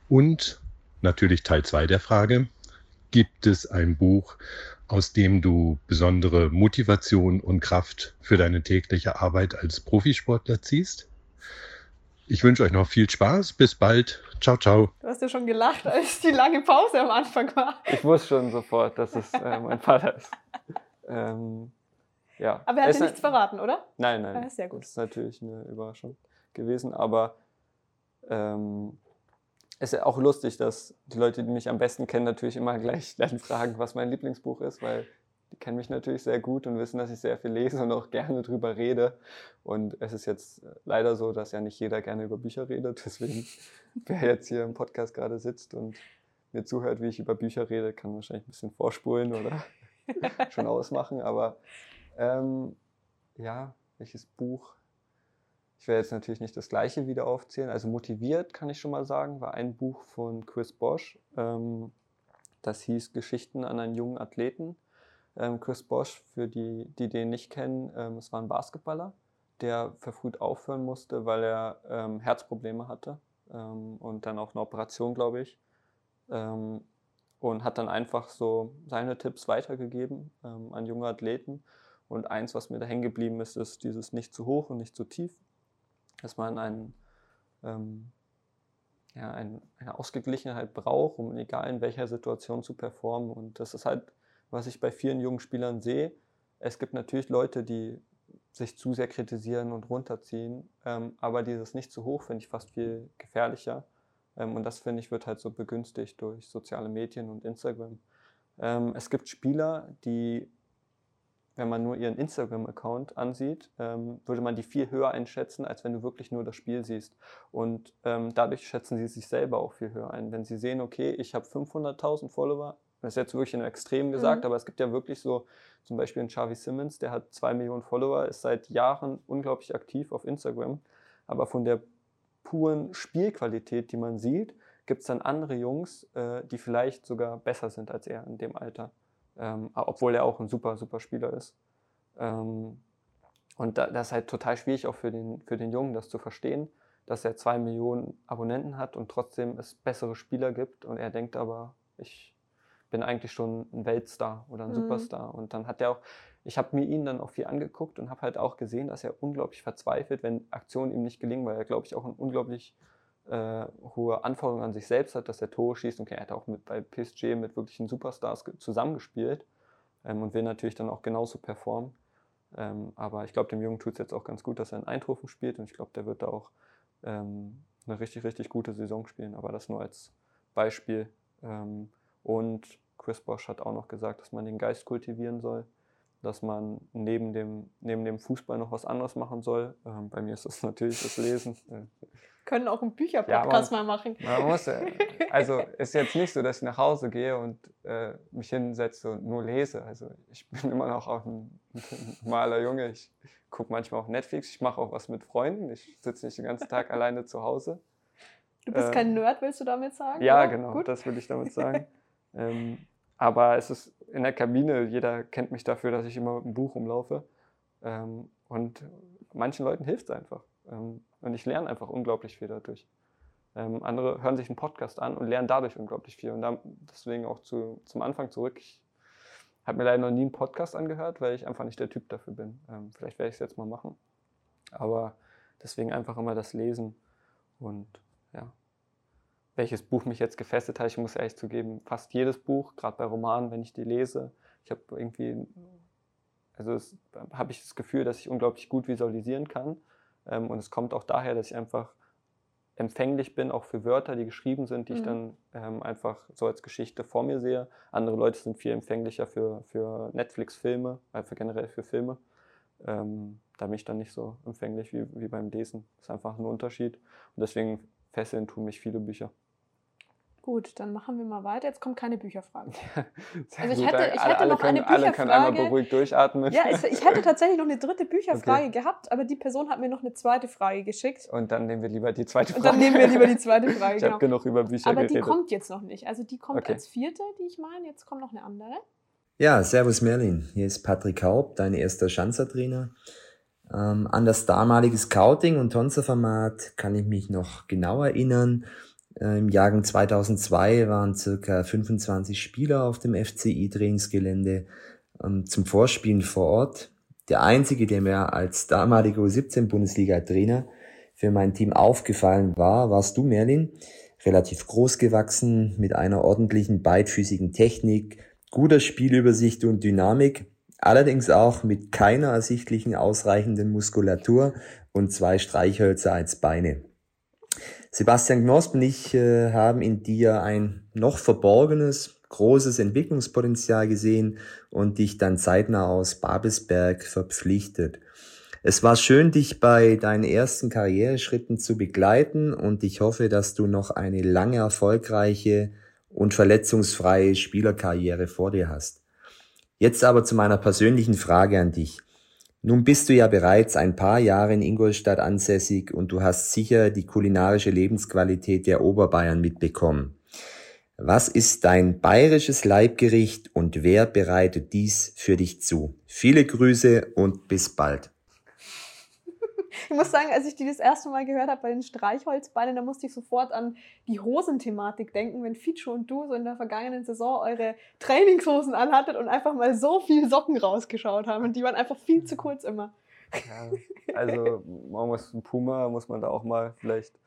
Und natürlich Teil 2 der Frage. Gibt es ein Buch, aus dem du besondere Motivation und Kraft für deine tägliche Arbeit als Profisportler ziehst? Ich wünsche euch noch viel Spaß. Bis bald. Ciao, ciao. Du hast ja schon gelacht, als die lange Pause am Anfang war. Ich wusste schon sofort, dass es äh, mein Vater ist. Ähm, ja. Aber er hat dir nichts verraten, oder? Nein, nein. Ja, sehr gut. Das ist natürlich eine Überraschung gewesen. Aber ähm, ist ja auch lustig, dass die Leute, die mich am besten kennen, natürlich immer gleich <laughs> dann fragen, was mein Lieblingsbuch ist, weil die kennen mich natürlich sehr gut und wissen, dass ich sehr viel lese und auch gerne drüber rede. Und es ist jetzt leider so, dass ja nicht jeder gerne über Bücher redet. <laughs> Deswegen, wer jetzt hier im Podcast gerade sitzt und mir zuhört, wie ich über Bücher rede, kann wahrscheinlich ein bisschen vorspulen oder <laughs> schon ausmachen. Aber ähm, ja, welches Buch ich werde jetzt natürlich nicht das gleiche wieder aufzählen. Also motiviert kann ich schon mal sagen, war ein Buch von Chris Bosch. Ähm, das hieß Geschichten an einen jungen Athleten. Ähm, Chris Bosch, für die, die den nicht kennen, ähm, es war ein Basketballer, der verfrüht aufhören musste, weil er ähm, Herzprobleme hatte ähm, und dann auch eine Operation, glaube ich. Ähm, und hat dann einfach so seine Tipps weitergegeben an junge Athleten. Und eins, was mir da hängen geblieben ist, ist dieses nicht zu hoch und nicht zu tief dass man ein, ähm, ja, ein, eine Ausgeglichenheit braucht, um egal in welcher Situation zu performen. Und das ist halt, was ich bei vielen jungen Spielern sehe. Es gibt natürlich Leute, die sich zu sehr kritisieren und runterziehen, ähm, aber dieses nicht zu hoch finde ich fast viel gefährlicher. Ähm, und das finde ich wird halt so begünstigt durch soziale Medien und Instagram. Ähm, es gibt Spieler, die wenn man nur ihren Instagram-Account ansieht, ähm, würde man die viel höher einschätzen, als wenn du wirklich nur das Spiel siehst. Und dadurch schätzen sie sich selber auch viel höher ein. Wenn sie sehen, okay, ich habe 500.000 Follower, das ist jetzt wirklich in Extrem gesagt, mhm. aber es gibt ja wirklich so, zum Beispiel einen Xavi Simmons, der hat zwei Millionen Follower, ist seit Jahren unglaublich aktiv auf Instagram, aber von der puren Spielqualität, die man sieht, gibt es dann andere Jungs, äh, die vielleicht sogar besser sind als er in dem Alter. ähm, obwohl er auch ein super, super Spieler ist. Ähm, und da, das ist halt total schwierig auch für den, für den Jungen, das zu verstehen, dass er zwei Millionen Abonnenten hat und trotzdem es bessere Spieler gibt und er denkt aber, ich bin eigentlich schon ein Weltstar oder ein mhm. Superstar. Und dann hat er auch, ich habe mir ihn dann auch viel angeguckt und habe halt auch gesehen, dass er unglaublich verzweifelt, wenn Aktionen ihm nicht gelingen, weil er, glaube ich, auch eine unglaublich äh, hohe Anforderungen an sich selbst hat, dass er Tore schießt. Und er hat auch mit, bei PSG mit wirklichen Superstars zusammengespielt ähm, und will natürlich dann auch genauso performen. Ähm, aber ich glaube, dem Jungen tut es jetzt auch ganz gut, dass er in Eindhoven spielt und ich glaube, der wird da auch ähm, eine richtig, richtig gute Saison spielen. Aber das nur als Beispiel. Ähm, und Chris Bosch hat auch noch gesagt, dass man den Geist kultivieren soll, dass man neben dem, neben dem Fußball noch was anderes machen soll. Ähm, bei mir ist das <laughs> natürlich das Lesen. Können auch einen Bücherpodcast ja, mal machen. Man muss, also ist jetzt nicht so, dass ich nach Hause gehe und äh, mich hinsetze und nur lese. Also ich bin <laughs> immer noch auch ein, ein normaler Junge. Ich gucke manchmal auch Netflix. Ich mache auch was mit Freunden. Ich sitze nicht den ganzen Tag alleine zu Hause. Du bist äh, kein Nerd, willst du damit sagen? Ja, oder? genau, Gut. das will ich damit sagen. <laughs> Ähm, aber es ist in der Kabine, jeder kennt mich dafür, dass ich immer mit einem Buch umlaufe. Ähm, und manchen Leuten hilft es einfach. Ähm, und ich lerne einfach unglaublich viel dadurch. Ähm, andere hören sich einen Podcast an und lernen dadurch unglaublich viel. Und dann, deswegen auch zu, zum Anfang zurück. Ich habe mir leider noch nie einen Podcast angehört, weil ich einfach nicht der Typ dafür bin. Ähm, vielleicht werde ich es jetzt mal machen. Aber deswegen einfach immer das Lesen und ja welches Buch mich jetzt gefesselt hat. Ich muss ehrlich zugeben, fast jedes Buch, gerade bei Romanen, wenn ich die lese. Ich habe irgendwie, also habe ich das Gefühl, dass ich unglaublich gut visualisieren kann. Ähm, und es kommt auch daher, dass ich einfach empfänglich bin, auch für Wörter, die geschrieben sind, die mhm. ich dann ähm, einfach so als Geschichte vor mir sehe. Andere Leute sind viel empfänglicher für, für Netflix-Filme, für generell für Filme. Ähm, da bin ich dann nicht so empfänglich wie, wie beim Lesen. Das ist einfach ein Unterschied. Und deswegen fesseln tun mich viele Bücher. Gut, dann machen wir mal weiter. Jetzt kommt keine Bücherfrage. <laughs> also ich hätte, ich hätte alle, noch können, eine Bücherfrage. Alle können einmal beruhigt durchatmen. Ja, ich, ich hätte <laughs> tatsächlich noch eine dritte Bücherfrage okay. gehabt, aber die Person hat mir noch eine zweite Frage geschickt. Und dann nehmen wir lieber die zweite Frage. Und dann nehmen wir lieber die zweite <laughs> Frage. ich genau. habe genug über Bücher aber geredet. Aber die kommt jetzt noch nicht. Also die kommt okay. als vierte, die ich meine. Jetzt kommt noch eine andere. Ja, servus Merlin. Hier ist Patrick Haupt, dein erster Schanzertrainer. Ähm, an das damalige Scouting und Tonzer-Format kann ich mich noch genau erinnern. Äh, Im Jahrgang 2002 waren circa 25 Spieler auf dem FCI-Trainingsgelände ähm, zum Vorspielen vor Ort. Der einzige, der mir als damaliger U17-Bundesliga-Trainer für mein Team aufgefallen war, warst du, Merlin. Relativ groß gewachsen, mit einer ordentlichen beidfüßigen Technik, guter Spielübersicht und Dynamik, allerdings auch mit keiner ersichtlichen ausreichenden Muskulatur und zwei Streichhölzer als Beine. Sebastian Knosp und ich äh, haben in dir ein noch verborgenes, großes Entwicklungspotenzial gesehen und dich dann zeitnah aus Babelsberg verpflichtet. Es war schön, dich bei deinen ersten Karriereschritten zu begleiten und ich hoffe, dass du noch eine lange erfolgreiche und verletzungsfreie Spielerkarriere vor dir hast. Jetzt aber zu meiner persönlichen Frage an dich. Nun bist du ja bereits ein paar Jahre in Ingolstadt ansässig und du hast sicher die kulinarische Lebensqualität der Oberbayern mitbekommen. Was ist dein bayerisches Leibgericht und wer bereitet dies für dich zu? Viele Grüße und bis bald. Ich muss sagen, als ich die das erste Mal gehört habe bei den Streichholzbeinen, da musste ich sofort an die Hosenthematik denken, wenn Ficho und du so in der vergangenen Saison eure Trainingshosen anhattet und einfach mal so viel Socken rausgeschaut haben und die waren einfach viel zu kurz immer. Ja, also man muss Puma muss man da auch mal vielleicht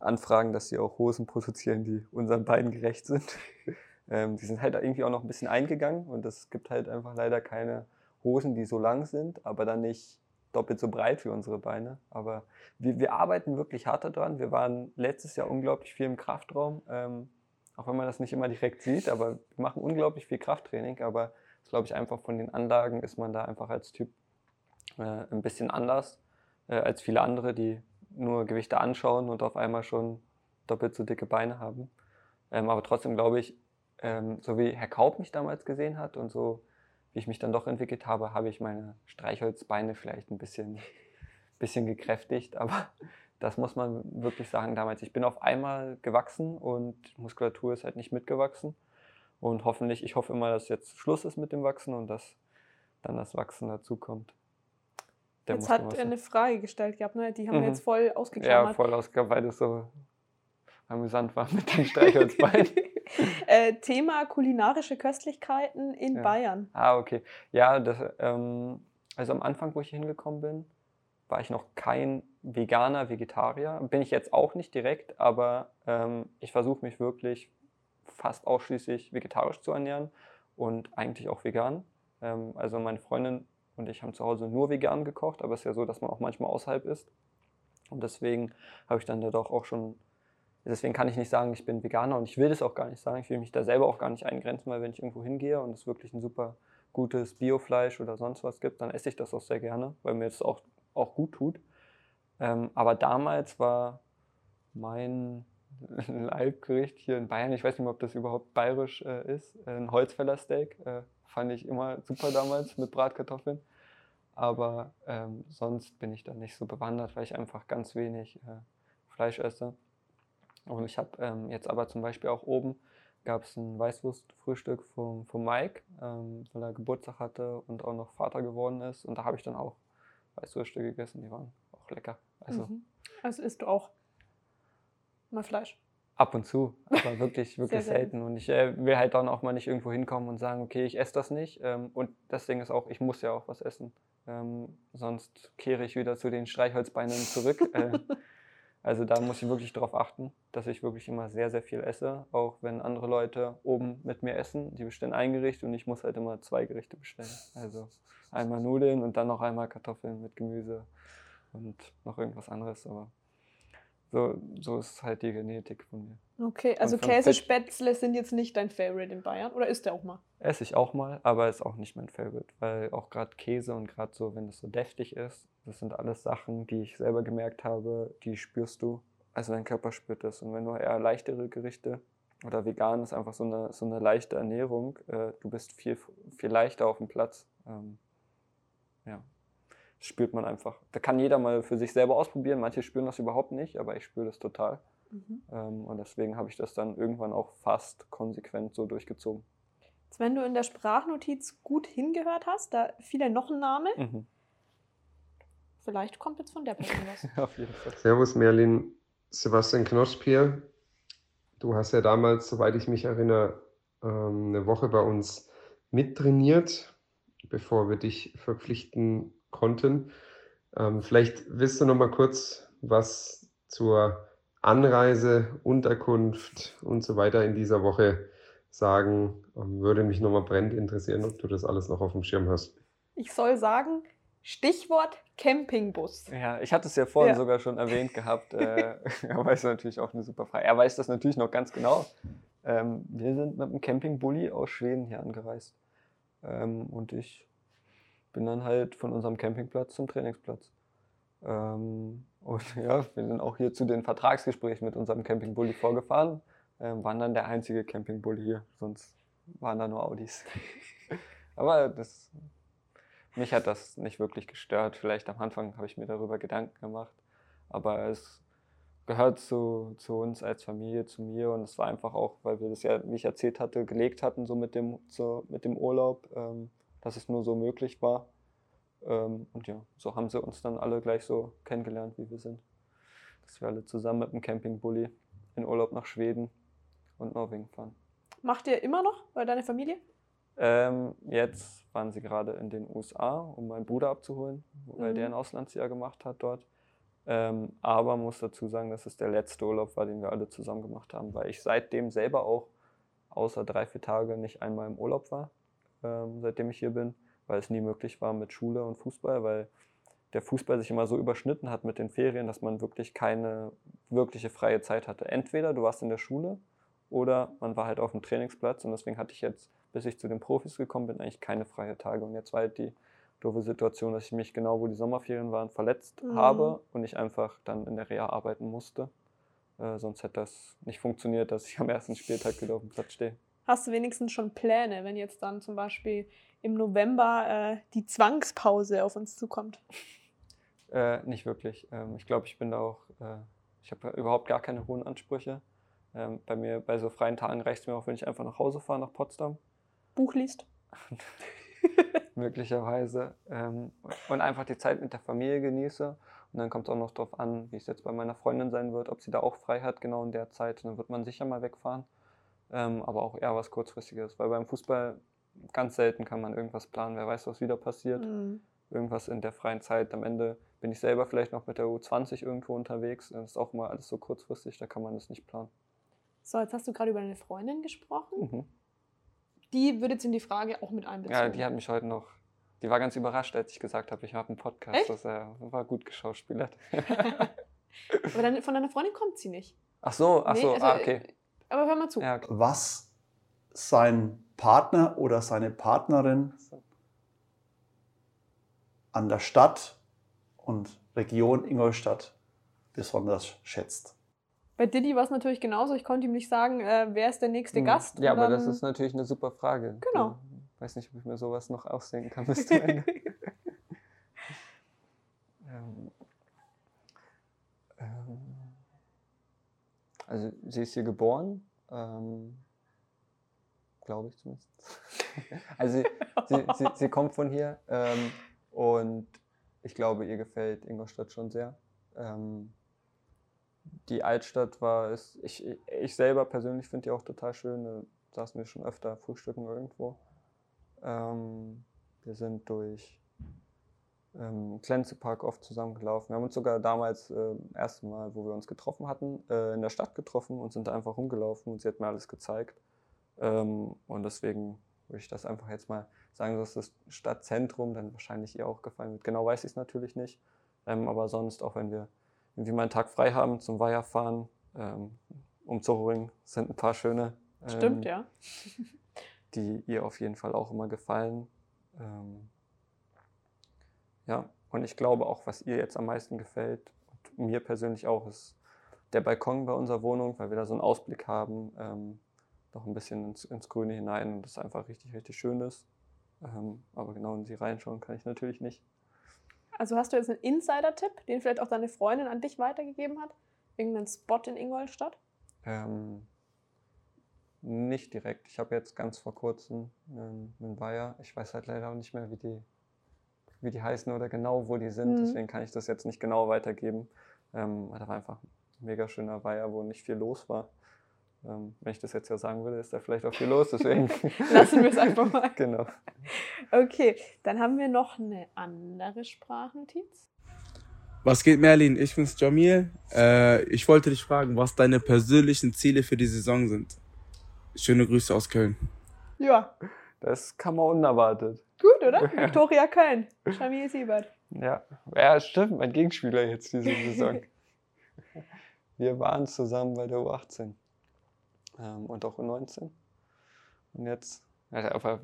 anfragen, dass sie auch Hosen produzieren, die unseren Beinen gerecht sind. <laughs> Ähm, die sind halt irgendwie auch noch ein bisschen eingegangen und es gibt halt einfach leider keine Hosen, die so lang sind, aber dann nicht doppelt so breit für unsere Beine. Aber wir, wir arbeiten wirklich hart daran. Wir waren letztes Jahr unglaublich viel im Kraftraum, ähm, auch wenn man das nicht immer direkt sieht, aber wir machen unglaublich viel Krafttraining. Aber das glaube ich einfach von den Anlagen ist man da einfach als Typ äh, ein bisschen anders äh, als viele andere, die nur Gewichte anschauen und auf einmal schon doppelt so dicke Beine haben. Ähm, aber trotzdem glaube ich, ähm, so wie Herr Kaup mich damals gesehen hat und so wie ich mich dann doch entwickelt habe, habe ich meine Streichholzbeine vielleicht ein bisschen, <laughs> bisschen gekräftigt. Aber das muss man wirklich sagen damals. Ich bin auf einmal gewachsen und Muskulatur ist halt nicht mitgewachsen. Und hoffentlich, ich hoffe immer, dass jetzt Schluss ist mit dem Wachsen und dass dann das Wachsen dazukommt. Der jetzt hat er eine Frage gestellt gehabt, ne? die haben Mhm. wir jetzt voll ausgeklammert. Ja, voll ausgegangen, weil das so amüsant war mit den Streichholzbeinen. <laughs> äh, Thema kulinarische Köstlichkeiten in Ja. Bayern. ah, okay. Ja, das, ähm, also am Anfang, wo ich hier hingekommen bin, war ich noch kein Veganer, Vegetarier. Bin ich jetzt auch nicht direkt, aber ähm, ich versuche mich wirklich fast ausschließlich vegetarisch zu ernähren und eigentlich auch vegan. Ähm, also meine Freundin und ich haben zu Hause nur vegan gekocht, aber es ist ja so, dass man auch manchmal außerhalb ist. Und deswegen habe ich dann da doch auch schon, deswegen kann ich nicht sagen, ich bin Veganer und ich will das auch gar nicht sagen. Ich will mich da selber auch gar nicht eingrenzen, weil wenn ich irgendwo hingehe und es wirklich ein super gutes Biofleisch oder sonst was gibt, dann esse ich das auch sehr gerne, weil mir das auch, auch gut tut. Ähm, aber damals war mein <laughs> Leibgericht hier in Bayern, ich weiß nicht mehr, ob das überhaupt bayerisch äh, ist, ein Holzfällersteak. Äh, fand ich immer super damals mit Bratkartoffeln. Aber ähm, sonst bin ich da nicht so bewandert, weil ich einfach ganz wenig äh, Fleisch esse. Und ich habe ähm, jetzt aber zum Beispiel auch oben gab es ein Weißwurstfrühstück vom, vom Mike, ähm, weil er Geburtstag hatte und auch noch Vater geworden ist. Und da habe ich dann auch Weißwürste gegessen, die waren auch lecker. Also Mhm. Also isst du auch mal Fleisch. ab und zu, aber <laughs> wirklich, wirklich selten. selten. Und ich äh, will halt dann auch mal nicht irgendwo hinkommen und sagen, okay, ich esse das nicht. Ähm, und das Ding ist auch, ich muss ja auch was essen. Ähm, sonst kehre ich wieder zu den Streichholzbeinen zurück. <laughs> äh, also da muss ich wirklich darauf achten, dass ich wirklich immer sehr, sehr viel esse. Auch wenn andere Leute oben mit mir essen, die bestellen ein Gericht und ich muss halt immer zwei Gerichte bestellen. Also einmal Nudeln und dann noch einmal Kartoffeln mit Gemüse und noch irgendwas anderes. Aber so, so ist halt die Genetik von mir. Okay, also Käsespätzle sind jetzt nicht dein Favorite in Bayern oder isst der auch mal? Esse ich auch mal, aber ist auch nicht mein Favorite, weil auch gerade Käse und gerade so, wenn es so deftig ist, das sind alles Sachen, die ich selber gemerkt habe, die spürst du. Also dein Körper spürt das. Und wenn du eher leichtere Gerichte oder vegan ist einfach so eine, so eine leichte Ernährung, äh, du bist viel, viel leichter auf dem Platz. Ähm, ja, das spürt man einfach. Da kann jeder mal für sich selber ausprobieren. Manche spüren das überhaupt nicht, aber ich spüre das total. Ähm, und deswegen habe ich das dann irgendwann auch fast konsequent so durchgezogen. Jetzt, wenn du in der Sprachnotiz gut hingehört hast, da fiel ja noch ein Name. Mhm. Vielleicht kommt jetzt von der Person was. <laughs> Auf jeden Fall. Servus Merlin, Sebastian Knosch hier. Du hast ja damals, soweit ich mich erinnere, ähm, eine Woche bei uns mittrainiert, bevor wir dich verpflichten konnten. Ähm, Vielleicht willst du noch mal kurz was zur Anreise, Unterkunft und so weiter in dieser Woche sagen. Ähm, Würde mich noch mal brennend interessieren, ob du das alles noch auf dem Schirm hast. Ich soll sagen, Stichwort Campingbus. Ja, ich hatte es ja vorhin Ja. sogar schon erwähnt gehabt. Äh, <laughs> <laughs> er weiß natürlich auch eine super Frage. Er weiß das natürlich noch ganz genau. Ähm, wir sind mit einem Campingbully aus Schweden hier angereist. Ähm, und ich bin dann halt von unserem Campingplatz zum Trainingsplatz. Ähm, und <laughs> ja, wir sind auch hier zu den Vertragsgesprächen mit unserem Campingbully vorgefahren. Ähm, waren dann der einzige Campingbully hier, sonst waren da nur Audis. Aber das, mich hat das nicht wirklich gestört. Vielleicht am Anfang habe ich mir darüber Gedanken gemacht. Aber es gehört zu, zu uns als Familie, zu mir. Und es war einfach auch, weil wir das ja, wie ich erzählt hatte, gelegt hatten, so mit dem, so mit dem Urlaub, ähm, dass es nur so möglich war. Ähm, und ja, so haben sie uns dann alle gleich so kennengelernt, wie wir sind. Dass wir alle zusammen mit dem Campingbully in Urlaub nach Schweden und Norwegen fahren. Macht ihr immer noch bei deiner Familie? Ähm, jetzt waren sie gerade in den USA, um meinen Bruder abzuholen, weil Mhm. der ein Auslandsjahr gemacht hat dort. Ähm, aber muss dazu sagen, dass es der letzte Urlaub war, den wir alle zusammen gemacht haben, weil ich seitdem selber auch außer drei, vier Tage nicht einmal im Urlaub war, ähm, seitdem ich hier bin, weil es nie möglich war mit Schule und Fußball, weil der Fußball sich immer so überschnitten hat mit den Ferien, dass man wirklich keine wirkliche freie Zeit hatte. Entweder du warst in der Schule oder man war halt auf dem Trainingsplatz und deswegen hatte ich jetzt, bis ich zu den Profis gekommen bin, eigentlich keine freie Tage. Und jetzt war halt die doofe Situation, dass ich mich genau, wo die Sommerferien waren, verletzt Mhm. habe und ich einfach dann in der Reha arbeiten musste. Äh, sonst hätte das nicht funktioniert, dass ich am ersten Spieltag wieder auf dem Platz stehe. Hast du wenigstens schon Pläne, wenn jetzt dann zum Beispiel im November äh, die Zwangspause auf uns zukommt? <laughs> Äh, nicht wirklich. Ähm, ich glaube, ich bin da auch, äh, ich habe überhaupt gar keine hohen Ansprüche. Ähm, bei mir, bei so freien Tagen reicht es mir auch, wenn ich einfach nach Hause fahre, nach Potsdam. Buch liest. <laughs> möglicherweise. Ähm, und einfach die Zeit mit der Familie genieße. Und dann kommt es auch noch darauf an, wie es jetzt bei meiner Freundin sein wird, ob sie da auch frei hat, genau in der Zeit. Dann wird man sicher mal wegfahren. Ähm, aber auch eher was Kurzfristiges. Weil beim Fußball ganz selten kann man irgendwas planen. Wer weiß, was wieder passiert. Mhm. Irgendwas in der freien Zeit. Am Ende bin ich selber vielleicht noch mit der U20 irgendwo unterwegs. Das ist auch immer alles so kurzfristig, da kann man das nicht planen. So, jetzt hast du gerade über deine Freundin gesprochen. Mhm. Die würde jetzt in die Frage auch mit einbezogen. Ja, die hat mich heute noch, die war ganz überrascht, als ich gesagt habe, ich habe einen Podcast. Echt? Das äh, war gut geschauspielert. <laughs> Aber dann, von deiner Freundin kommt sie nicht. Ach so, ach Nee, so, also, ah, okay. Aber hör mal zu. Ja, okay. Was sein Partner oder seine Partnerin an der Stadt und Region Ingolstadt besonders schätzt. Bei Diddy war es natürlich genauso. Ich konnte ihm nicht sagen, äh, wer ist der nächste Hm. Gast. Ja, aber das dann- ist natürlich eine super Frage. Genau. Ich weiß nicht, ob ich mir sowas noch ausdenken kann <laughs> bis zum Ende. <laughs> ähm, ähm, also sie ist hier geboren, ähm, glaube ich zumindest. <laughs> also sie, sie, sie, sie kommt von hier ähm, und ich glaube, ihr gefällt Ingolstadt schon sehr. Ähm, die Altstadt war, ist, ich, ich selber persönlich finde die auch total schön. Da saßen wir schon öfter frühstücken irgendwo. Ähm, wir sind durch ähm, Klenzepark oft zusammengelaufen. Wir haben uns sogar damals, äh, erste Mal, wo wir uns getroffen hatten, äh, in der Stadt getroffen und sind da einfach rumgelaufen und sie hat mir alles gezeigt. Ähm, und deswegen würde ich das einfach jetzt mal sagen, dass das Stadtzentrum dann wahrscheinlich ihr auch gefallen wird. Genau weiß ich es natürlich nicht. Ähm, aber sonst, auch wenn wir irgendwie mal einen Tag frei haben, zum Weiher fahren, ähm, um Zochoring sind ein paar schöne. ähm, Stimmt, ja. <laughs> die ihr auf jeden Fall auch immer gefallen. Ähm, ja, und ich glaube auch, was ihr jetzt am meisten gefällt, und mir persönlich auch, ist der Balkon bei unserer Wohnung, weil wir da so einen Ausblick haben, ähm, noch ein bisschen ins, ins Grüne hinein und das einfach richtig, richtig schön ist. Ähm, aber genau in sie reinschauen kann ich natürlich nicht. Also hast du jetzt einen Insider-Tipp, den vielleicht auch deine Freundin an dich weitergegeben hat? Irgendeinen Spot in Ingolstadt? Ähm, nicht direkt. Ich habe jetzt ganz vor kurzem einen, einen Weiher. Ich weiß halt leider auch nicht mehr, wie die, wie die heißen oder genau, wo die sind. Mhm. Deswegen kann ich das jetzt nicht genau weitergeben. Ähm, aber da war einfach ein mega schöner Weiher, wo nicht viel los war. Ähm, wenn ich das jetzt ja sagen würde, ist da vielleicht auch viel los. Deswegen. <laughs> Lassen wir es einfach mal. <laughs> genau. Okay, dann haben wir noch eine andere Sprachnotiz. Was geht, Merlin? Ich bin's Jamil. Äh, ich wollte dich fragen, was deine persönlichen Ziele für die Saison sind. Schöne Grüße aus Köln. Ja, Das kam mal unerwartet. gut, oder? <laughs> Viktoria Köln. Shamil Siebert. Ja, ja, stimmt, mein Gegenspieler jetzt diese Saison. Wir waren zusammen bei der U18 ähm, und auch U19. Und jetzt, aber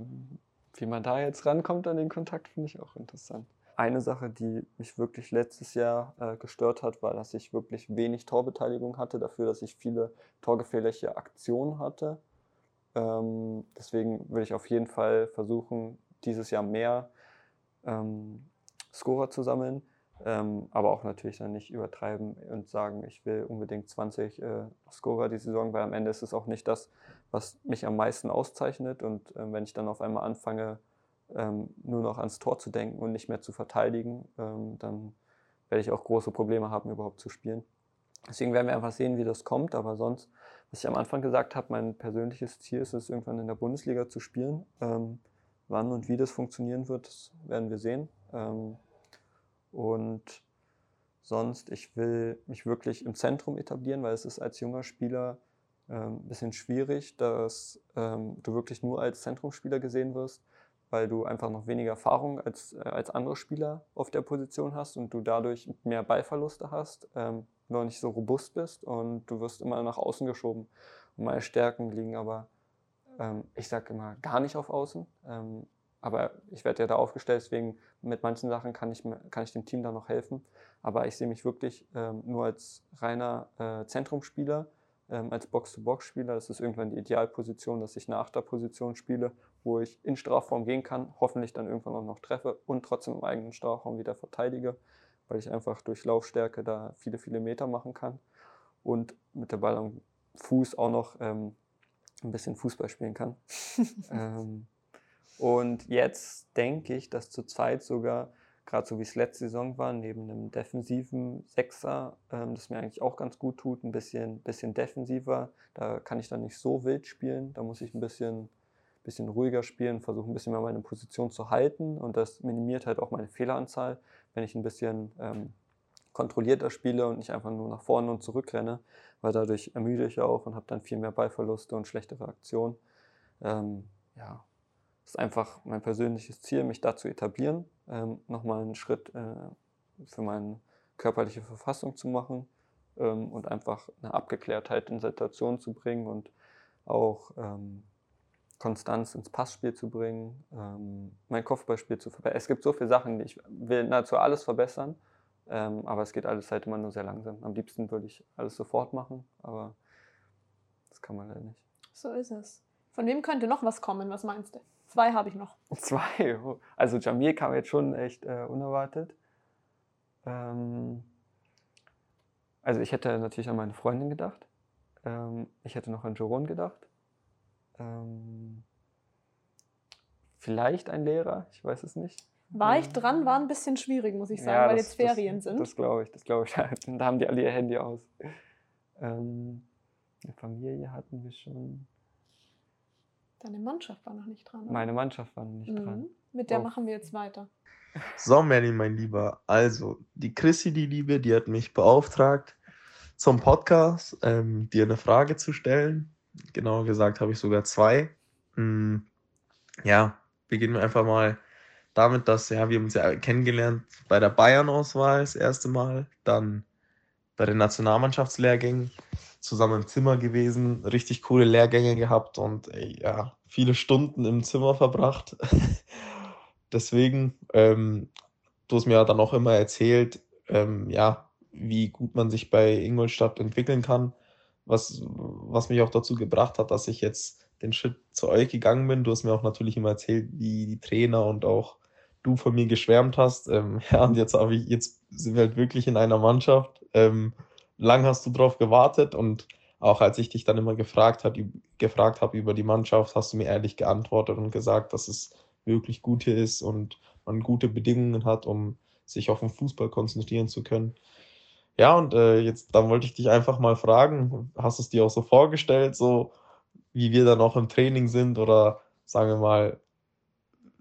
wie man da jetzt rankommt an den Kontakt, finde ich auch interessant. Eine Sache, die mich wirklich letztes Jahr äh, gestört hat, war, dass ich wirklich wenig Torbeteiligung hatte, dafür, dass ich viele torgefährliche Aktionen hatte. Ähm, deswegen will ich auf jeden Fall versuchen, dieses Jahr mehr ähm, Scorer zu sammeln, ähm, aber auch natürlich dann nicht übertreiben und sagen, ich will unbedingt 20 äh, Scorer die Saison, weil am Ende ist es auch nicht das, was mich am meisten auszeichnet. Und ähm, wenn ich dann auf einmal anfange, ähm, nur noch ans Tor zu denken und nicht mehr zu verteidigen, ähm, dann werde ich auch große Probleme haben, überhaupt zu spielen. Deswegen werden wir einfach sehen, wie das kommt. Aber sonst, was ich am Anfang gesagt habe, mein persönliches Ziel ist es, irgendwann in der Bundesliga zu spielen. Ähm, wann und wie das funktionieren wird, das werden wir sehen. Ähm, und sonst, ich will mich wirklich im Zentrum etablieren, weil es ist als junger Spieler ähm, ein bisschen schwierig, dass ähm, du wirklich nur als Zentrumsspieler gesehen wirst, weil du einfach noch weniger Erfahrung als, äh, als andere Spieler auf der Position hast und du dadurch mehr Ballverluste hast, ähm, noch nicht so robust bist und du wirst immer nach außen geschoben. Und meine Stärken liegen aber, ähm, ich sage immer, gar nicht auf Außen. Aber ich werde ja da aufgestellt, deswegen mit manchen Sachen kann ich, kann ich dem Team da noch helfen. Aber ich sehe mich wirklich ähm, nur als reiner äh, Zentrumsspieler, ähm, als Box-to-Box-Spieler. Das ist irgendwann die Idealposition, dass ich eine Achterposition spiele, wo ich in Strafraum gehen kann, hoffentlich dann irgendwann auch noch treffe und trotzdem im eigenen Strafraum wieder verteidige, weil ich einfach durch Laufstärke da viele, viele Meter machen kann und mit, der Ball am, Fuß auch noch ähm, ein bisschen Fußball spielen kann. <laughs> ähm, und jetzt denke ich, dass zurzeit sogar, gerade so wie es letzte Saison war, neben einem defensiven Sechser, ähm, das mir eigentlich auch ganz gut tut, ein bisschen, bisschen defensiver. Da kann ich dann nicht so wild spielen. Da muss ich ein bisschen, bisschen ruhiger spielen, versuchen ein bisschen mehr meine Position zu halten. Und das minimiert halt auch meine Fehleranzahl, wenn ich ein bisschen ähm, kontrollierter spiele und nicht einfach nur nach vorne und zurück renne, weil dadurch ermüde ich auch und habe dann viel mehr Ballverluste und schlechtere Aktionen. Ähm, ja, ist einfach mein persönliches Ziel, mich da zu etablieren, ähm, nochmal einen Schritt äh, für meine körperliche Verfassung zu machen ähm, und einfach eine Abgeklärtheit in Situationen zu bringen und auch ähm, Konstanz ins Passspiel zu bringen, ähm, mein Kopfballspiel zu verbessern. Es gibt so viele Sachen, die ich will nahezu alles verbessern, ähm, aber es geht alles halt immer nur sehr langsam. Am liebsten würde ich alles sofort machen, aber das kann man leider nicht. So ist es. Von wem könnte noch was kommen? Was meinst du? Zwei habe ich noch. <laughs> Zwei? Also Jamil kam jetzt schon echt äh, unerwartet. Ähm, also ich hätte natürlich an meine Freundin gedacht. Ähm, ich hätte noch an Joron gedacht. Ähm, vielleicht ein Lehrer, ich weiß es nicht. War ich dran, war ein bisschen schwierig, muss ich sagen, ja, weil das, jetzt Ferien das, sind. Das glaube ich, das glaube ich. <laughs> da haben die alle ihr Handy aus. Ähm, eine Familie hatten wir schon. Deine Mannschaft war noch nicht dran. Oder? Meine Mannschaft war noch nicht mhm. dran. Mit der oh. machen wir jetzt weiter. So, Merlin, mein Lieber. Also, die Chrissy, die Liebe, die hat mich beauftragt, zum Podcast ähm, dir eine Frage zu stellen. Genauer gesagt habe ich sogar zwei. Hm, ja, beginnen wir einfach mal damit, dass ja, wir uns ja kennengelernt bei der Bayern-Auswahl das erste Mal, dann bei den Nationalmannschaftslehrgängen zusammen im Zimmer gewesen, richtig coole Lehrgänge gehabt und ey, ja, viele Stunden im Zimmer verbracht. <laughs> Deswegen, ähm, du hast mir ja dann auch immer erzählt, ähm, ja, wie gut man sich bei Ingolstadt entwickeln kann, was, was mich auch dazu gebracht hat, dass ich jetzt den Schritt zu euch gegangen bin. Du hast mir auch natürlich immer erzählt, wie die Trainer und auch du von mir geschwärmt hast. Ähm, <laughs> ja, und jetzt habe ich, jetzt sind wir halt wirklich in einer Mannschaft. Ähm, lang hast du drauf gewartet und auch als ich dich dann immer gefragt, hat, gefragt habe über die Mannschaft, hast du mir ehrlich geantwortet und gesagt, dass es wirklich gut ist und man gute Bedingungen hat, um sich auf den Fußball konzentrieren zu können. Ja, und äh, jetzt, dann wollte ich dich einfach mal fragen, hast du es dir auch so vorgestellt, so wie wir dann auch im Training sind oder sagen wir mal,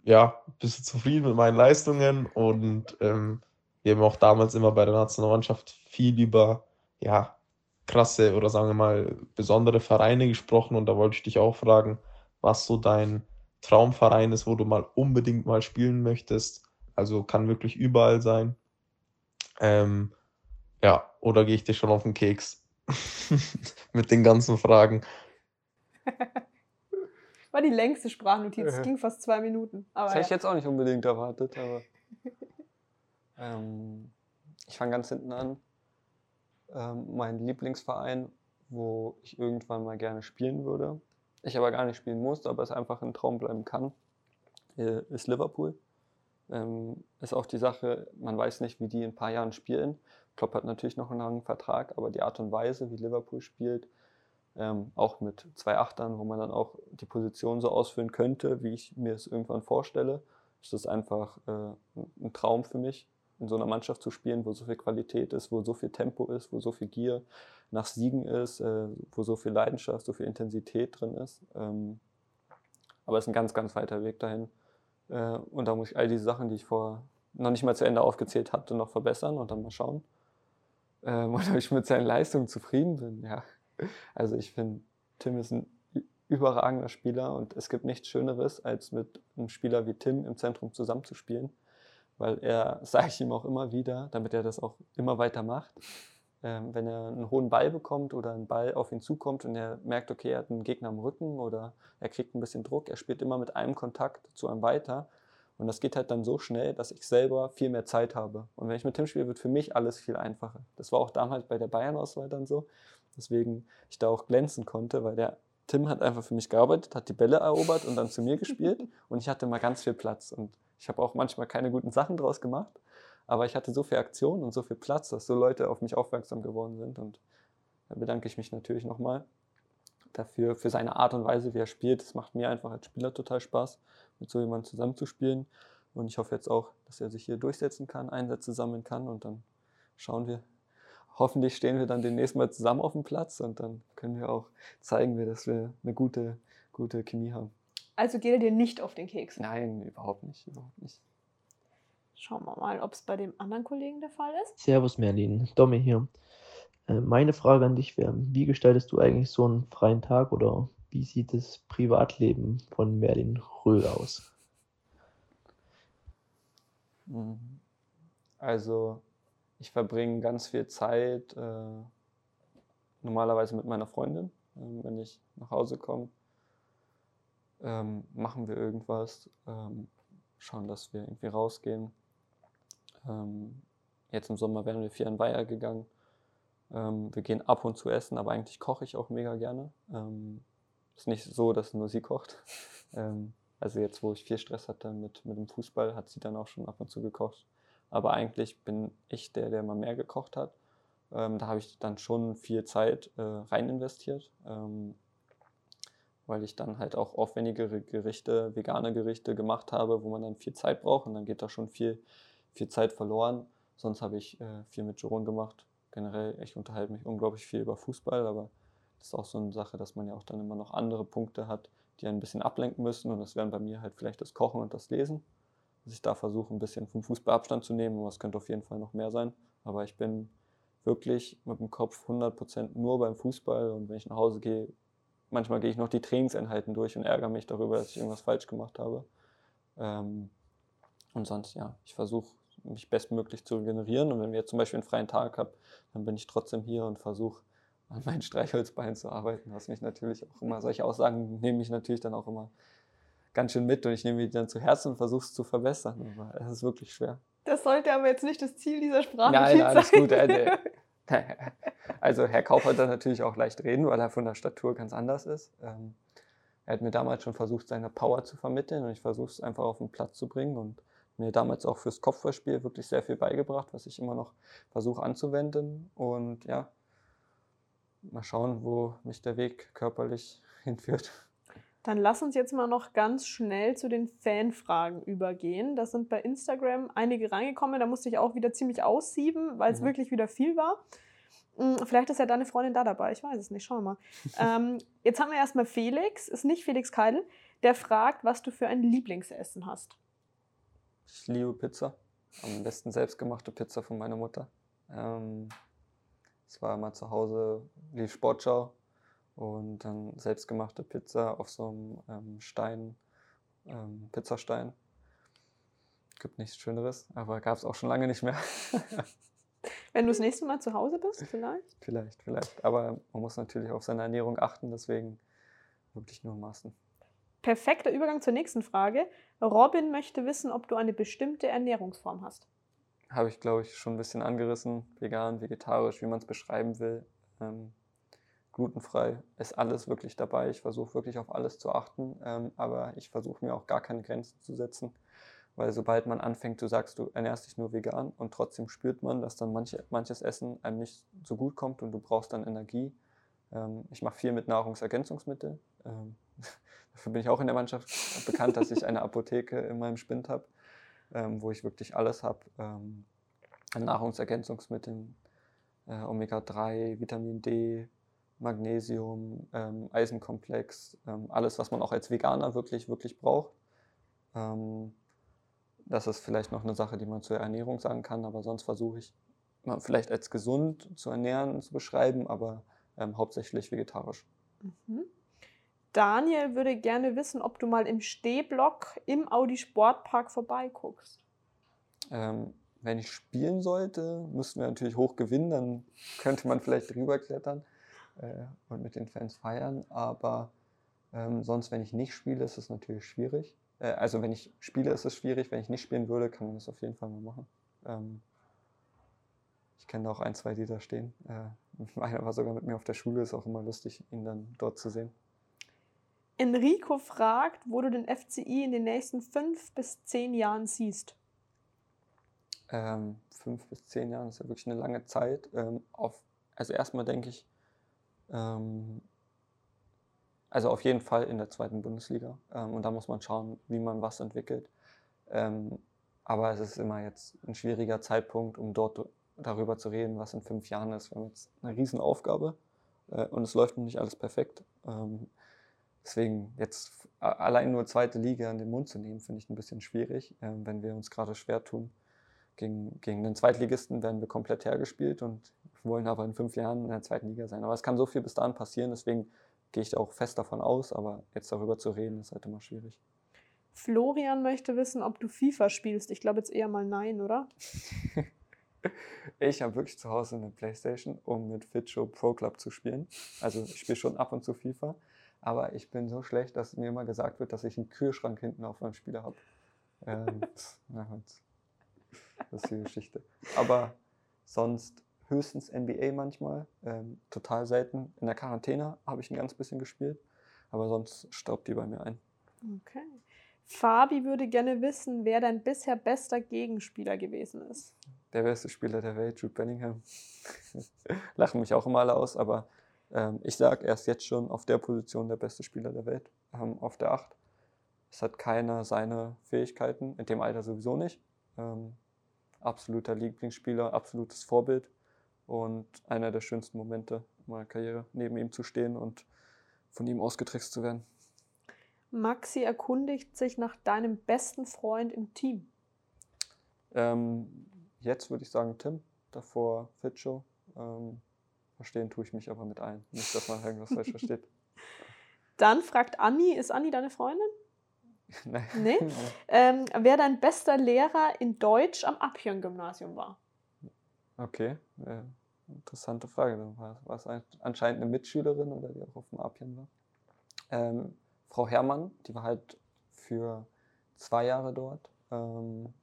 ja, bist du zufrieden mit meinen Leistungen und ähm, wir haben auch damals immer bei der Nationalmannschaft viel über ja, krasse oder sagen wir mal besondere Vereine gesprochen und da wollte ich dich auch fragen, was so dein Traumverein ist, wo du mal unbedingt mal spielen möchtest. Also kann wirklich überall sein. Ähm, ja, oder gehe ich dir schon auf den Keks <laughs> mit den ganzen Fragen? War die längste Sprachnotiz, äh. ging fast zwei Minuten. Aber das ja. hätte ich jetzt auch nicht unbedingt erwartet, aber ähm, ich fange ganz hinten an ähm, mein Lieblingsverein, wo ich irgendwann mal gerne spielen würde. Ich aber gar nicht spielen muss, aber es einfach ein Traum bleiben kann, äh, ist Liverpool. Ähm, ist auch die Sache, man weiß nicht, wie die in ein paar Jahren spielen. Klopp hat natürlich noch einen langen Vertrag, aber die Art und Weise, wie Liverpool spielt, ähm, auch mit zwei Achtern, wo man dann auch die Position so ausführen könnte, wie ich mir es irgendwann vorstelle, ist das einfach äh, ein Traum für mich in so einer Mannschaft zu spielen, wo so viel Qualität ist, wo so viel Tempo ist, wo so viel Gier nach Siegen ist, äh, wo so viel Leidenschaft, so viel Intensität drin ist. Ähm, aber es ist ein ganz, ganz weiter Weg dahin. Äh, und da muss ich all diese Sachen, die ich vor noch nicht mal zu Ende aufgezählt hatte, noch verbessern und dann mal schauen. Ähm, <laughs> ob ich mit seinen Leistungen zufrieden bin, ja. Also ich finde, Tim ist ein überragender Spieler und es gibt nichts Schöneres, als mit einem Spieler wie Tim im Zentrum zusammenzuspielen weil er, <laughs> sage ich ihm auch immer wieder, damit er das auch immer weiter macht, ähm, wenn er einen hohen Ball bekommt oder ein Ball auf ihn zukommt und er merkt, okay, er hat einen Gegner am Rücken oder er kriegt ein bisschen Druck, er spielt immer mit einem Kontakt zu einem weiter. Und das geht halt dann so schnell, dass ich selber viel mehr Zeit habe. Und wenn ich mit Tim spiele, wird für mich alles viel einfacher. Das war auch damals bei der Bayern-Auswahl dann so. Deswegen ich da auch glänzen konnte, weil der Tim hat einfach für mich gearbeitet, hat die Bälle erobert und dann zu mir gespielt. <laughs> Und ich hatte mal ganz viel Platz. Und ich habe auch manchmal keine guten Sachen draus gemacht, aber ich hatte so viel Aktion und so viel Platz, dass so Leute auf mich aufmerksam geworden sind. Und da bedanke ich mich natürlich nochmal. dafür, für seine Art und Weise, wie er spielt. Es macht mir einfach als Spieler total Spaß, mit so jemandem zusammenzuspielen. Und ich hoffe jetzt auch, dass er sich hier durchsetzen kann, Einsätze sammeln kann und dann schauen wir. Hoffentlich stehen wir dann demnächst mal zusammen auf dem Platz und dann können wir auch zeigen, dass wir eine gute, gute Chemie haben. Also geht er dir nicht auf den Keks? Nein, überhaupt nicht, überhaupt nicht. Schauen wir mal, ob es bei dem anderen Kollegen der Fall ist. Servus Merlin, Domi hier. Äh, Meine Frage an dich wäre, wie gestaltest du eigentlich so einen freien Tag oder wie sieht das Privatleben von Merlin Röhl aus? Mhm. Also ich verbringe ganz viel Zeit äh, normalerweise mit meiner Freundin. Ähm, wenn ich nach Hause komme, ähm, machen wir irgendwas, ähm, schauen, dass wir irgendwie rausgehen. Ähm, jetzt im Sommer wären wir viel in Weiher gegangen. Ähm, wir gehen ab und zu essen, aber eigentlich koche ich auch mega gerne. Ähm, ist nicht so, dass nur sie kocht. <laughs> Ähm, also jetzt, wo ich viel Stress hatte mit, mit dem Fußball, hat sie dann auch schon ab und zu gekocht. Aber eigentlich bin ich der, der mal mehr gekocht hat. Ähm, da habe ich dann schon viel Zeit äh, rein investiert, ähm, weil ich dann halt auch aufwendigere Gerichte, vegane Gerichte gemacht habe, wo man dann viel Zeit braucht und dann geht da schon viel, viel Zeit verloren. Sonst habe ich äh, viel mit Jerome gemacht. Generell, ich unterhalte mich unglaublich viel über Fußball, aber das ist auch so eine Sache, dass man ja auch dann immer noch andere Punkte hat, die ein bisschen ablenken müssen. Und das wären bei mir halt vielleicht das Kochen und das Lesen. Dass ich da versuche, ein bisschen vom Fußball Abstand zu nehmen, aber es könnte auf jeden Fall noch mehr sein. Aber ich bin wirklich mit dem Kopf 100% nur beim Fußball und wenn ich nach Hause gehe, manchmal gehe ich noch die Trainingseinheiten durch und ärgere mich darüber, dass ich irgendwas falsch gemacht habe. Ähm, und sonst, ja, ich versuche mich bestmöglich zu regenerieren und wenn wir jetzt zum Beispiel einen freien Tag haben, dann bin ich trotzdem hier und versuche an meinen Streichholzbeinen zu arbeiten, was mich natürlich auch immer, solche Aussagen nehme ich natürlich dann auch immer ganz schön mit und ich nehme die dann zu Herzen und versuche es zu verbessern, aber es ist wirklich schwer. Das sollte aber jetzt nicht das Ziel dieser Sprache Nein, sein. alles gut. <laughs> <laughs> Also Herr Kauf hat da natürlich auch leicht reden, weil er von der Statur ganz anders ist. Ähm, Er hat mir damals schon versucht, seine Power zu vermitteln und ich versuche es einfach auf den Platz zu bringen und mir damals auch fürs Kopfballspiel wirklich sehr viel beigebracht, was ich immer noch versuche anzuwenden. Und ja, mal schauen, wo mich der Weg körperlich <laughs> hinführt. Dann lass uns jetzt mal noch ganz schnell zu den Fanfragen übergehen. Da sind bei Instagram einige reingekommen. Da musste ich auch wieder ziemlich aussieben, weil es Mhm. wirklich wieder viel war. Hm, Vielleicht ist ja deine Freundin da dabei. Ich weiß es nicht. Schauen wir mal. <laughs> ähm, jetzt haben wir erstmal Felix, ist nicht Felix Keidel, der fragt, was du für ein Lieblingsessen hast. Ich liebe Pizza. Am besten selbstgemachte Pizza von meiner Mutter. Ähm, es war mal zu Hause, lief Sportschau und dann selbstgemachte Pizza auf so einem ähm, Stein, ähm, Pizzastein. Gibt nichts Schöneres, aber gab es auch schon lange nicht mehr. <laughs> Wenn du das nächste Mal zu Hause bist, vielleicht? vielleicht, vielleicht. Aber man muss natürlich auf seine Ernährung achten, deswegen wirklich nur in Maßen. Perfekter Übergang zur nächsten Frage. Robin möchte wissen, ob du eine bestimmte Ernährungsform hast. Habe ich, glaube ich, schon ein bisschen angerissen. Vegan, vegetarisch, wie man es beschreiben will. Ähm, glutenfrei ist alles wirklich dabei. Ich versuche wirklich auf alles zu achten, ähm, aber ich versuche mir auch gar keine Grenzen zu setzen. Weil sobald man anfängt, du sagst, du ernährst dich nur vegan und trotzdem spürt man, dass dann manche, manches Essen einem nicht so gut kommt und du brauchst dann Energie. Ähm, ich mache viel mit Nahrungsergänzungsmitteln. Ähm, <laughs> dafür bin ich auch in der Mannschaft bekannt, dass ich eine Apotheke in meinem Spind habe, ähm, wo ich wirklich alles habe. Ähm, an Nahrungsergänzungsmitteln, äh, Omega-3, Vitamin D, Magnesium, ähm, Eisenkomplex, ähm, alles, was man auch als Veganer wirklich, wirklich braucht. Ähm, das ist vielleicht noch eine Sache, die man zur Ernährung sagen kann, aber sonst versuche ich mal vielleicht als gesund zu ernähren zu beschreiben, aber ähm, hauptsächlich vegetarisch. Mhm. Daniel würde gerne wissen, ob du mal im Stehblock im Audi Sportpark vorbeiguckst. Ähm, wenn ich spielen sollte, müssten wir natürlich hoch gewinnen, dann <laughs> könnte man vielleicht drüber klettern äh, und mit den Fans feiern. Aber ähm, sonst, wenn ich nicht spiele, ist es natürlich schwierig. Äh, also wenn ich spiele, ist es schwierig. Wenn ich nicht spielen würde, kann man das auf jeden Fall mal machen. Ähm, ich kenne da auch ein, zwei, die da stehen. Äh, <laughs> einer war sogar mit mir auf der Schule, ist auch immer lustig, ihn dann dort zu sehen. Enrico fragt, wo du den FCI in den nächsten fünf bis zehn Jahren siehst. ähm, fünf bis zehn Jahren ist ja wirklich eine lange Zeit. Ähm, auf, also erstmal denke ich, ähm, also auf jeden Fall in der zweiten Bundesliga. Ähm, und da muss man schauen, wie man was entwickelt. Ähm, aber es ist immer jetzt ein schwieriger Zeitpunkt, um dort darüber zu reden, was in fünf Jahren ist. Wir haben jetzt eine Riesenaufgabe äh, und es läuft noch nicht alles perfekt. Ähm, deswegen jetzt allein nur zweite Liga in den Mund zu nehmen, finde ich ein bisschen schwierig, äh, wenn wir uns gerade schwer tun. Gegen, gegen den Zweitligisten werden wir komplett hergespielt und wollen aber in fünf Jahren in der zweiten Liga sein. Aber es kann so viel bis dahin passieren, deswegen gehe ich auch fest davon aus, aber jetzt darüber zu reden, ist halt immer schwierig. Florian möchte wissen, ob du FIFA spielst. Ich glaube jetzt eher mal nein, oder? <laughs> ich habe wirklich zu Hause eine Playstation, um mit Fitshow Pro Club zu spielen. Also ich spiele schon ab und zu FIFA, aber ich bin so schlecht, dass mir immer gesagt wird, dass ich einen Kühlschrank hinten auf meinem Spieler habe. Ähm, <laughs> das ist die Geschichte. Aber sonst höchstens NBA manchmal, ähm, total selten. In der Quarantäne habe ich ein ganz bisschen gespielt, aber sonst staubt die bei mir ein. Okay. Fabi würde gerne wissen, wer dein bisher bester Gegenspieler gewesen ist. Der beste Spieler der Welt, Jude Bellingham. <laughs> Lachen mich auch immer alle aus, aber ähm, ich sage, er ist jetzt schon auf der Position der beste Spieler der Welt, ähm, auf der 8. Es hat keiner seine Fähigkeiten, in dem Alter sowieso nicht. Ähm, absoluter Lieblingsspieler, absolutes Vorbild und einer der schönsten Momente meiner Karriere, neben ihm zu stehen und von ihm ausgetrickst zu werden. Maxi erkundigt sich nach deinem besten Freund im Team. Ähm, jetzt würde ich sagen Tim, davor Fitscho. Ähm, verstehen tue ich mich aber mit ein. Nicht, dass man irgendwas falsch versteht. <laughs> <laughs> Dann fragt Anni, ist Anni deine Freundin? <laughs> Nein. Nee? ähm, wer dein bester Lehrer in Deutsch am Abhirn-Gymnasium war? Okay, äh, interessante Frage. War es anscheinend eine Mitschülerin oder die auch auf dem Abhirn war? Ähm, Frau Herrmann, die war halt für zwei Jahre dort. Ähm,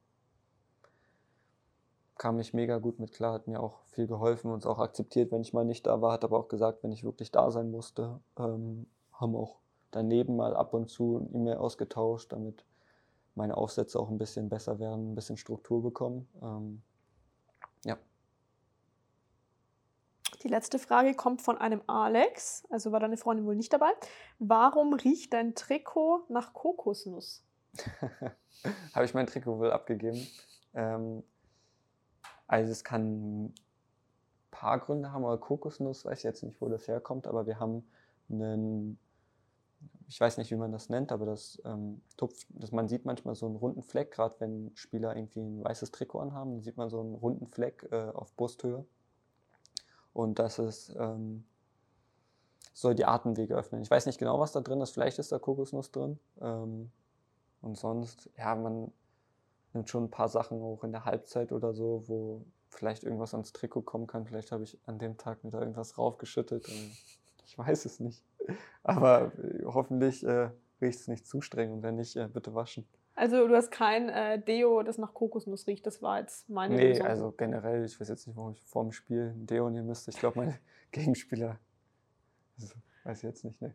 kam ich mega gut mit klar, hat mir auch viel geholfen, uns auch akzeptiert, wenn ich mal nicht da war, hat aber auch gesagt, wenn ich wirklich da sein musste. Ähm, haben auch daneben mal ab und zu E-Mail ausgetauscht, damit meine Aufsätze auch ein bisschen besser werden, ein bisschen Struktur bekommen. Ähm, ja. Die letzte Frage kommt von einem Alex, also war deine Freundin wohl nicht dabei. Warum riecht dein Trikot nach Kokosnuss? <laughs> Habe ich mein Trikot wohl abgegeben. Ähm, also es kann ein paar Gründe haben, aber Kokosnuss weiß ich jetzt nicht, wo das herkommt, aber wir haben einen, ich weiß nicht, wie man das nennt, aber das ähm, Tupf, das, man sieht manchmal so einen runden Fleck, gerade wenn Spieler irgendwie ein weißes Trikot anhaben, dann sieht man so einen runden Fleck äh, auf Brusthöhe. Und das ist, ähm, soll die Atemwege öffnen. Ich weiß nicht genau, was da drin ist. Vielleicht ist da Kokosnuss drin. Ähm, und sonst, ja, man nimmt schon ein paar Sachen auch in der Halbzeit oder so, wo vielleicht irgendwas ans Trikot kommen kann. Vielleicht habe ich an dem Tag mir da irgendwas raufgeschüttet. ich weiß es nicht. <laughs> Aber äh, hoffentlich äh, riecht es nicht zu streng und wenn nicht, äh, bitte waschen. Also du hast kein äh, Deo, das nach Kokosnuss riecht. Das war jetzt meine Nee, Lösung. also generell, ich weiß jetzt nicht, warum ich vor dem Spiel ein Deo nehmen müsste. Ich glaube, meine <laughs> Gegenspieler, also, weiß ich jetzt nicht, ne.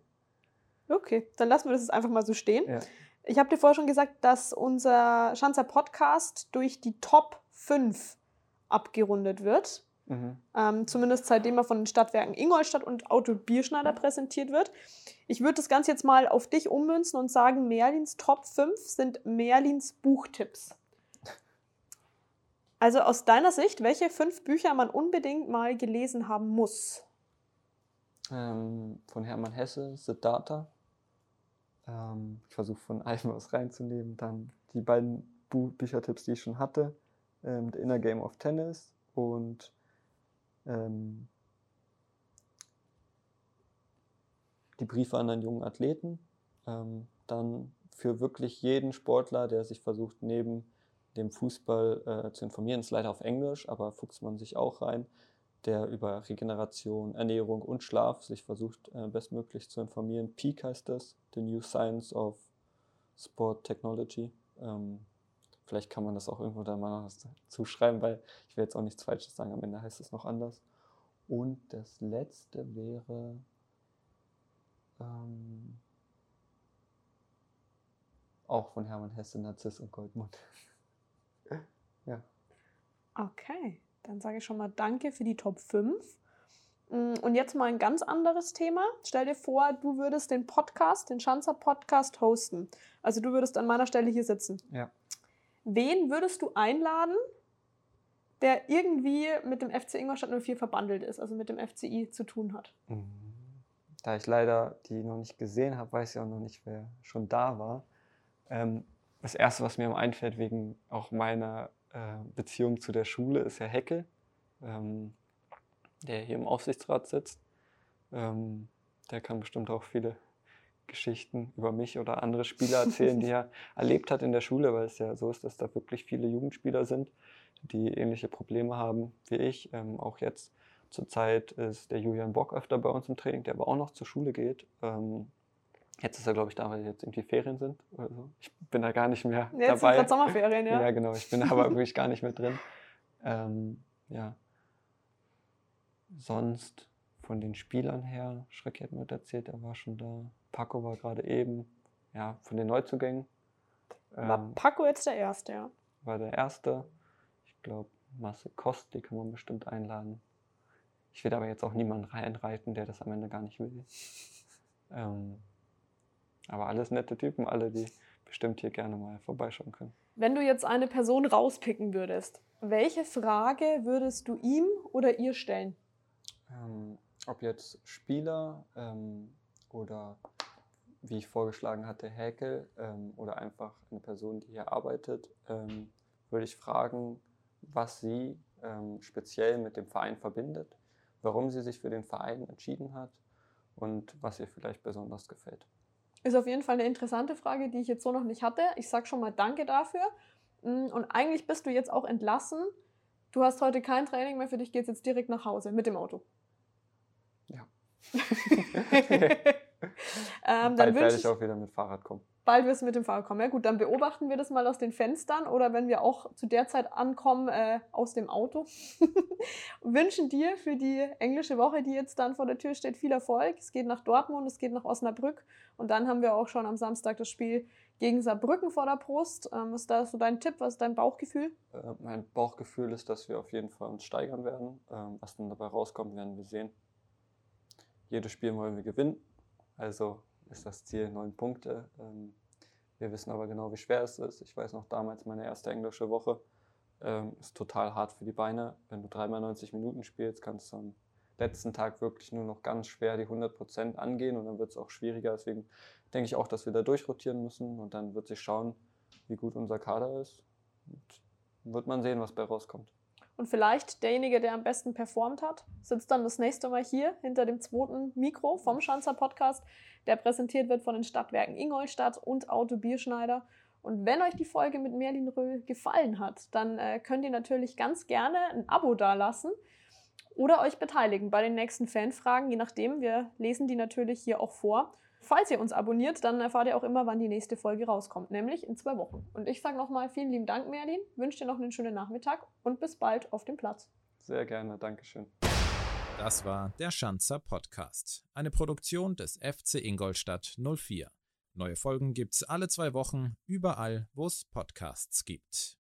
Okay, dann lassen wir das jetzt einfach mal so stehen. Ja. Ich habe dir vorher schon gesagt, dass unser Schanzer Podcast durch die Top 5 abgerundet wird. Mhm. Ähm, zumindest seitdem er von den Stadtwerken Ingolstadt und Auto Bierschneider präsentiert wird. Ich würde das Ganze jetzt mal auf dich ummünzen und sagen, Merlins Top 5 sind Merlins Buchtipps. Also aus deiner Sicht, welche fünf Bücher man unbedingt mal gelesen haben muss? Ähm, von Hermann Hesse, Siddhartha. Ähm, ich versuche von allem was reinzunehmen. Dann die beiden Büchertipps, die ich schon hatte. Ähm, The Inner Game of Tennis und ähm, die Briefe an einen jungen Athleten. Ähm, dann für wirklich jeden Sportler, der sich versucht, neben dem Fußball äh, zu informieren, ist leider auf Englisch, aber fuchst man sich auch rein, der über Regeneration, Ernährung und Schlaf sich versucht, äh, bestmöglich zu informieren. Peak heißt das, The New Science of Sport Technology. Ähm, vielleicht kann man das auch irgendwo da mal noch zuschreiben, weil ich will jetzt auch nichts Falsches sagen, am Ende heißt es noch anders. Und das letzte wäre ähm, auch von Hermann Hesse, Narziss und Goldmund. <laughs> ja. Okay, dann sage ich schon mal Danke für die Top 5. Mm, Und jetzt mal ein ganz anderes Thema. Stell dir vor, du würdest den Podcast, den Schanzer Podcast hosten. Also du würdest an meiner Stelle hier sitzen. Ja. Wen würdest du einladen, der irgendwie mit dem FC Ingolstadt 04 verbandelt ist, also mit dem FCI zu tun hat? Da ich leider die noch nicht gesehen habe, weiß ich auch noch nicht, wer schon da war. Ähm, das Erste, was mir einfällt, wegen auch meiner äh, Beziehung zu der Schule, ist Herr Heckel, ähm, der hier im Aufsichtsrat sitzt. Ähm, der kann bestimmt auch viele Geschichten über mich oder andere Spieler erzählen, die <laughs> er erlebt hat in der Schule, weil es ja so ist, dass da wirklich viele Jugendspieler sind, die ähnliche Probleme haben wie ich. Ähm, auch jetzt zurzeit ist der Julian Bock öfter bei uns im Training, der aber auch noch zur Schule geht. Ähm, jetzt ist er, glaube ich, da, weil jetzt irgendwie Ferien sind. Also ich bin da gar nicht mehr Jetzt sind dabei. gerade Sommerferien, ja. <laughs> Ja, genau. Ich bin aber wirklich gar nicht mehr drin. Ähm, ja. Sonst von den Spielern her, Schreck hat mir erzählt, er war schon da. Paco war gerade eben. Ja, von den Neuzugängen. War ähm, Paco jetzt der Erste, ja. war der erste. Ich glaube, Marcel Kost, die kann man bestimmt einladen. Ich will aber jetzt auch niemanden reinreiten, der das am Ende gar nicht will. <laughs> Ähm, aber alles nette Typen, alle, die bestimmt hier gerne mal vorbeischauen können. Wenn du jetzt eine Person rauspicken würdest, welche Frage würdest du ihm oder ihr stellen? Ähm, ob jetzt Spieler ähm, oder wie ich vorgeschlagen hatte, Häkel ähm, oder einfach eine Person, die hier arbeitet, ähm, würde ich fragen, was sie ähm, speziell mit dem Verein verbindet, warum sie sich für den Verein entschieden hat und was ihr vielleicht besonders gefällt. Ist auf jeden Fall eine interessante Frage, die ich jetzt so noch nicht hatte. Ich sage schon mal Danke dafür. Mm, Und eigentlich bist du jetzt auch entlassen. Du hast heute kein Training mehr, für dich geht es jetzt direkt nach Hause mit dem Auto. Ja. <laughs> <laughs> ähm, dann Bald werde ich, ich auch wieder mit Fahrrad kommen. bald wirst du mit dem Fahrrad kommen. Ja gut, dann beobachten wir das mal aus den Fenstern oder wenn wir auch zu der Zeit ankommen, äh, aus dem Auto. <laughs> Wünschen dir für die englische Woche, die jetzt dann vor der Tür steht, viel Erfolg. Es geht nach Dortmund, es geht nach Osnabrück und dann haben wir auch schon am Samstag das Spiel gegen Saarbrücken vor der Brust. Ähm, was ist da so dein Tipp, was ist dein Bauchgefühl? Äh, mein Bauchgefühl ist, dass wir auf jeden Fall uns steigern werden. Ähm, was dann dabei rauskommt, werden wir sehen. Jedes Spiel wollen wir gewinnen. Also ist das Ziel neun Punkte. Ähm, wir wissen aber genau, wie schwer es ist. Ich weiß noch damals, meine erste englische Woche ähm, ist total hart für die Beine. Wenn du dreimal 90 Minuten spielst, kannst du am letzten Tag wirklich nur noch ganz schwer die 100% angehen und dann wird es auch schwieriger. Deswegen denke ich auch, dass wir da durchrotieren müssen und dann wird sich schauen, wie gut unser Kader ist. Und wird man sehen, was bei rauskommt. Und vielleicht derjenige, der am besten performt hat, sitzt dann das nächste Mal hier hinter dem zweiten Mikro vom Schanzer Podcast, der präsentiert wird von den Stadtwerken Ingolstadt und Auto Bierschneider. Und wenn euch die Folge mit Merlin Röhl gefallen hat, dann äh, könnt ihr natürlich ganz gerne ein Abo dalassen oder euch beteiligen bei den nächsten Fanfragen, je nachdem. Wir lesen die natürlich hier auch vor. Falls ihr uns abonniert, dann erfahrt ihr auch immer, wann die nächste Folge rauskommt, nämlich in zwei Wochen. Und ich sage nochmal vielen lieben Dank, Merlin, wünsche dir noch einen schönen Nachmittag und bis bald auf dem Platz. Sehr gerne, Dankeschön. Das war der Schanzer Podcast, eine Produktion des FC Ingolstadt 04. Neue Folgen gibt's alle zwei Wochen, überall, wo es Podcasts gibt.